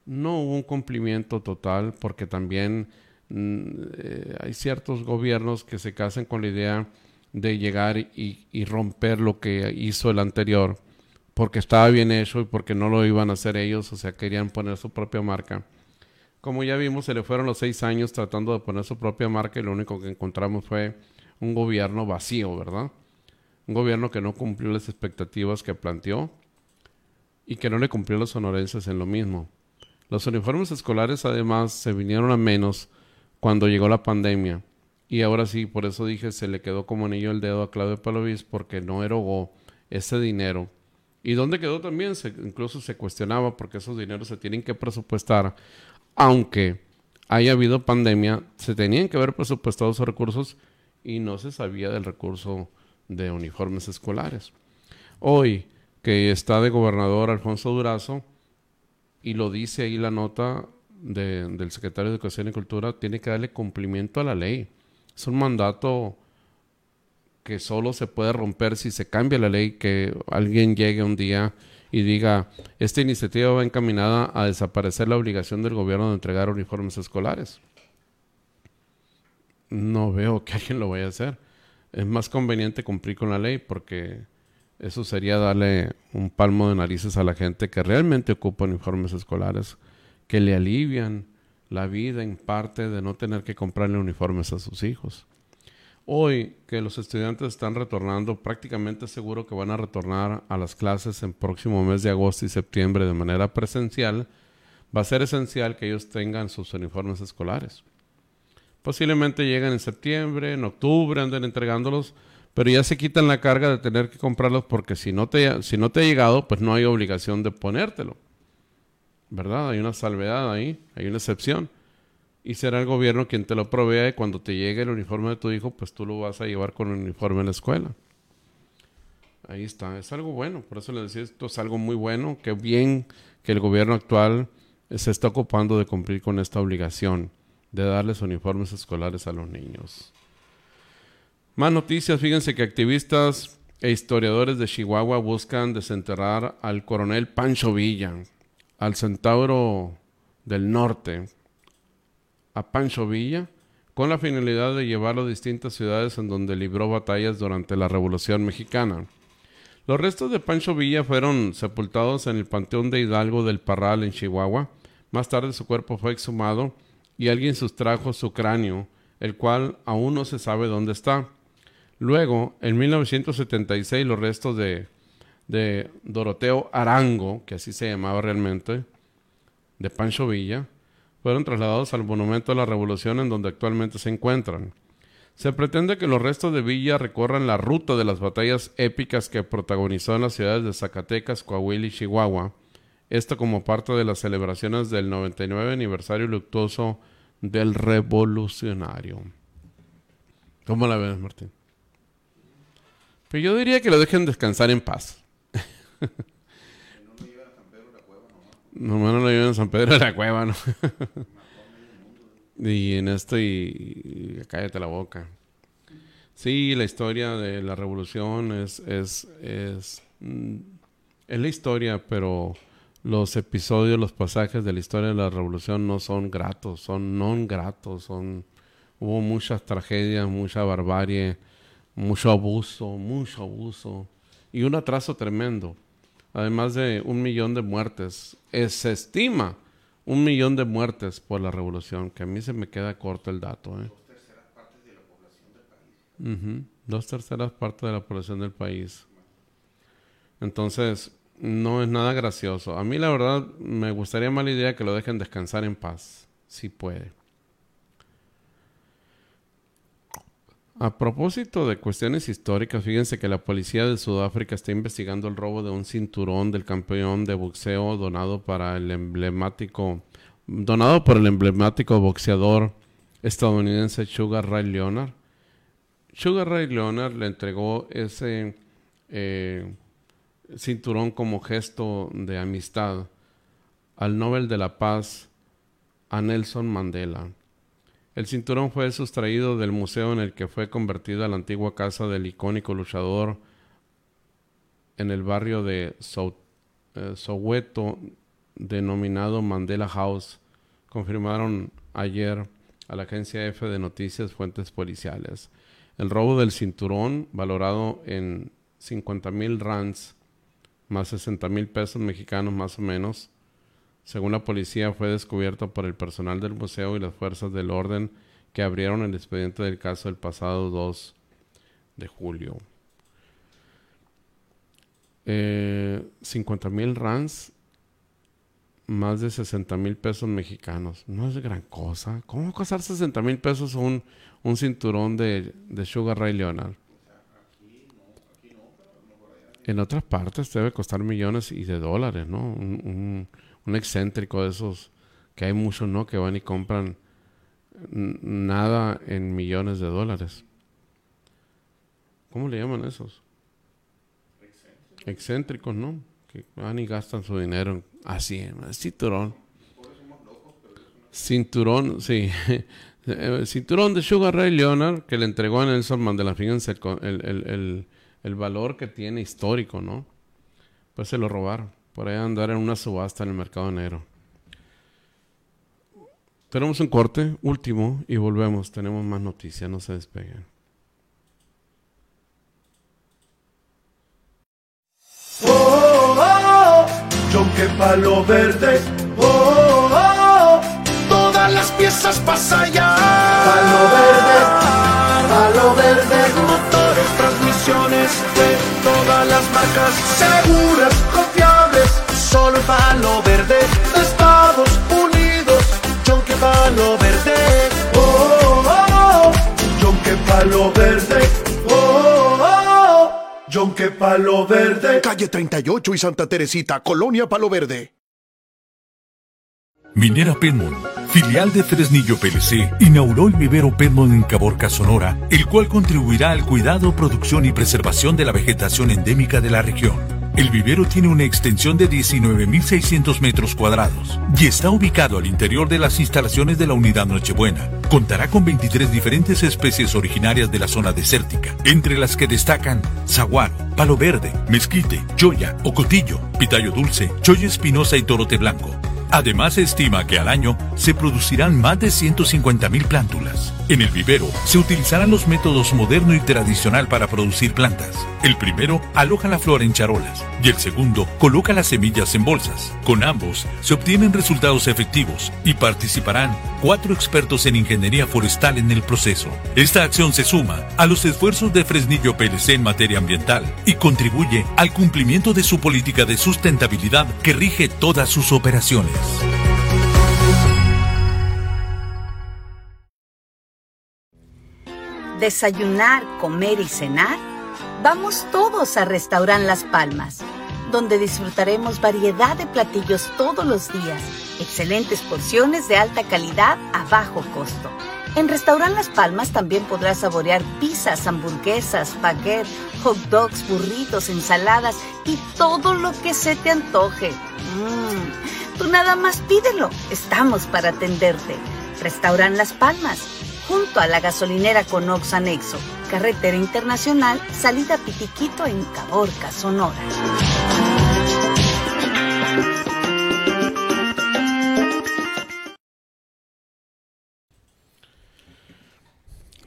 No hubo un cumplimiento total porque también mm, eh, hay ciertos gobiernos que se casan con la idea de llegar y, y, romper lo que hizo el anterior porque estaba bien hecho y porque no lo iban a hacer ellos, o sea, querían poner su propia marca. Como ya vimos, se le fueron los seis años tratando de poner su propia marca y lo único que encontramos fue un gobierno vacío, ¿verdad? Un gobierno que no cumplió las expectativas que planteó y que no le cumplió a los sonorenses en lo mismo. Los uniformes escolares además se vinieron a menos cuando llegó la pandemia. Y ahora sí, por eso dije, se le quedó como anillo el dedo a Claudio Palovis porque no erogó ese dinero. ¿Y dónde quedó también? Se, incluso se cuestionaba porque esos dineros se tienen que presupuestar aunque haya habido pandemia, se tenían que haber presupuestado esos recursos y no se sabía del recurso de uniformes escolares. Hoy que está de gobernador Alfonso Durazo, y lo dice ahí la nota del secretario de Educación y Cultura, tiene que darle cumplimiento a la ley. Es un mandato que solo se puede romper si se cambia la ley, que alguien llegue un día y diga, esta iniciativa va encaminada a desaparecer la obligación del gobierno de entregar uniformes escolares. No veo que alguien lo vaya a hacer. Es más conveniente cumplir con la ley porque eso sería darle un palmo de narices a la gente que realmente ocupa uniformes escolares, que le alivian la vida en parte de no tener que comprarle uniformes a sus hijos. Hoy que los estudiantes están retornando, prácticamente seguro que van a retornar a las clases en próximo mes de agosto y septiembre de manera presencial, va a ser esencial que ellos tengan sus uniformes escolares. Posiblemente lleguen en septiembre, en octubre, anden entregándolos, pero ya se quitan la carga de tener que comprarlos porque si no te, si no te ha llegado, pues no hay obligación de ponértelo. ¿Verdad? Hay una salvedad ahí, hay una excepción. Y será el gobierno quien te lo provea y cuando te llegue el uniforme de tu hijo, pues tú lo vas a llevar con el uniforme en la escuela. Ahí está, es algo bueno, por eso le decía, esto es algo muy bueno, que bien que el gobierno actual se está ocupando de cumplir con esta obligación de darles uniformes escolares a los niños. Más noticias, fíjense que activistas e historiadores de Chihuahua buscan desenterrar al coronel Pancho Villa, al centauro del norte, a Pancho Villa, con la finalidad de llevarlo a distintas ciudades en donde libró batallas durante la Revolución Mexicana. Los restos de Pancho Villa fueron sepultados en el Panteón de Hidalgo del Parral en Chihuahua. Más tarde su cuerpo fue exhumado y alguien sustrajo su cráneo, el cual aún no se sabe dónde está. Luego, en 1976, los restos de, de Doroteo Arango, que así se llamaba realmente, de Pancho Villa, fueron trasladados al Monumento de la Revolución en donde actualmente se encuentran. Se pretende que los restos de Villa recorran la ruta de las batallas épicas que protagonizó en las ciudades de Zacatecas, Coahuila y Chihuahua, esto como parte de las celebraciones del 99 aniversario luctuoso del revolucionario. ¿Cómo la ves, Martín? Pero yo diría que lo dejen descansar en paz. No no lo llevan a San Pedro de la Cueva, ¿no? y en esto, y, cállate la boca. Sí, la historia de la revolución es, es, es, mm, es la historia, pero los episodios, los pasajes de la historia de la revolución no son gratos, son non gratos, son hubo muchas tragedias, mucha barbarie, mucho abuso, mucho abuso y un atraso tremendo. Además de un millón de muertes, se estima un millón de muertes por la revolución, que a mí se me queda corto el dato. ¿eh? Dos terceras partes de la población del país. Dos terceras partes de la población del país. Entonces, no es nada gracioso. A mí la verdad me gustaría más la idea que lo dejen descansar en paz, si puede. A propósito de cuestiones históricas, fíjense que la policía de Sudáfrica está investigando el robo de un cinturón del campeón de boxeo donado para el emblemático donado por el emblemático boxeador estadounidense Sugar Ray Leonard. Sugar Ray Leonard le entregó ese eh, cinturón como gesto de amistad al Nobel de la Paz a Nelson Mandela. El cinturón fue sustraído del museo en el que fue convertida la antigua casa del icónico luchador en el barrio de eh, Soweto denominado Mandela House, confirmaron ayer a la agencia F de noticias fuentes policiales. El robo del cinturón, valorado en 50 mil rands, más 60 mil pesos mexicanos más o menos. Según la policía, fue descubierto por el personal del museo y las fuerzas del orden que abrieron el expediente del caso el pasado 2 de julio. Eh, 50 mil rands, más de 60 mil pesos mexicanos. No es gran cosa. ¿Cómo va a costar 60 mil pesos un, un cinturón de, de Sugar Ray Leonard? En otras partes debe costar millones y de dólares, ¿no? Un, excéntrico de esos, que hay muchos, ¿no? Que van y compran nada en millones de dólares. ¿Cómo le llaman esos? Excéntricos, ¿no? Que van y gastan su dinero así, en cinturón. Cinturón, sí. cinturón de Sugar Ray Leonard que le entregó a Nelson Mandela. Fíjense el, el, el, el valor que tiene histórico, ¿no? Pues se lo robaron. Por ahí andar en una subasta en el mercado negro. Tenemos un corte último y volvemos. Tenemos más noticias, no se despeguen. Oh, oh, oh, que palo verde. Oh, oh, todas las piezas pasan allá. Palo verde, palo verde de todas las marcas seguras, palo verde. Estados Unidos, chonque palo verde. Oh, oh, oh, oh. chonque palo verde. Oh, oh, oh, palo verde. Calle 38 y Santa Teresita, Colonia Palo Verde. Minera Penmon, filial de Fresnillo PLC, inauguró el vivero Penmon en Caborca, Sonora, el cual contribuirá al cuidado, producción y preservación de la vegetación endémica de la región. El vivero tiene una extensión de 19.600 metros cuadrados y está ubicado al interior de las instalaciones de la unidad Nochebuena. Contará con 23 diferentes especies originarias de la zona desértica, entre las que destacan saguaro, palo verde, mezquite, choya, ocotillo, pitayo dulce, choya espinosa y torote blanco. Además, se estima que al año se producirán más de 150.000 plántulas. En el vivero se utilizarán los métodos moderno y tradicional para producir plantas. El primero aloja la flor en charolas y el segundo coloca las semillas en bolsas. Con ambos se obtienen resultados efectivos y participarán cuatro expertos en ingeniería forestal en el proceso. Esta acción se suma a los esfuerzos de Fresnillo PLC en materia ambiental y contribuye al cumplimiento de su política de sustentabilidad que rige todas sus operaciones. Desayunar, comer y cenar. Vamos todos a Restaurant Las Palmas, donde disfrutaremos variedad de platillos todos los días, excelentes porciones de alta calidad a bajo costo. En Restaurant Las Palmas también podrás saborear pizzas, hamburguesas, baguette, hot dogs, burritos, ensaladas y todo lo que se te antoje. Mm, Tú nada más pídelo, estamos para atenderte. Restaurant Las Palmas, junto a la gasolinera Conox Anexo, carretera internacional, salida Pitiquito en Caborca, Sonora.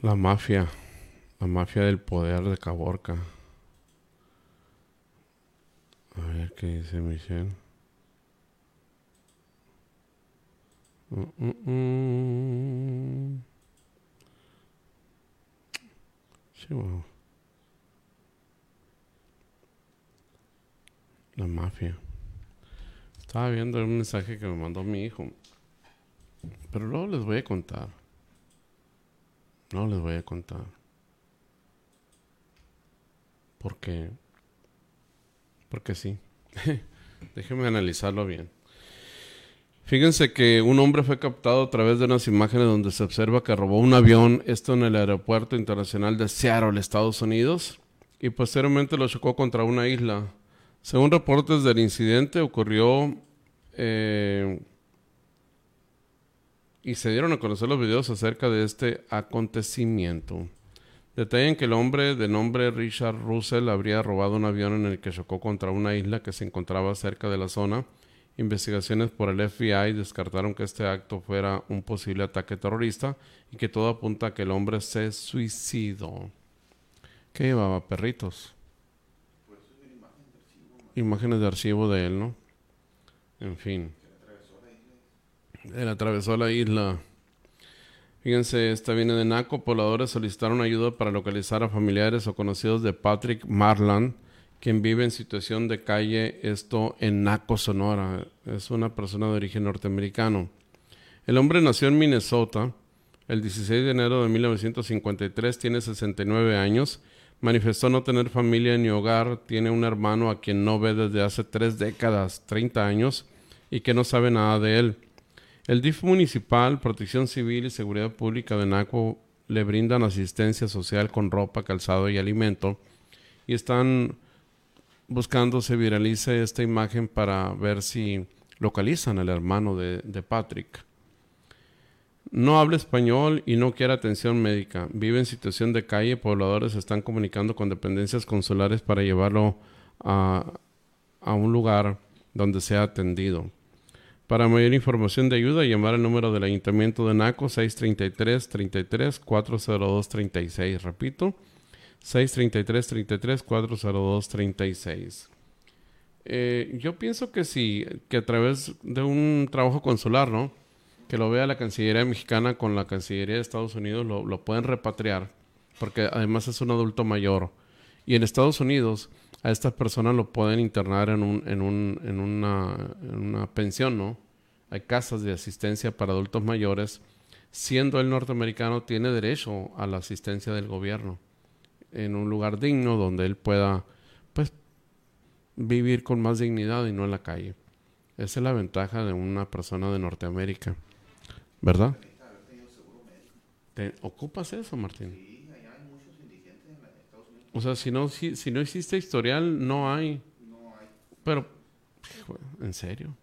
La mafia. La mafia del poder de Caborca. A ver qué dice Michelle. La mafia. Estaba viendo un mensaje que me mandó mi hijo. Pero luego les voy a contar. No les voy a contar. Porque. Porque sí. Déjenme analizarlo bien. Fíjense que un hombre fue captado a través de unas imágenes donde se observa que robó un avión, esto en el aeropuerto internacional de Seattle, Estados Unidos, y posteriormente lo chocó contra una isla. Según reportes del incidente, ocurrió eh, y se dieron a conocer los videos acerca de este acontecimiento. Detallan que el hombre de nombre Richard Russell habría robado un avión en el que chocó contra una isla que se encontraba cerca de la zona. Investigaciones por el FBI descartaron que este acto fuera un posible ataque terrorista y que todo apunta a que el hombre se suicidó. ¿Qué llevaba? Perritos. Imágenes de archivo de él, ¿no? En fin. Él atravesó la isla. Fíjense, esta viene de Naco. Pobladores solicitaron ayuda para localizar a familiares o conocidos de Patrick Marland, quien vive en situación de calle, esto en Naco, Sonora. Es una persona de origen norteamericano. El hombre nació en Minnesota el 16 de enero de 1953, tiene 69 años. Manifestó no tener familia ni hogar, tiene un hermano a quien no ve desde hace tres décadas, 30 años, y que no sabe nada de él. El DIF municipal, Protección Civil y Seguridad Pública de Naco le brindan asistencia social con ropa, calzado y alimento y están buscando se viralice esta imagen para ver si localizan al hermano de, de Patrick. No habla español y no quiere atención médica. Vive en situación de calle. Pobladores están comunicando con dependencias consulares para llevarlo a, a un lugar donde sea atendido. Para mayor información de ayuda, llamar al número del Ayuntamiento de Naco 633 33 402 36. Repito, 633 33 402 36. Eh, yo pienso que sí, que a través de un trabajo consular, ¿no? Que lo vea la Cancillería mexicana con la Cancillería de Estados Unidos, lo, lo pueden repatriar, porque además es un adulto mayor. Y en Estados Unidos a estas personas lo pueden internar en, un, en, un, en, una, en una pensión, ¿no? Hay casas de asistencia para adultos mayores. Siendo el norteamericano, tiene derecho a la asistencia del gobierno en un lugar digno donde él pueda vivir con más dignidad y no en la calle. Esa es la ventaja de una persona de Norteamérica, ¿verdad? ¿Te ocupas eso, Martín? O sea, si no, si, si no existe historial, no hay. Pero, hijo, ¿en serio?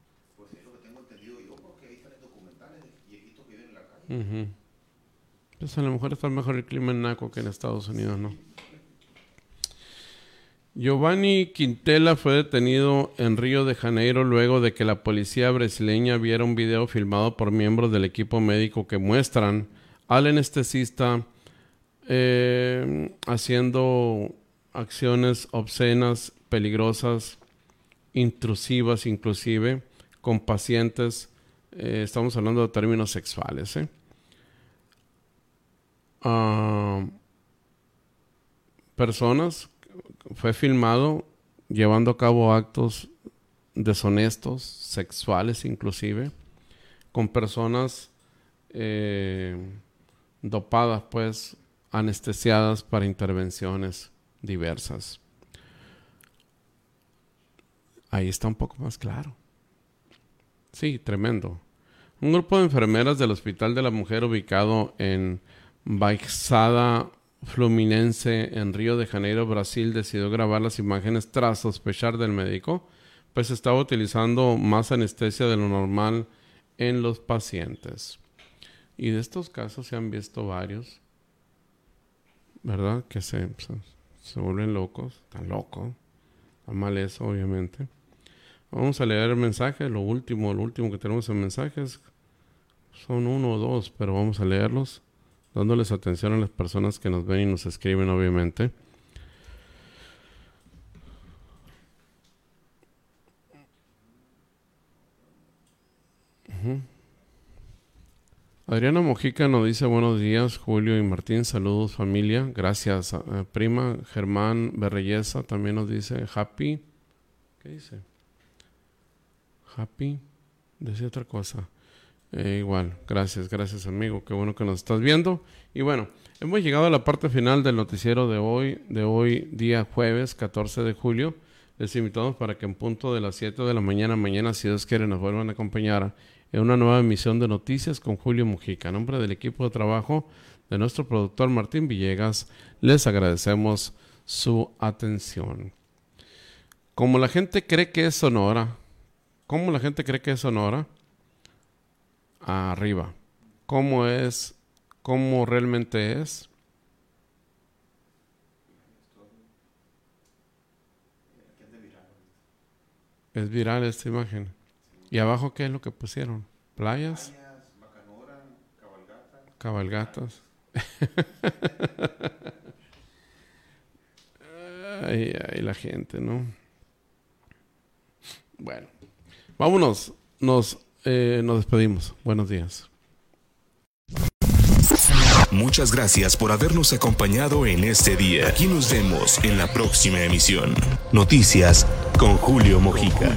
Ujú. Pues a lo mejor está mejor el clima en Naco que en Estados Unidos, ¿no? Giovanni Quintela fue detenido en Río de Janeiro luego de que la policía brasileña viera un video filmado por miembros del equipo médico que muestran al anestesista eh, haciendo acciones obscenas, peligrosas, intrusivas inclusive, con pacientes, eh, estamos hablando de términos sexuales. ¿eh? Ah, personas, fue filmado llevando a cabo actos deshonestos, sexuales inclusive, con personas eh, dopadas, pues, anestesiadas para intervenciones diversas. Ahí está un poco más claro. Sí, tremendo. Un grupo de enfermeras del Hospital de la Mujer ubicado en Baixada Fluminense en Río de Janeiro, Brasil, decidió grabar las imágenes tras sospechar del médico, pues estaba utilizando más anestesia de lo normal en los pacientes. Y de estos casos se han visto varios, ¿verdad? Que se, se, vuelven locos, tan locos, está mal eso, obviamente. Vamos a leer el mensaje, lo último, lo último que tenemos en mensajes. Son uno o dos, pero vamos a leerlos, dándoles atención a las personas que nos ven y nos escriben, obviamente. Adriana Mojica nos dice buenos días, Julio y Martín, saludos familia, gracias eh, prima. Germán Berreyesa también nos dice happy. ¿Qué dice? Happy. Decía otra cosa. Eh, igual, gracias, gracias amigo, qué bueno que nos estás viendo. Y bueno, hemos llegado a la parte final del noticiero de hoy, de hoy día jueves 14 de julio. Les invitamos para que en punto de las 7 de la mañana, mañana, si Dios quiere, nos vuelvan a acompañar en una nueva emisión de noticias con Julio Mujica. En nombre del equipo de trabajo de nuestro productor Martín Villegas, les agradecemos su atención. Como la gente cree que es Sonora, ¿cómo la gente cree que es Sonora? Arriba. ¿Cómo es? ¿Cómo realmente es? Es viral esta imagen. ¿Y abajo qué es lo que pusieron? ¿Playas? Cabalgatas. ay, ay, la gente, ¿no? Bueno, vámonos. Nos, eh, nos despedimos. Buenos días. Muchas gracias por habernos acompañado en este día. Aquí nos vemos en la próxima emisión. Noticias con Julio Mojica.